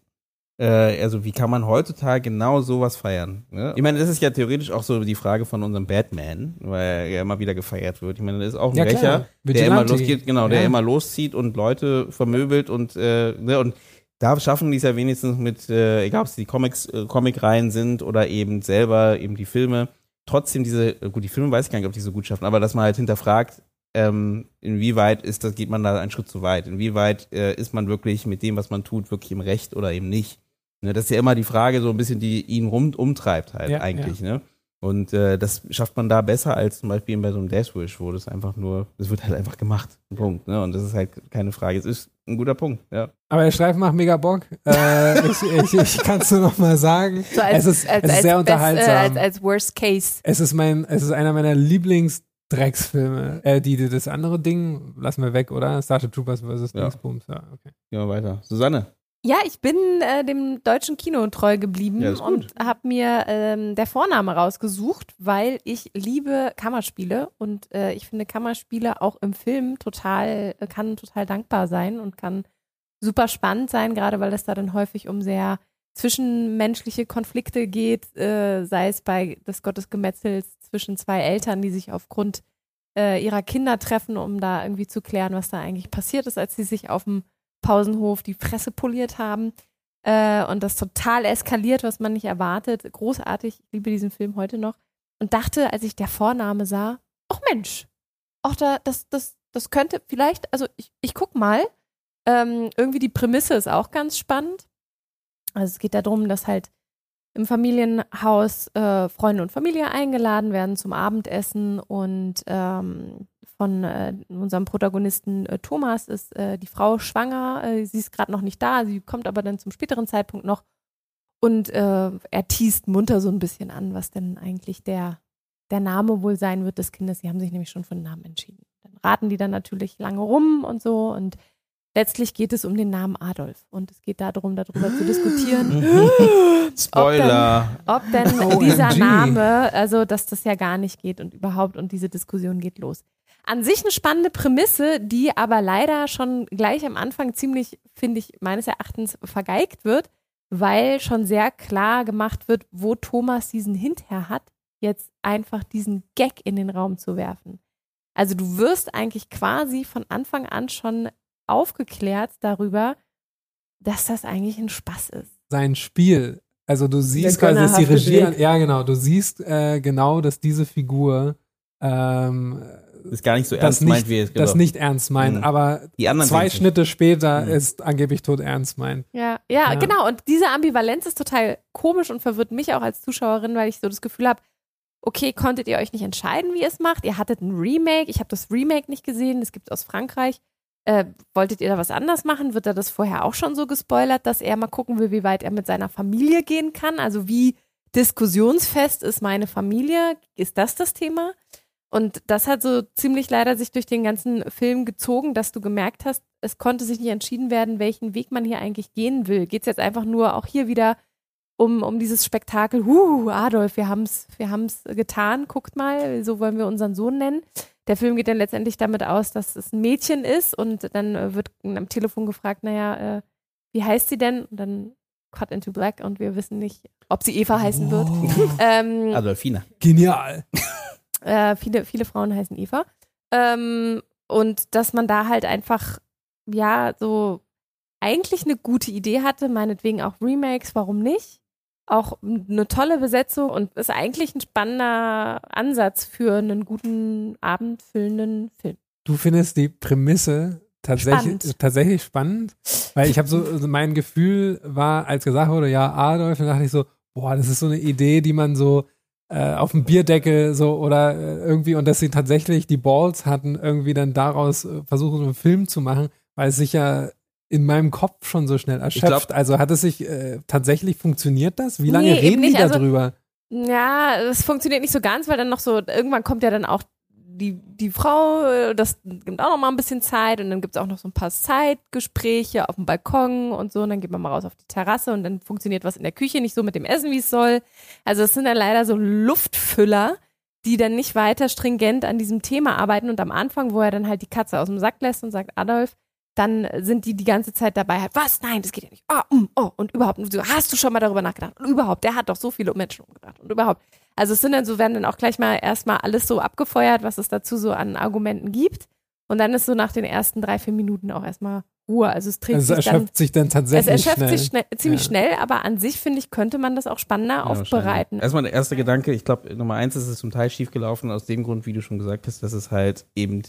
äh, also wie kann man heutzutage genau sowas feiern? Ne? Ich meine, das ist ja theoretisch auch so die Frage von unserem Batman, weil er ja immer wieder gefeiert wird. Ich meine, das ist auch ein Ja, Rächer, der immer losgeht, genau, der Ja. immer loszieht und Leute vermöbelt und, äh, ne, und da schaffen die es ja wenigstens mit, äh, egal ob es die Comics, äh, Comicreihen sind oder eben selber eben die Filme, trotzdem diese, äh, gut, die Filme weiß ich gar nicht, ob die so gut schaffen, aber dass man halt hinterfragt, ähm, inwieweit ist das, geht man da einen Schritt zu weit? Inwieweit äh, ist man wirklich mit dem, was man tut, wirklich im Recht oder eben nicht? Ne, das ist ja immer die Frage, so ein bisschen, die ihn rum, umtreibt halt Ja, eigentlich, ne? Und äh, das schafft man da besser als zum Beispiel bei so einem Dashwish, wo das einfach nur, das wird halt einfach gemacht. Punkt. Ne? Und das ist halt keine Frage. Es ist ein guter Punkt, ja. Aber der Streifen macht mega Bock. Äh, ich ich, ich kann es nur noch mal sagen. So als, es ist, als, es ist als sehr best- unterhaltsam. Äh, als, als Worst Case. es ist mein, es ist einer meiner Lieblingsdrecksfilme. Äh, die, die, das andere Ding lassen wir weg, oder? Starship Troopers vs. Ja. Dingsbums. Ja, okay. Gehen wir weiter. Susanne. Ja, ich bin äh, dem deutschen Kino treu geblieben Ja, und habe mir ähm, der Vorname rausgesucht, weil ich liebe Kammerspiele und äh, ich finde Kammerspiele auch im Film total, äh, kann total dankbar sein und kann super spannend sein, gerade weil es da dann häufig um sehr zwischenmenschliche Konflikte geht, äh, sei es bei des Gottesgemetzels zwischen zwei Eltern, die sich aufgrund äh, ihrer Kinder treffen, um da irgendwie zu klären, was da eigentlich passiert ist, als sie sich auf dem Pausenhof die Fresse poliert haben. Äh, und das total eskaliert, was man nicht erwartet. Großartig, ich liebe diesen Film heute noch. Und dachte, als ich der Vorname sah, ach Mensch, auch da, das, das, das könnte vielleicht, also ich, ich guck mal. Ähm, irgendwie die Prämisse ist auch ganz spannend. Also es geht darum, dass halt im Familienhaus äh, Freunde und Familie eingeladen werden zum Abendessen und ähm, von äh, unserem Protagonisten äh, Thomas ist äh, die Frau schwanger. Äh, sie ist gerade noch nicht da, sie kommt aber dann zum späteren Zeitpunkt noch und äh, er teast munter so ein bisschen an, was denn eigentlich der, der Name wohl sein wird des Kindes. Sie haben sich nämlich schon für einen Namen entschieden. Dann raten die dann natürlich lange rum und so und letztlich geht es um den Namen Adolf und es geht darum, darüber zu diskutieren. Spoiler. ob denn OMG. dieser Name, also dass das ja gar nicht geht und überhaupt und diese Diskussion geht los. An sich eine spannende Prämisse, die aber leider schon gleich am Anfang ziemlich, finde ich, meines Erachtens vergeigt wird, weil schon sehr klar gemacht wird, wo Thomas diesen Hint her hat, jetzt einfach diesen Gag in den Raum zu werfen. Also du wirst eigentlich quasi von Anfang an schon aufgeklärt darüber, dass das eigentlich ein Spaß ist. Sein Spiel. Also du siehst quasi, dass die Regie, ja genau, du siehst äh, genau, dass diese Figur ähm, ist gar nicht so das ernst nicht, meint, wie es das genau. nicht ernst meint, Mhm. aber Die anderen zwei. Schnitte später Mhm. ist angeblich tot ernst meint. Ja, ja, Ja. genau. Und diese Ambivalenz ist total komisch und verwirrt mich auch als Zuschauerin, weil ich so das Gefühl habe, okay, konntet ihr euch nicht entscheiden, wie ihr es macht? Ihr hattet ein Remake, ich habe das Remake nicht gesehen, das gibt es aus Frankreich. Äh, wolltet ihr da was anders machen? Wird er das vorher auch schon so gespoilert, dass er mal gucken will, wie weit er mit seiner Familie gehen kann? Also wie diskussionsfest ist meine Familie? Ist das das Thema? Und das hat so ziemlich leider sich durch den ganzen Film gezogen, dass du gemerkt hast, es konnte sich nicht entschieden werden, welchen Weg man hier eigentlich gehen will. Geht es jetzt einfach nur auch hier wieder um, um dieses Spektakel, huh, Adolf, wir haben es wir haben's getan, guckt mal, so wollen wir unseren Sohn nennen. Der Film geht dann letztendlich damit aus, dass es ein Mädchen ist und dann äh, wird am Telefon gefragt, naja, äh, wie heißt sie denn? Und dann Cut into Black und wir wissen nicht, ob sie Eva heißen wird. Ähm, Adolfina. Genial. Äh, viele, viele Frauen heißen Eva. Ähm, und dass man da halt einfach, ja, so eigentlich eine gute Idee hatte, meinetwegen auch Remakes, warum nicht? Auch eine tolle Besetzung und ist eigentlich ein spannender Ansatz für einen guten, abendfüllenden Film. Du findest die Prämisse tatsächlich Spannend. tatsächlich spannend, weil ich habe so also mein Gefühl war, als gesagt wurde, ja Adolf, dann dachte ich so, boah, das ist so eine Idee, die man so äh, auf dem Bierdeckel so oder äh, irgendwie und dass sie tatsächlich die Balls hatten, irgendwie dann daraus äh, versuchen, einen Film zu machen, weil es sich ja in meinem Kopf schon so schnell erschöpft. also hat es sich äh, tatsächlich funktioniert das? Wie lange Nee, reden die. Also- darüber? Ja, es funktioniert nicht so ganz, weil dann noch so, irgendwann kommt ja dann auch die, die Frau, äh, das gibt auch noch mal ein bisschen Zeit und dann gibt es auch noch so ein paar Zeitgespräche auf dem Balkon und so und dann geht man mal raus auf die Terrasse und dann funktioniert was in der Küche nicht so mit dem Essen, wie es soll. Also es sind dann leider so Luftfüller, die dann nicht weiter stringent an diesem Thema arbeiten und am Anfang, wo er dann halt die Katze aus dem Sack lässt und sagt, Adolf, dann sind die die ganze Zeit dabei halt, was? Nein, das geht ja nicht. Oh, mm, oh, und überhaupt, und so, hast du schon mal darüber nachgedacht? Und überhaupt, der hat doch so viele Menschen umgebracht und überhaupt. Also es sind dann so, werden dann auch gleich mal erstmal alles so abgefeuert, was es dazu so an Argumenten gibt. Und dann ist so nach den ersten drei, vier Minuten auch erstmal Ruhe. Also es trägt Also es sich dann, erschöpft sich dann es tatsächlich erschöpft schnell. sich schnell, ziemlich Ja. schnell, aber an sich, finde ich, könnte man das auch spannender Ja, aufbereiten. Erstmal der erste Gedanke, ich glaube, Nummer eins ist es zum Teil schief gelaufen, aus dem Grund, wie du schon gesagt hast, dass es halt eben,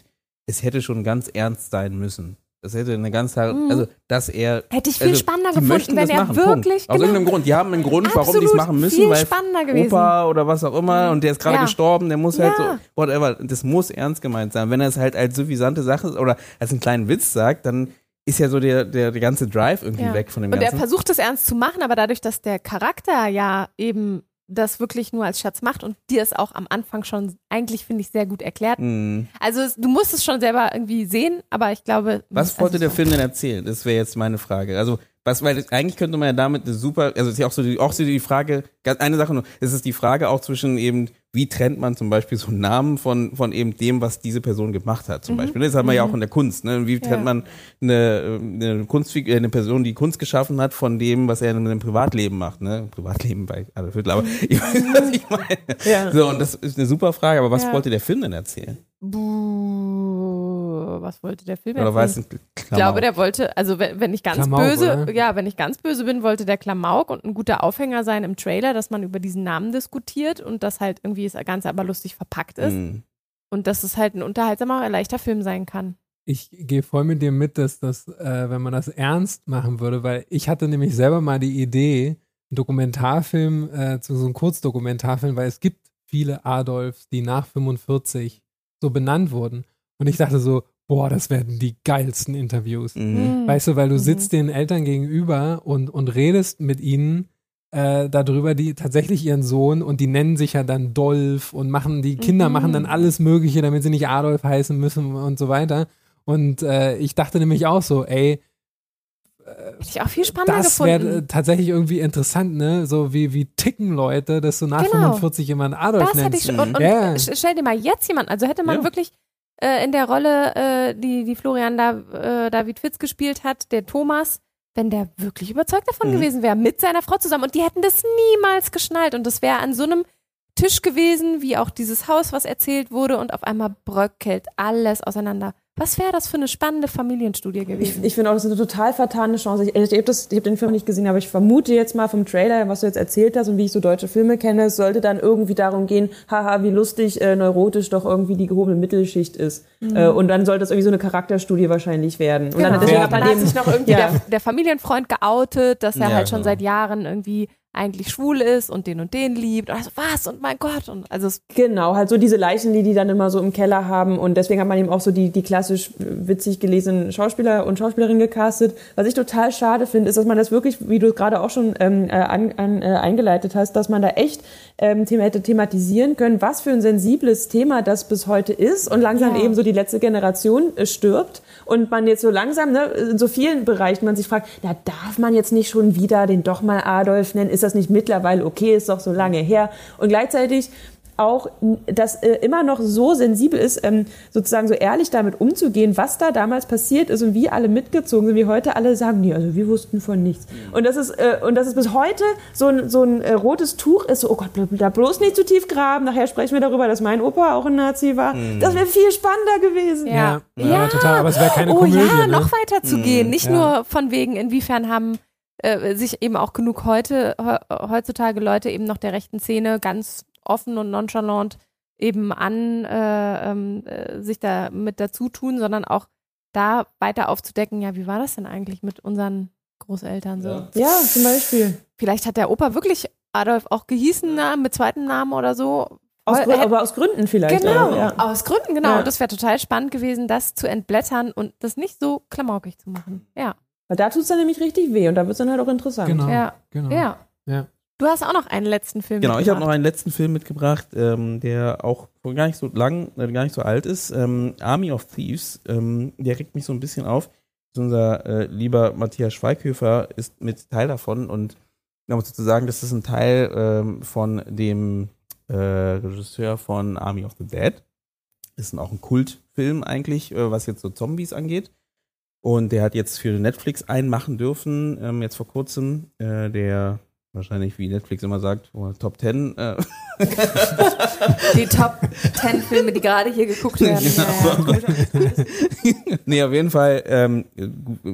es hätte schon ganz ernst sein müssen. Es hätte eine ganz, Mhm. also, dass er. Hätte ich viel also, spannender gefunden, wenn das er machen, wirklich, Punkt. Aus genau, irgendeinem Grund. Die haben einen Grund, warum die es machen müssen, viel weil spannender gewesen. Opa oder was auch immer und der ist gerade Ja. gestorben, der muss halt so, Ja. whatever. Das muss ernst gemeint sein. Wenn er es halt als suffisante Sache oder als einen kleinen Witz sagt, dann ist ja so der, der, der ganze Drive irgendwie Ja. weg von dem Und er Ganzen. versucht es ernst zu machen, aber dadurch, dass der Charakter ja eben das wirklich nur als Schatz macht und dir es auch am Anfang schon eigentlich, finde ich, sehr gut erklärt. Mhm. Also es, du musst es schon selber irgendwie sehen, aber ich glaube. Was also wollte der so- Film denn erzählen? Das wäre jetzt meine Frage. Also, was, weil eigentlich könnte man ja damit eine super, also ist ja auch so die, auch so die Frage, ganz eine Sache nur, es ist die Frage auch zwischen eben, wie trennt man zum Beispiel so einen Namen von, von eben dem, was diese Person gemacht hat, zum Beispiel. Das hat man ja auch in der Kunst, ne? Wie trennt Ja. man eine, eine Kunstfigur, eine Person, die Kunst geschaffen hat, von dem, was er in einem Privatleben macht, ne? Privatleben bei Adolf Hitler, aber ich weiß, was ich meine. Ja. So, und das ist eine super Frage, aber was Ja. wollte der Film denn erzählen? Buh, was wollte der Film Oder war erzählen? es ein Ich glaube, der wollte, also wenn, wenn ich ganz Klamauk, böse, oder? ja, wenn ich ganz böse bin, wollte der Klamauk und ein guter Aufhänger sein im Trailer, dass man über diesen Namen diskutiert und dass halt irgendwie das Ganze aber lustig verpackt ist Mhm. und dass es halt ein unterhaltsamer, leichter Film sein kann. Ich gehe voll mit dir mit, dass das, äh, wenn man das ernst machen würde, weil ich hatte nämlich selber mal die Idee, einen Dokumentarfilm, äh, zu so einem Kurzdokumentarfilm, weil es gibt viele Adolfs, die nach 45 so benannt wurden. Und ich dachte so, boah, das werden die geilsten Interviews. Mhm. Weißt du, weil du Mhm. sitzt den Eltern gegenüber und, und redest mit ihnen äh, darüber, die tatsächlich ihren Sohn und die nennen sich ja dann Dolph und machen, die Kinder Mhm. machen dann alles Mögliche, damit sie nicht Adolf heißen müssen und so weiter. Und äh, ich dachte nämlich auch so, ey, Hätte ich auch viel spannender das gefunden. wäre äh, tatsächlich irgendwie interessant, ne? So wie, wie ticken Leute, dass du nach Genau. 45 jemanden Adolf Das hätte nennst. ich schon. Und, und st- stell dir mal jetzt jemand, also hätte man Ja. wirklich äh, in der Rolle, äh, die, die Florian da, äh, David Fitz gespielt hat, der Thomas, wenn der wirklich überzeugt davon Mhm. gewesen wäre, mit seiner Frau zusammen. Und die hätten das niemals geschnallt. Und das wäre an so einem Tisch gewesen, wie auch dieses Haus, was erzählt wurde. Und auf einmal bröckelt alles auseinander. Was wäre das für eine spannende Familienstudie Ich, gewesen? ich finde auch, das ist eine total vertane Chance. Ich, ich habe hab den Film nicht gesehen, aber ich vermute jetzt mal vom Trailer, was du jetzt erzählt hast und wie ich so deutsche Filme kenne, es sollte dann irgendwie darum gehen, haha, wie lustig, äh, neurotisch doch irgendwie die gehobene Mittelschicht ist. Äh, und dann sollte es irgendwie so eine Charakterstudie wahrscheinlich werden. Und dann Genau. deswegen Ja, hat man dann hat dem, sich noch irgendwie Ja. der, der Familienfreund geoutet, dass er Ja, halt schon genau. seit Jahren irgendwie eigentlich schwul ist und den und den liebt. Und also was und mein Gott und also es, Genau, halt so diese Leichen, die die dann immer so im Keller haben und deswegen hat man eben auch so die, die klassisch witzig gelesenen Schauspieler und Schauspielerinnen gecastet. Was ich total schade finde, ist, dass man das wirklich, wie du gerade auch schon ähm, äh, an, an, äh, eingeleitet hast, dass man da echt ähm, Thema, hätte thematisieren können, was für ein sensibles Thema das bis heute ist und langsam Ja. eben so die letzte Generation äh, stirbt und man jetzt so langsam ne, in so vielen Bereichen man sich fragt, na darf man jetzt nicht schon wieder den doch mal Adolf nennen? Ist das nicht mittlerweile okay? Ist doch so lange her. Und gleichzeitig auch, dass äh, immer noch so sensibel ist, ähm, sozusagen so ehrlich damit umzugehen, was da damals passiert ist und wie alle mitgezogen sind, wie heute alle sagen, nee, also wir wussten von nichts. Und das ist äh, und das ist bis heute so ein, so ein äh, rotes Tuch ist, so, oh Gott, da bloß nicht zu tief graben. Nachher sprechen wir darüber, dass mein Opa auch ein Nazi war. Das wäre viel spannender gewesen. ja. Ja, ja, total, aber es wäre keine oh Komödie, ja, ne? noch weiter zu gehen. Nicht Ja. nur von wegen, inwiefern haben äh, sich eben auch genug heute, he- heutzutage Leute eben noch der rechten Szene ganz offen und nonchalant eben an äh, ähm, äh, sich da mit dazu tun, sondern auch da weiter aufzudecken, ja, wie war das denn eigentlich mit unseren Großeltern so? Ja. Ja, zum Beispiel. Vielleicht hat der Opa wirklich Adolf auch gehießen, na, mit zweiten Namen oder so. Aus, Heu- Grü- aber aus Gründen vielleicht. Genau, Auch, ja. aus Gründen, genau. Ja. Und das wäre total spannend gewesen, das zu entblättern und das nicht so klamaukig zu machen. Ja, Weil da tut's dann nämlich richtig weh und da wird's dann halt auch interessant. Genau. ja, genau. ja. Ja. Du hast auch noch einen letzten Film Genau, ich habe noch mitgebracht. einen letzten Film mitgebracht, ähm, der auch gar nicht so lang, äh, gar nicht so alt ist. Ähm, Army of Thieves. Ähm, der regt mich so ein bisschen auf. Unser äh, lieber Matthias Schweighöfer ist mit Teil davon und um sozusagen, das ist ein Teil ähm, von dem äh, Regisseur von Army of the Dead. Ist auch ein Kultfilm eigentlich, äh, was jetzt so Zombies angeht. Und der hat jetzt für Netflix einen machen dürfen, ähm, jetzt vor kurzem, äh, der wahrscheinlich, wie Netflix immer sagt, oh, Top 10. Äh, Die Top 10 Filme, die gerade hier geguckt werden. Genau. Ja, nee, auf jeden Fall ähm,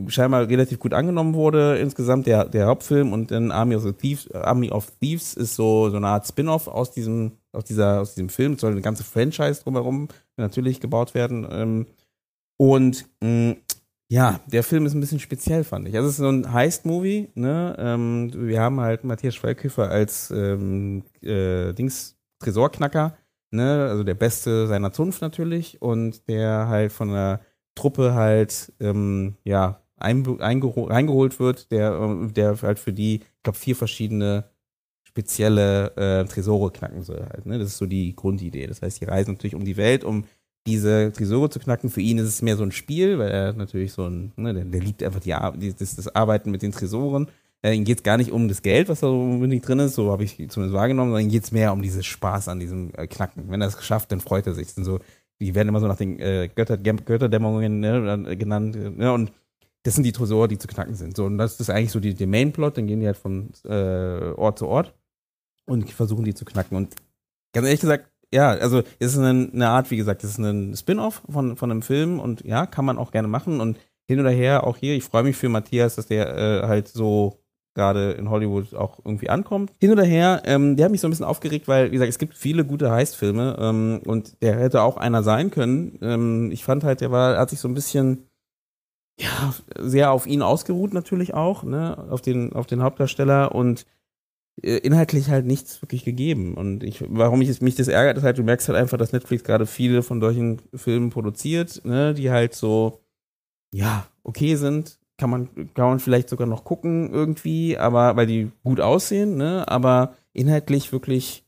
scheinbar relativ gut angenommen wurde insgesamt der, der Hauptfilm und dann Army of the Thieves, Army of Thieves ist so, so eine Art Spin-off aus diesem, aus dieser, aus diesem Film. Es soll eine ganze Franchise drumherum natürlich gebaut werden. Ähm, und mh, ja, der Film ist ein bisschen speziell, fand ich. Also es ist so ein Heist-Movie, ne? Ähm, wir haben halt Matthias Schweighöfer als ähm, äh, Dings Tresorknacker, ne? Also der Beste seiner Zunft natürlich und der halt von einer Truppe halt ähm, ja reingeholt wird, der, ähm, der halt für die, ich glaube, vier verschiedene spezielle äh, Tresore knacken soll halt. Ne? Das ist so die Grundidee. Das heißt, die reisen natürlich um die Welt, um diese Tresore zu knacken. Für ihn ist es mehr so ein Spiel, weil er natürlich so ein, ne, der, der liebt einfach die, Ar- die, das, das Arbeiten mit den Tresoren. Äh, ihm geht es gar nicht um das Geld, was da unbedingt drin ist, so habe ich zumindest wahrgenommen, sondern ihm geht es mehr um dieses Spaß an diesem äh, Knacken. Wenn er es geschafft, dann freut er sich. So, die werden immer so nach den äh, Götter, Götterdämmerungen ne, äh, genannt. Ne, und das sind die Tresore, die zu knacken sind. So, und das ist eigentlich so die, der Mainplot. Dann gehen die halt von äh, Ort zu Ort und versuchen die zu knacken. Und ganz ehrlich gesagt, ja, also es ist eine, eine Art, wie gesagt, es ist ein Spin-off von, von einem Film und ja, kann man auch gerne machen. Und hin oder her, auch hier, ich freue mich für Matthias, dass der äh, halt so gerade in Hollywood auch irgendwie ankommt. Hin oder her, ähm, der hat mich so ein bisschen aufgeregt, weil, wie gesagt, es gibt viele gute Heist-Filme ähm, und der hätte auch einer sein können. Ähm, ich fand halt, der war, hat sich so ein bisschen ja, sehr auf ihn ausgeruht natürlich auch, ne, auf den, auf den Hauptdarsteller und inhaltlich halt nichts wirklich gegeben. Und ich, warum ich, mich das ärgert, ist halt, du merkst halt einfach, dass Netflix gerade viele von solchen Filmen produziert, ne, die halt so, ja, okay sind. Kann man, kann man vielleicht sogar noch gucken irgendwie, aber, weil die gut aussehen, ne, aber inhaltlich wirklich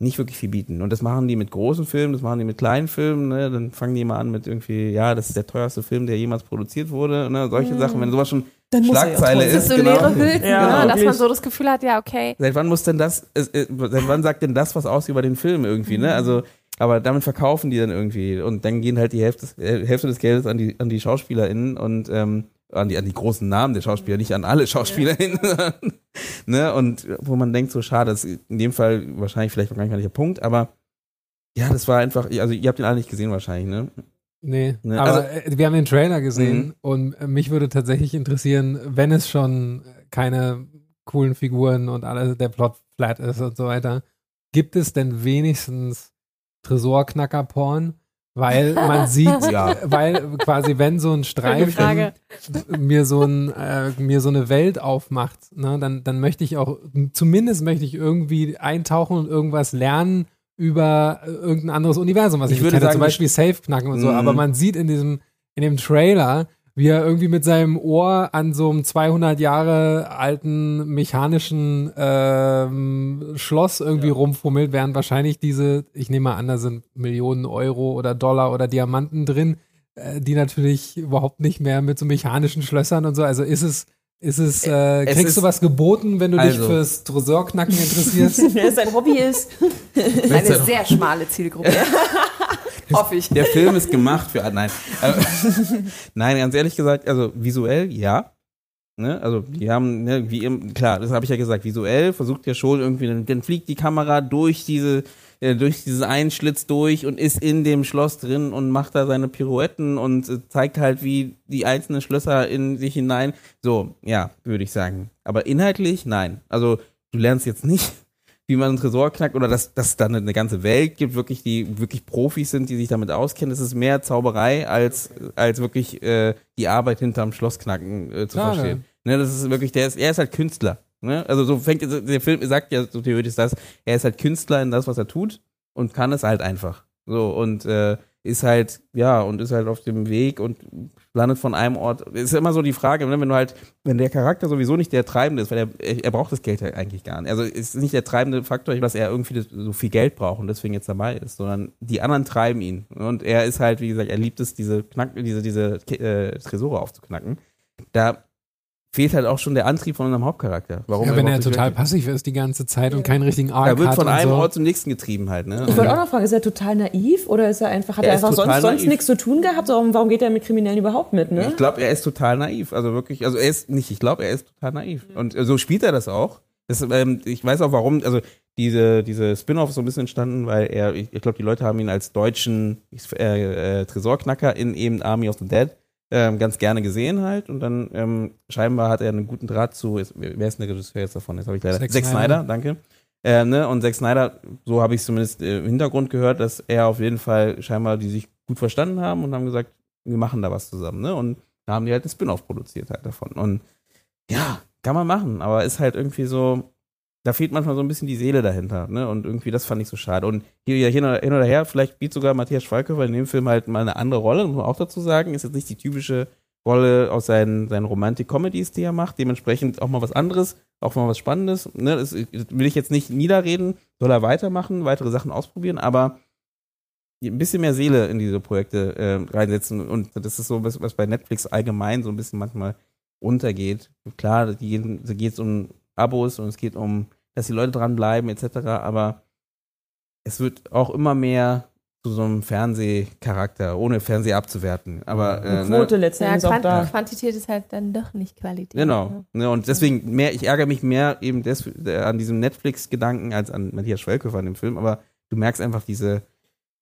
nicht wirklich viel bieten. Und das machen die mit großen Filmen, das machen die mit kleinen Filmen, ne? Dann fangen die mal an mit irgendwie, ja, das ist der teuerste Film, der jemals produziert wurde, ne? Solche Mhm. Sachen, wenn sowas schon Dann muss er ja Schlagzeile Das ist ist, so genau. leere Hülsen, Ja, ne? dass man so das Gefühl hat, ja, okay. Seit wann muss denn das, äh, seit wann sagt denn das was aus über den Film irgendwie, ne? Also, aber damit verkaufen die dann irgendwie und dann gehen halt die Hälfte, äh, Hälfte des Geldes an die, an die SchauspielerInnen und ähm, an die, an die großen Namen der Schauspieler, nicht an alle Schauspieler hin. ne? Und wo man denkt, so schade, das ist in dem Fall wahrscheinlich vielleicht noch gar nicht der Punkt, aber ja, das war einfach, also ihr habt den alle nicht gesehen wahrscheinlich, ne? Nee, Ne, aber also- äh, wir haben den Trailer gesehen Mhm. und äh, mich würde tatsächlich interessieren, wenn es schon keine coolen Figuren und alles, der Plot flat ist und so weiter, gibt es denn wenigstens Tresorknacker-Porn? Weil man sieht, Ja. weil quasi wenn so ein Streifen mir so ein äh, mir so eine Welt aufmacht, ne, dann dann möchte ich auch zumindest möchte ich irgendwie eintauchen und irgendwas lernen über äh, irgendein anderes Universum, was ich, Ich würde kenne, sagen, zum Beispiel Safe knacken und so. Mhm. Aber man sieht in diesem in dem Trailer, wie er irgendwie mit seinem Ohr an so einem 200 Jahre alten mechanischen ähm, Schloss irgendwie rumfummelt, während wahrscheinlich diese, ich nehme mal an, da sind Millionen Euro oder Dollar oder Diamanten drin, äh, die natürlich überhaupt nicht mehr mit so mechanischen Schlössern und so. Also ist es, ist es, äh, Es kriegst ist- du was geboten, wenn du dich Also. fürs Tresorknacken interessierst? Wenn es sein Hobby ist. Eine sehr schmale Zielgruppe. Hoffe ich. Der Film ist gemacht für. Nein. Äh, Nein, ganz ehrlich gesagt, also visuell ja. Ne? Also die haben, ne, wie im, klar, das habe ich ja gesagt, visuell versucht ja schon irgendwie, dann, dann fliegt die Kamera durch diese, äh, durch diesen einen Schlitz durch und ist in dem Schloss drin und macht da seine Pirouetten und äh, zeigt halt, wie die einzelnen Schlösser in sich hinein. So, ja, würde ich sagen. Aber inhaltlich, nein. Also du lernst jetzt nicht, wie man einen Tresor knackt oder dass, dass es da eine, ganze Welt gibt, wirklich, die wirklich Profis sind, die sich damit auskennen. Es ist mehr Zauberei als, als wirklich äh, die Arbeit hinterm Schlossknacken äh, zu Schade. verstehen. Ne, das ist wirklich, der ist, er ist halt Künstler. Ne? Also so fängt der Film sagt ja so theoretisch das, er ist halt Künstler in das, was er tut und kann es halt einfach. So und äh, ist halt, ja, und ist halt auf dem Weg und landet von einem Ort. Ist immer so die Frage, ne, wenn du halt, wenn der Charakter sowieso nicht der Treibende ist, weil er, er braucht das Geld ja eigentlich gar nicht. Also ist nicht der treibende Faktor, dass er irgendwie das, so viel Geld braucht und deswegen jetzt dabei ist, sondern die anderen treiben ihn. Und er ist halt, wie gesagt, er liebt es, diese Knack, diese, diese äh, Tresore aufzuknacken. Da fehlt halt auch schon der Antrieb von unserem Hauptcharakter. Warum ja, wenn er total passiv ist die ganze Zeit und keinen richtigen Arc Er wird hat von einem so. Ort zum nächsten getrieben halt, ne? Ich wollte auch noch fragen, ist er total naiv oder ist er einfach, hat Er er, einfach sonst, sonst naiv. nichts zu tun gehabt? Warum, warum geht er mit Kriminellen überhaupt mit, ne? Ich glaube, er ist total naiv. Also wirklich, also er ist nicht, ich glaube, er ist total naiv. Mhm. Und äh, so spielt er das auch. Das, ähm, ich weiß auch warum, also diese, diese Spin-off ist so ein bisschen entstanden, weil er, ich, ich glaube, die Leute haben ihn als deutschen äh, äh, Tresorknacker in eben Army of the Dead ähm, ganz gerne gesehen halt. Und dann ähm, scheinbar hat er einen guten Draht zu, ist, wer ist denn der Regisseur jetzt davon? Jetzt habe ich leider. Zack Zack Snyder. Snyder, danke. Äh, ne? Und Zack Snyder, so habe ich es zumindest äh, im Hintergrund gehört, dass er auf jeden Fall scheinbar die sich gut verstanden haben und haben gesagt, wir machen da was zusammen. Ne? Und da haben die halt ein Spin-off produziert halt davon. Und ja, kann man machen, aber ist halt irgendwie so, da fehlt manchmal so ein bisschen die Seele dahinter, ne? Und irgendwie, das fand ich so schade. Und hier, ja, hin oder, her, vielleicht spielt sogar Matthias Schweighöfer in dem Film halt mal eine andere Rolle, muss man auch dazu sagen. Ist jetzt nicht die typische Rolle aus seinen, seinen Romantic-Comedies, die er macht. Dementsprechend auch mal was anderes, auch mal was Spannendes. Ne? Das will ich jetzt nicht niederreden, soll er weitermachen, weitere Sachen ausprobieren, aber ein bisschen mehr Seele in diese Projekte äh, reinsetzen. Und das ist so, was, was bei Netflix allgemein so ein bisschen manchmal untergeht. Klar, da geht es um Abos und es geht um, dass die Leute dranbleiben, etc. Aber es wird auch immer mehr zu so einem Fernsehcharakter, ohne Fernseh abzuwerten. Aber äh, Die Quote ne? letzten Ja, auch da. Quantität ist halt dann doch nicht Qualität. Genau. Ne, und deswegen mehr, ich ärgere mich mehr eben des, äh, an diesem Netflix-Gedanken als an Matthias Schwelköfer an dem Film, aber du merkst einfach diese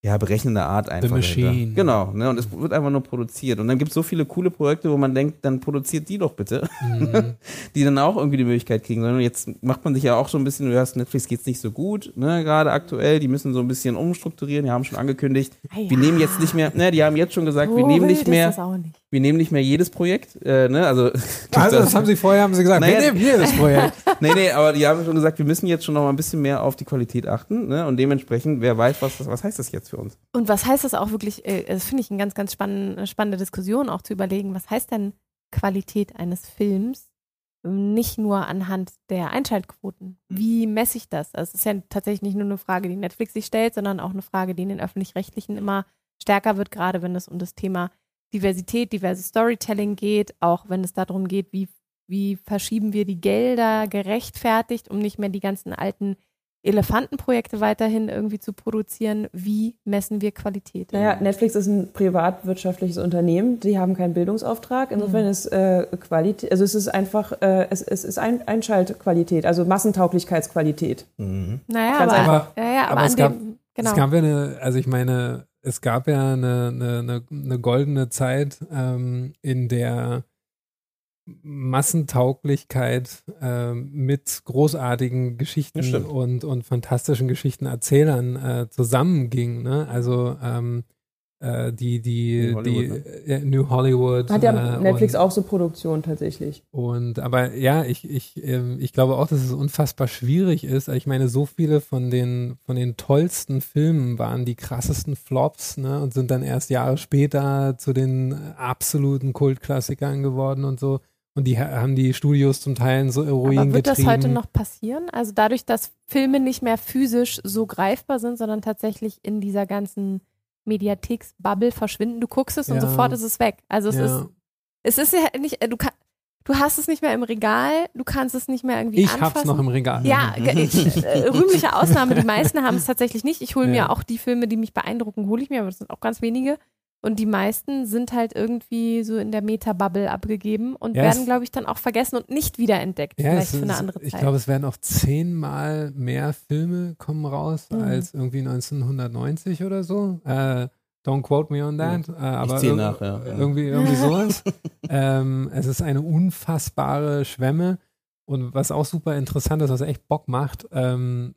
ja, berechnende Art einfach. Machine. dahinter. Genau, ne? Und es wird einfach nur produziert. Und dann gibt es so viele coole Projekte, wo man denkt, dann produziert die doch bitte, Mhm. die dann auch irgendwie die Möglichkeit kriegen. Sondern jetzt macht man sich ja auch so ein bisschen, du hörst, Netflix geht's nicht so gut, ne, gerade aktuell. Die müssen so ein bisschen umstrukturieren, die haben schon angekündigt, Ah, ja. wir nehmen jetzt nicht mehr, ne, die haben jetzt schon gesagt, wir So nehmen wild nicht mehr, das auch nicht. Wir nehmen nicht mehr jedes Projekt, äh, ne, also. Also, das haben sie vorher haben sie gesagt, Naja, wir nehmen jedes Projekt. Nee, nee, aber die haben schon gesagt, wir müssen jetzt schon noch mal ein bisschen mehr auf die Qualität achten. Ne? Und dementsprechend, wer weiß, was, das- was heißt das jetzt für uns? Und was heißt das auch wirklich, äh, das finde ich eine ganz, ganz spann spannende Diskussion auch zu überlegen, was heißt denn Qualität eines Films? Nicht nur anhand der Einschaltquoten. Wie messe ich das? Also es ist ja tatsächlich nicht nur eine Frage, die Netflix sich stellt, sondern auch eine Frage, die in den Öffentlich-Rechtlichen immer stärker wird, gerade wenn es um das Thema Diversität, diverses Storytelling geht, auch wenn es darum geht, wie, wie verschieben wir die Gelder gerechtfertigt, um nicht mehr die ganzen alten Elefantenprojekte weiterhin irgendwie zu produzieren. Wie messen wir Qualität? Naja, Netflix ist ein privatwirtschaftliches Unternehmen, die haben keinen Bildungsauftrag. Insofern ist äh, Qualität, also es ist einfach, äh, es, es ist ein, Einschaltqualität, also Massentauglichkeitsqualität. Naja, Ganz aber, einfach. ja, ja, aber, Aber an es gab- dem, genau. Es gab ja eine, also ich meine, es gab ja eine, eine, eine, goldene Zeit, ähm, in der Massentauglichkeit ähm, mit großartigen Geschichten und, und fantastischen Geschichtenerzählern äh, zusammenging. Ne? Also ähm, äh, die, die, New die Hollywood, äh, New Hollywood. Hat ja äh, Netflix und, auch so Produktion tatsächlich. und aber ja, ich, ich, ähm, ich glaube auch, dass es unfassbar schwierig ist. Ich meine, so viele von den, von den tollsten Filmen waren die krassesten Flops, ne? Und sind dann erst Jahre später zu den absoluten Kultklassikern geworden und so. Und die ha- haben die Studios zum Teil in so Ruin Aber wird das heute noch passieren? Also dadurch, dass Filme nicht mehr physisch so greifbar sind, sondern tatsächlich in dieser ganzen Mediatheks-Bubble verschwinden. Du guckst es und Ja. sofort ist es weg. Also es ja. ist, es ist ja nicht, äh, du, kann, du hast es nicht mehr im Regal, du kannst es nicht mehr irgendwie Ich anfassen. hab's noch im Regal. Ja, äh, rühmliche Ausnahme. Die meisten haben es tatsächlich nicht. Ich hole mir auch die Filme, die mich beeindrucken, hole ich mir, aber das sind auch ganz wenige. Und die meisten sind halt irgendwie so in der Meta-Bubble abgegeben und Ja, werden, glaube ich, dann auch vergessen und nicht wiederentdeckt. Ja, vielleicht es, für eine andere ich Zeit. glaube, es werden auch zehnmal mehr Filme kommen raus Mhm. als irgendwie 1990 oder so. Äh, don't quote me on that. Äh, aber irg- nach, ja. irgendwie, irgendwie sowas. ähm, es ist eine unfassbare Schwemme. Und was auch super interessant ist, was echt Bock macht, ähm,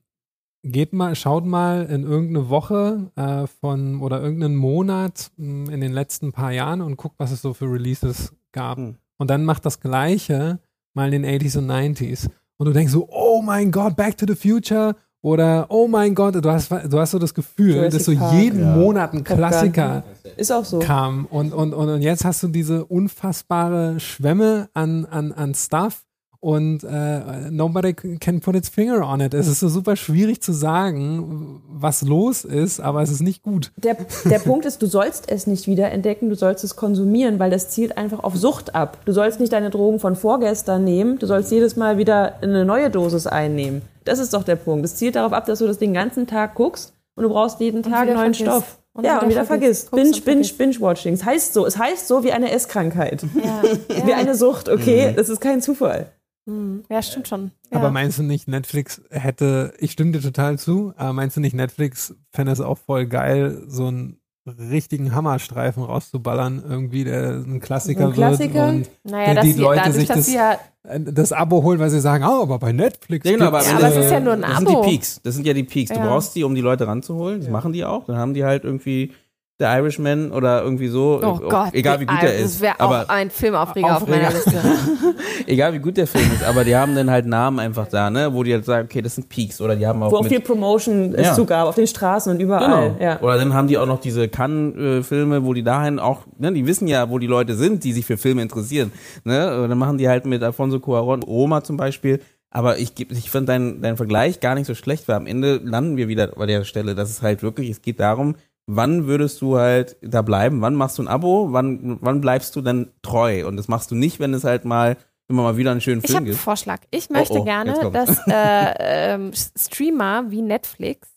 geht mal, schaut mal in irgendeine Woche äh, von oder irgendeinen Monat mh, in den letzten paar Jahren und guckt, was es so für Releases gab. Hm. Und dann macht das Gleiche mal in den 80s und 90s. Und du denkst so, oh mein Gott, Back to the Future oder oh mein Gott, du hast, du hast so das Gefühl, Jurassic dass so Park. jeden Ja. Monat ein. Klassiker Ist auch so. kam. Und, und, und, und jetzt hast du diese unfassbare Schwemme an, an, an Stuff und äh, nobody can put its finger on it. Es ist so super schwierig zu sagen, was los ist, aber es ist nicht gut. Der, der Punkt ist, du sollst es nicht wiederentdecken, du sollst es konsumieren, weil das zielt einfach auf Sucht ab. Du sollst nicht deine Drogen von vorgestern nehmen, du sollst jedes Mal wieder eine neue Dosis einnehmen. Das ist doch der Punkt. Es zielt darauf ab, dass du das den ganzen Tag guckst und du brauchst jeden Und Tag wieder neuen vergisst. Stoff. Und ja, wieder und wieder vergisst. Binge, binge, binge-watching. Es heißt so, es heißt so wie eine Esskrankheit. ja, Wie eine Sucht, okay? Das ist kein Zufall. Hm. ja, stimmt schon. Ja. Aber meinst du nicht, Netflix hätte, ich stimme dir total zu, aber meinst du nicht, Netflix fände es auch voll geil, so einen richtigen Hammerstreifen rauszuballern, irgendwie, der ein Klassiker, So ein Klassiker? wird und naja, die- dass die sie, Leute dadurch, sich das- ja, äh, das Abo holen, weil sie sagen, oh, aber bei Netflix Ja, genau, aber, am aber es ist ja nur ein Das sind Abo. die Peaks. Das sind ja die Peaks. Du Ja. brauchst die, um die Leute ranzuholen. Das machen die auch. Dann haben die halt irgendwie The Irishman oder irgendwie so. oh Äh, Gott. Egal wie gut der das ist. wäre auch Aber ein Filmaufreger auf meiner. Liste. egal wie gut der Film ist. Aber die haben dann halt Namen einfach da, ne? Wo die halt sagen, okay, das sind Peaks. Oder die haben auch Wo auch mit viel Promotion es Ja. zugab, auf den Straßen und überall. Genau. Ja. Oder dann haben die auch noch diese Cannes-Filme, wo die dahin auch, ne, die wissen ja, wo die Leute sind, die sich für Filme interessieren. Ne? Und dann machen die halt mit Alfonso Cuarón, Roma zum Beispiel. Aber ich, ich finde deinen dein Vergleich gar nicht so schlecht, weil am Ende landen wir wieder bei der Stelle, dass es halt wirklich, es geht darum, wann würdest du halt da bleiben? Wann machst du ein Abo? Wann, wann bleibst du dann treu? Und das machst du nicht, wenn es halt mal immer mal wieder einen schönen Ich Film habe einen gibt. Vorschlag. Ich möchte oh, jetzt gerne, dass äh, ähm, Streamer wie Netflix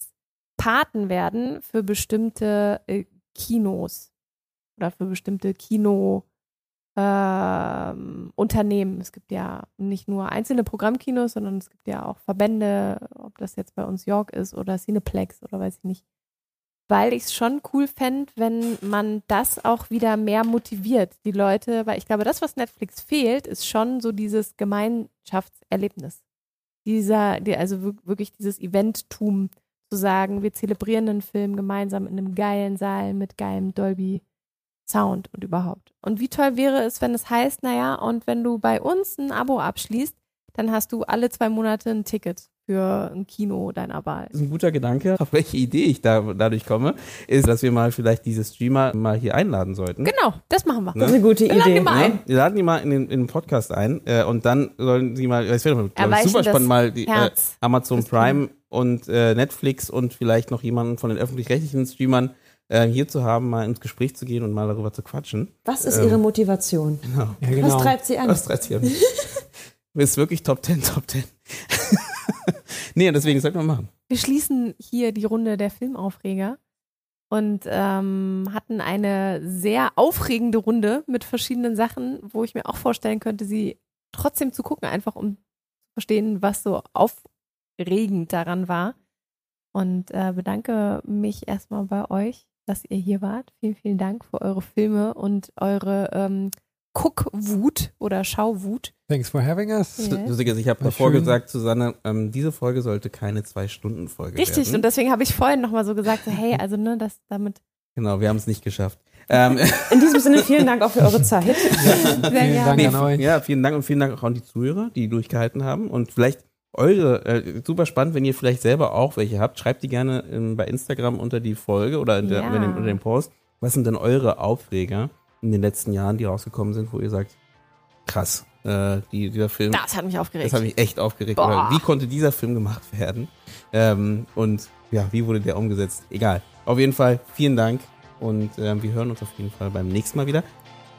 Paten werden für bestimmte äh, Kinos oder für bestimmte Kino ähm, Unternehmen. Es gibt ja nicht nur einzelne Programmkinos, sondern es gibt ja auch Verbände, ob das jetzt bei uns York ist oder Cineplex oder weiß ich nicht. Weil ich es schon cool fände, wenn man das auch wieder mehr motiviert, die Leute, weil ich glaube, das, was Netflix fehlt, ist schon so dieses Gemeinschaftserlebnis. Dieser, die, also wir- wirklich dieses Eventtum zu sagen, wir zelebrieren einen Film gemeinsam in einem geilen Saal mit geilem Dolby Sound und überhaupt. Und wie toll wäre es, wenn es heißt, naja, und wenn du bei uns ein Abo abschließt, dann hast du alle zwei Monate ein Ticket für ein Kino deiner Wahl. Das ist ein guter Gedanke. Auf welche Idee ich da dadurch komme, ist, dass wir mal vielleicht diese Streamer mal hier einladen sollten. Genau, das machen wir. Ne? Das ist eine gute Wir laden Idee. die mal ein. Ne? Wir laden die mal in den, in den Podcast ein äh, und dann sollen sie mal, es wäre ich, super das spannend, mal die, äh. Amazon Prime und äh, Netflix und vielleicht noch jemanden von den öffentlich-rechtlichen Streamern äh, hier zu haben, mal ins Gespräch zu gehen und mal darüber zu quatschen. Was ist Ähm, Ihre Motivation? Genau. Ja, genau. Was treibt Sie an? Was treibt sie an? ist wirklich Top 10, Top 10. nee, deswegen sollten wir machen. wir schließen hier die Runde der Filmaufreger und ähm, hatten eine sehr aufregende Runde mit verschiedenen Sachen, wo ich mir auch vorstellen könnte, sie trotzdem zu gucken, einfach um zu verstehen, was so aufregend daran war. Und äh, bedanke mich erstmal bei euch, dass ihr hier wart. Vielen, vielen Dank für eure Filme und eure ähm, Guckwut oder Schauwut. Thanks for having us. Ja. Sigges, ich habe davor gesagt, Susanne, ähm, diese Folge sollte keine Zwei-Stunden-Folge Richtig, werden. und deswegen habe ich vorhin nochmal so gesagt, so, hey, also ne, das damit Genau, wir haben es nicht geschafft. Ähm, In diesem Sinne vielen Dank auch für eure Zeit. sehr Vielen. Dank nee, an euch. ja, vielen Dank und vielen Dank auch an die Zuhörer, die durchgehalten haben. Und vielleicht eure, äh, super spannend, wenn ihr vielleicht selber auch welche habt, schreibt die gerne ähm, bei Instagram unter die Folge oder in der, Ja. unter, den Post. Was sind denn eure Aufreger in den letzten Jahren, die rausgekommen sind, wo ihr sagt, krass, äh, die, dieser Film, Das hat mich aufgeregt. das hat mich echt aufgeregt. Wie konnte dieser Film gemacht werden? Ähm, und ja, wie wurde der umgesetzt? Egal. Auf jeden Fall vielen Dank und ähm, wir hören uns auf jeden Fall beim nächsten Mal wieder.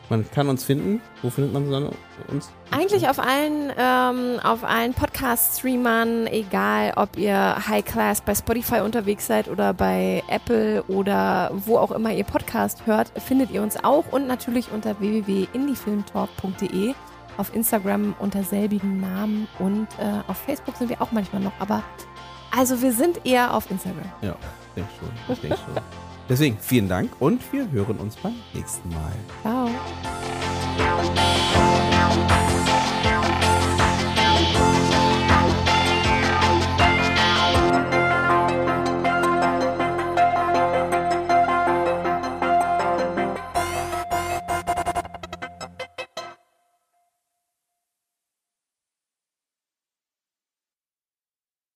Man kann uns finden. Wo findet man uns? Eigentlich auf allen, ähm, auf allen Podcast-Streamern, egal ob ihr High Class bei Spotify unterwegs seid oder bei Apple oder wo auch immer ihr Podcast hört, findet ihr uns auch und natürlich unter www.indiefilmtalk.de auf Instagram unter selbigen Namen und äh, auf Facebook sind wir auch manchmal noch, aber also wir sind eher auf Instagram. Ja, ich denke schon. Ich denke schon. Deswegen vielen Dank und wir hören uns beim nächsten Mal. Ciao.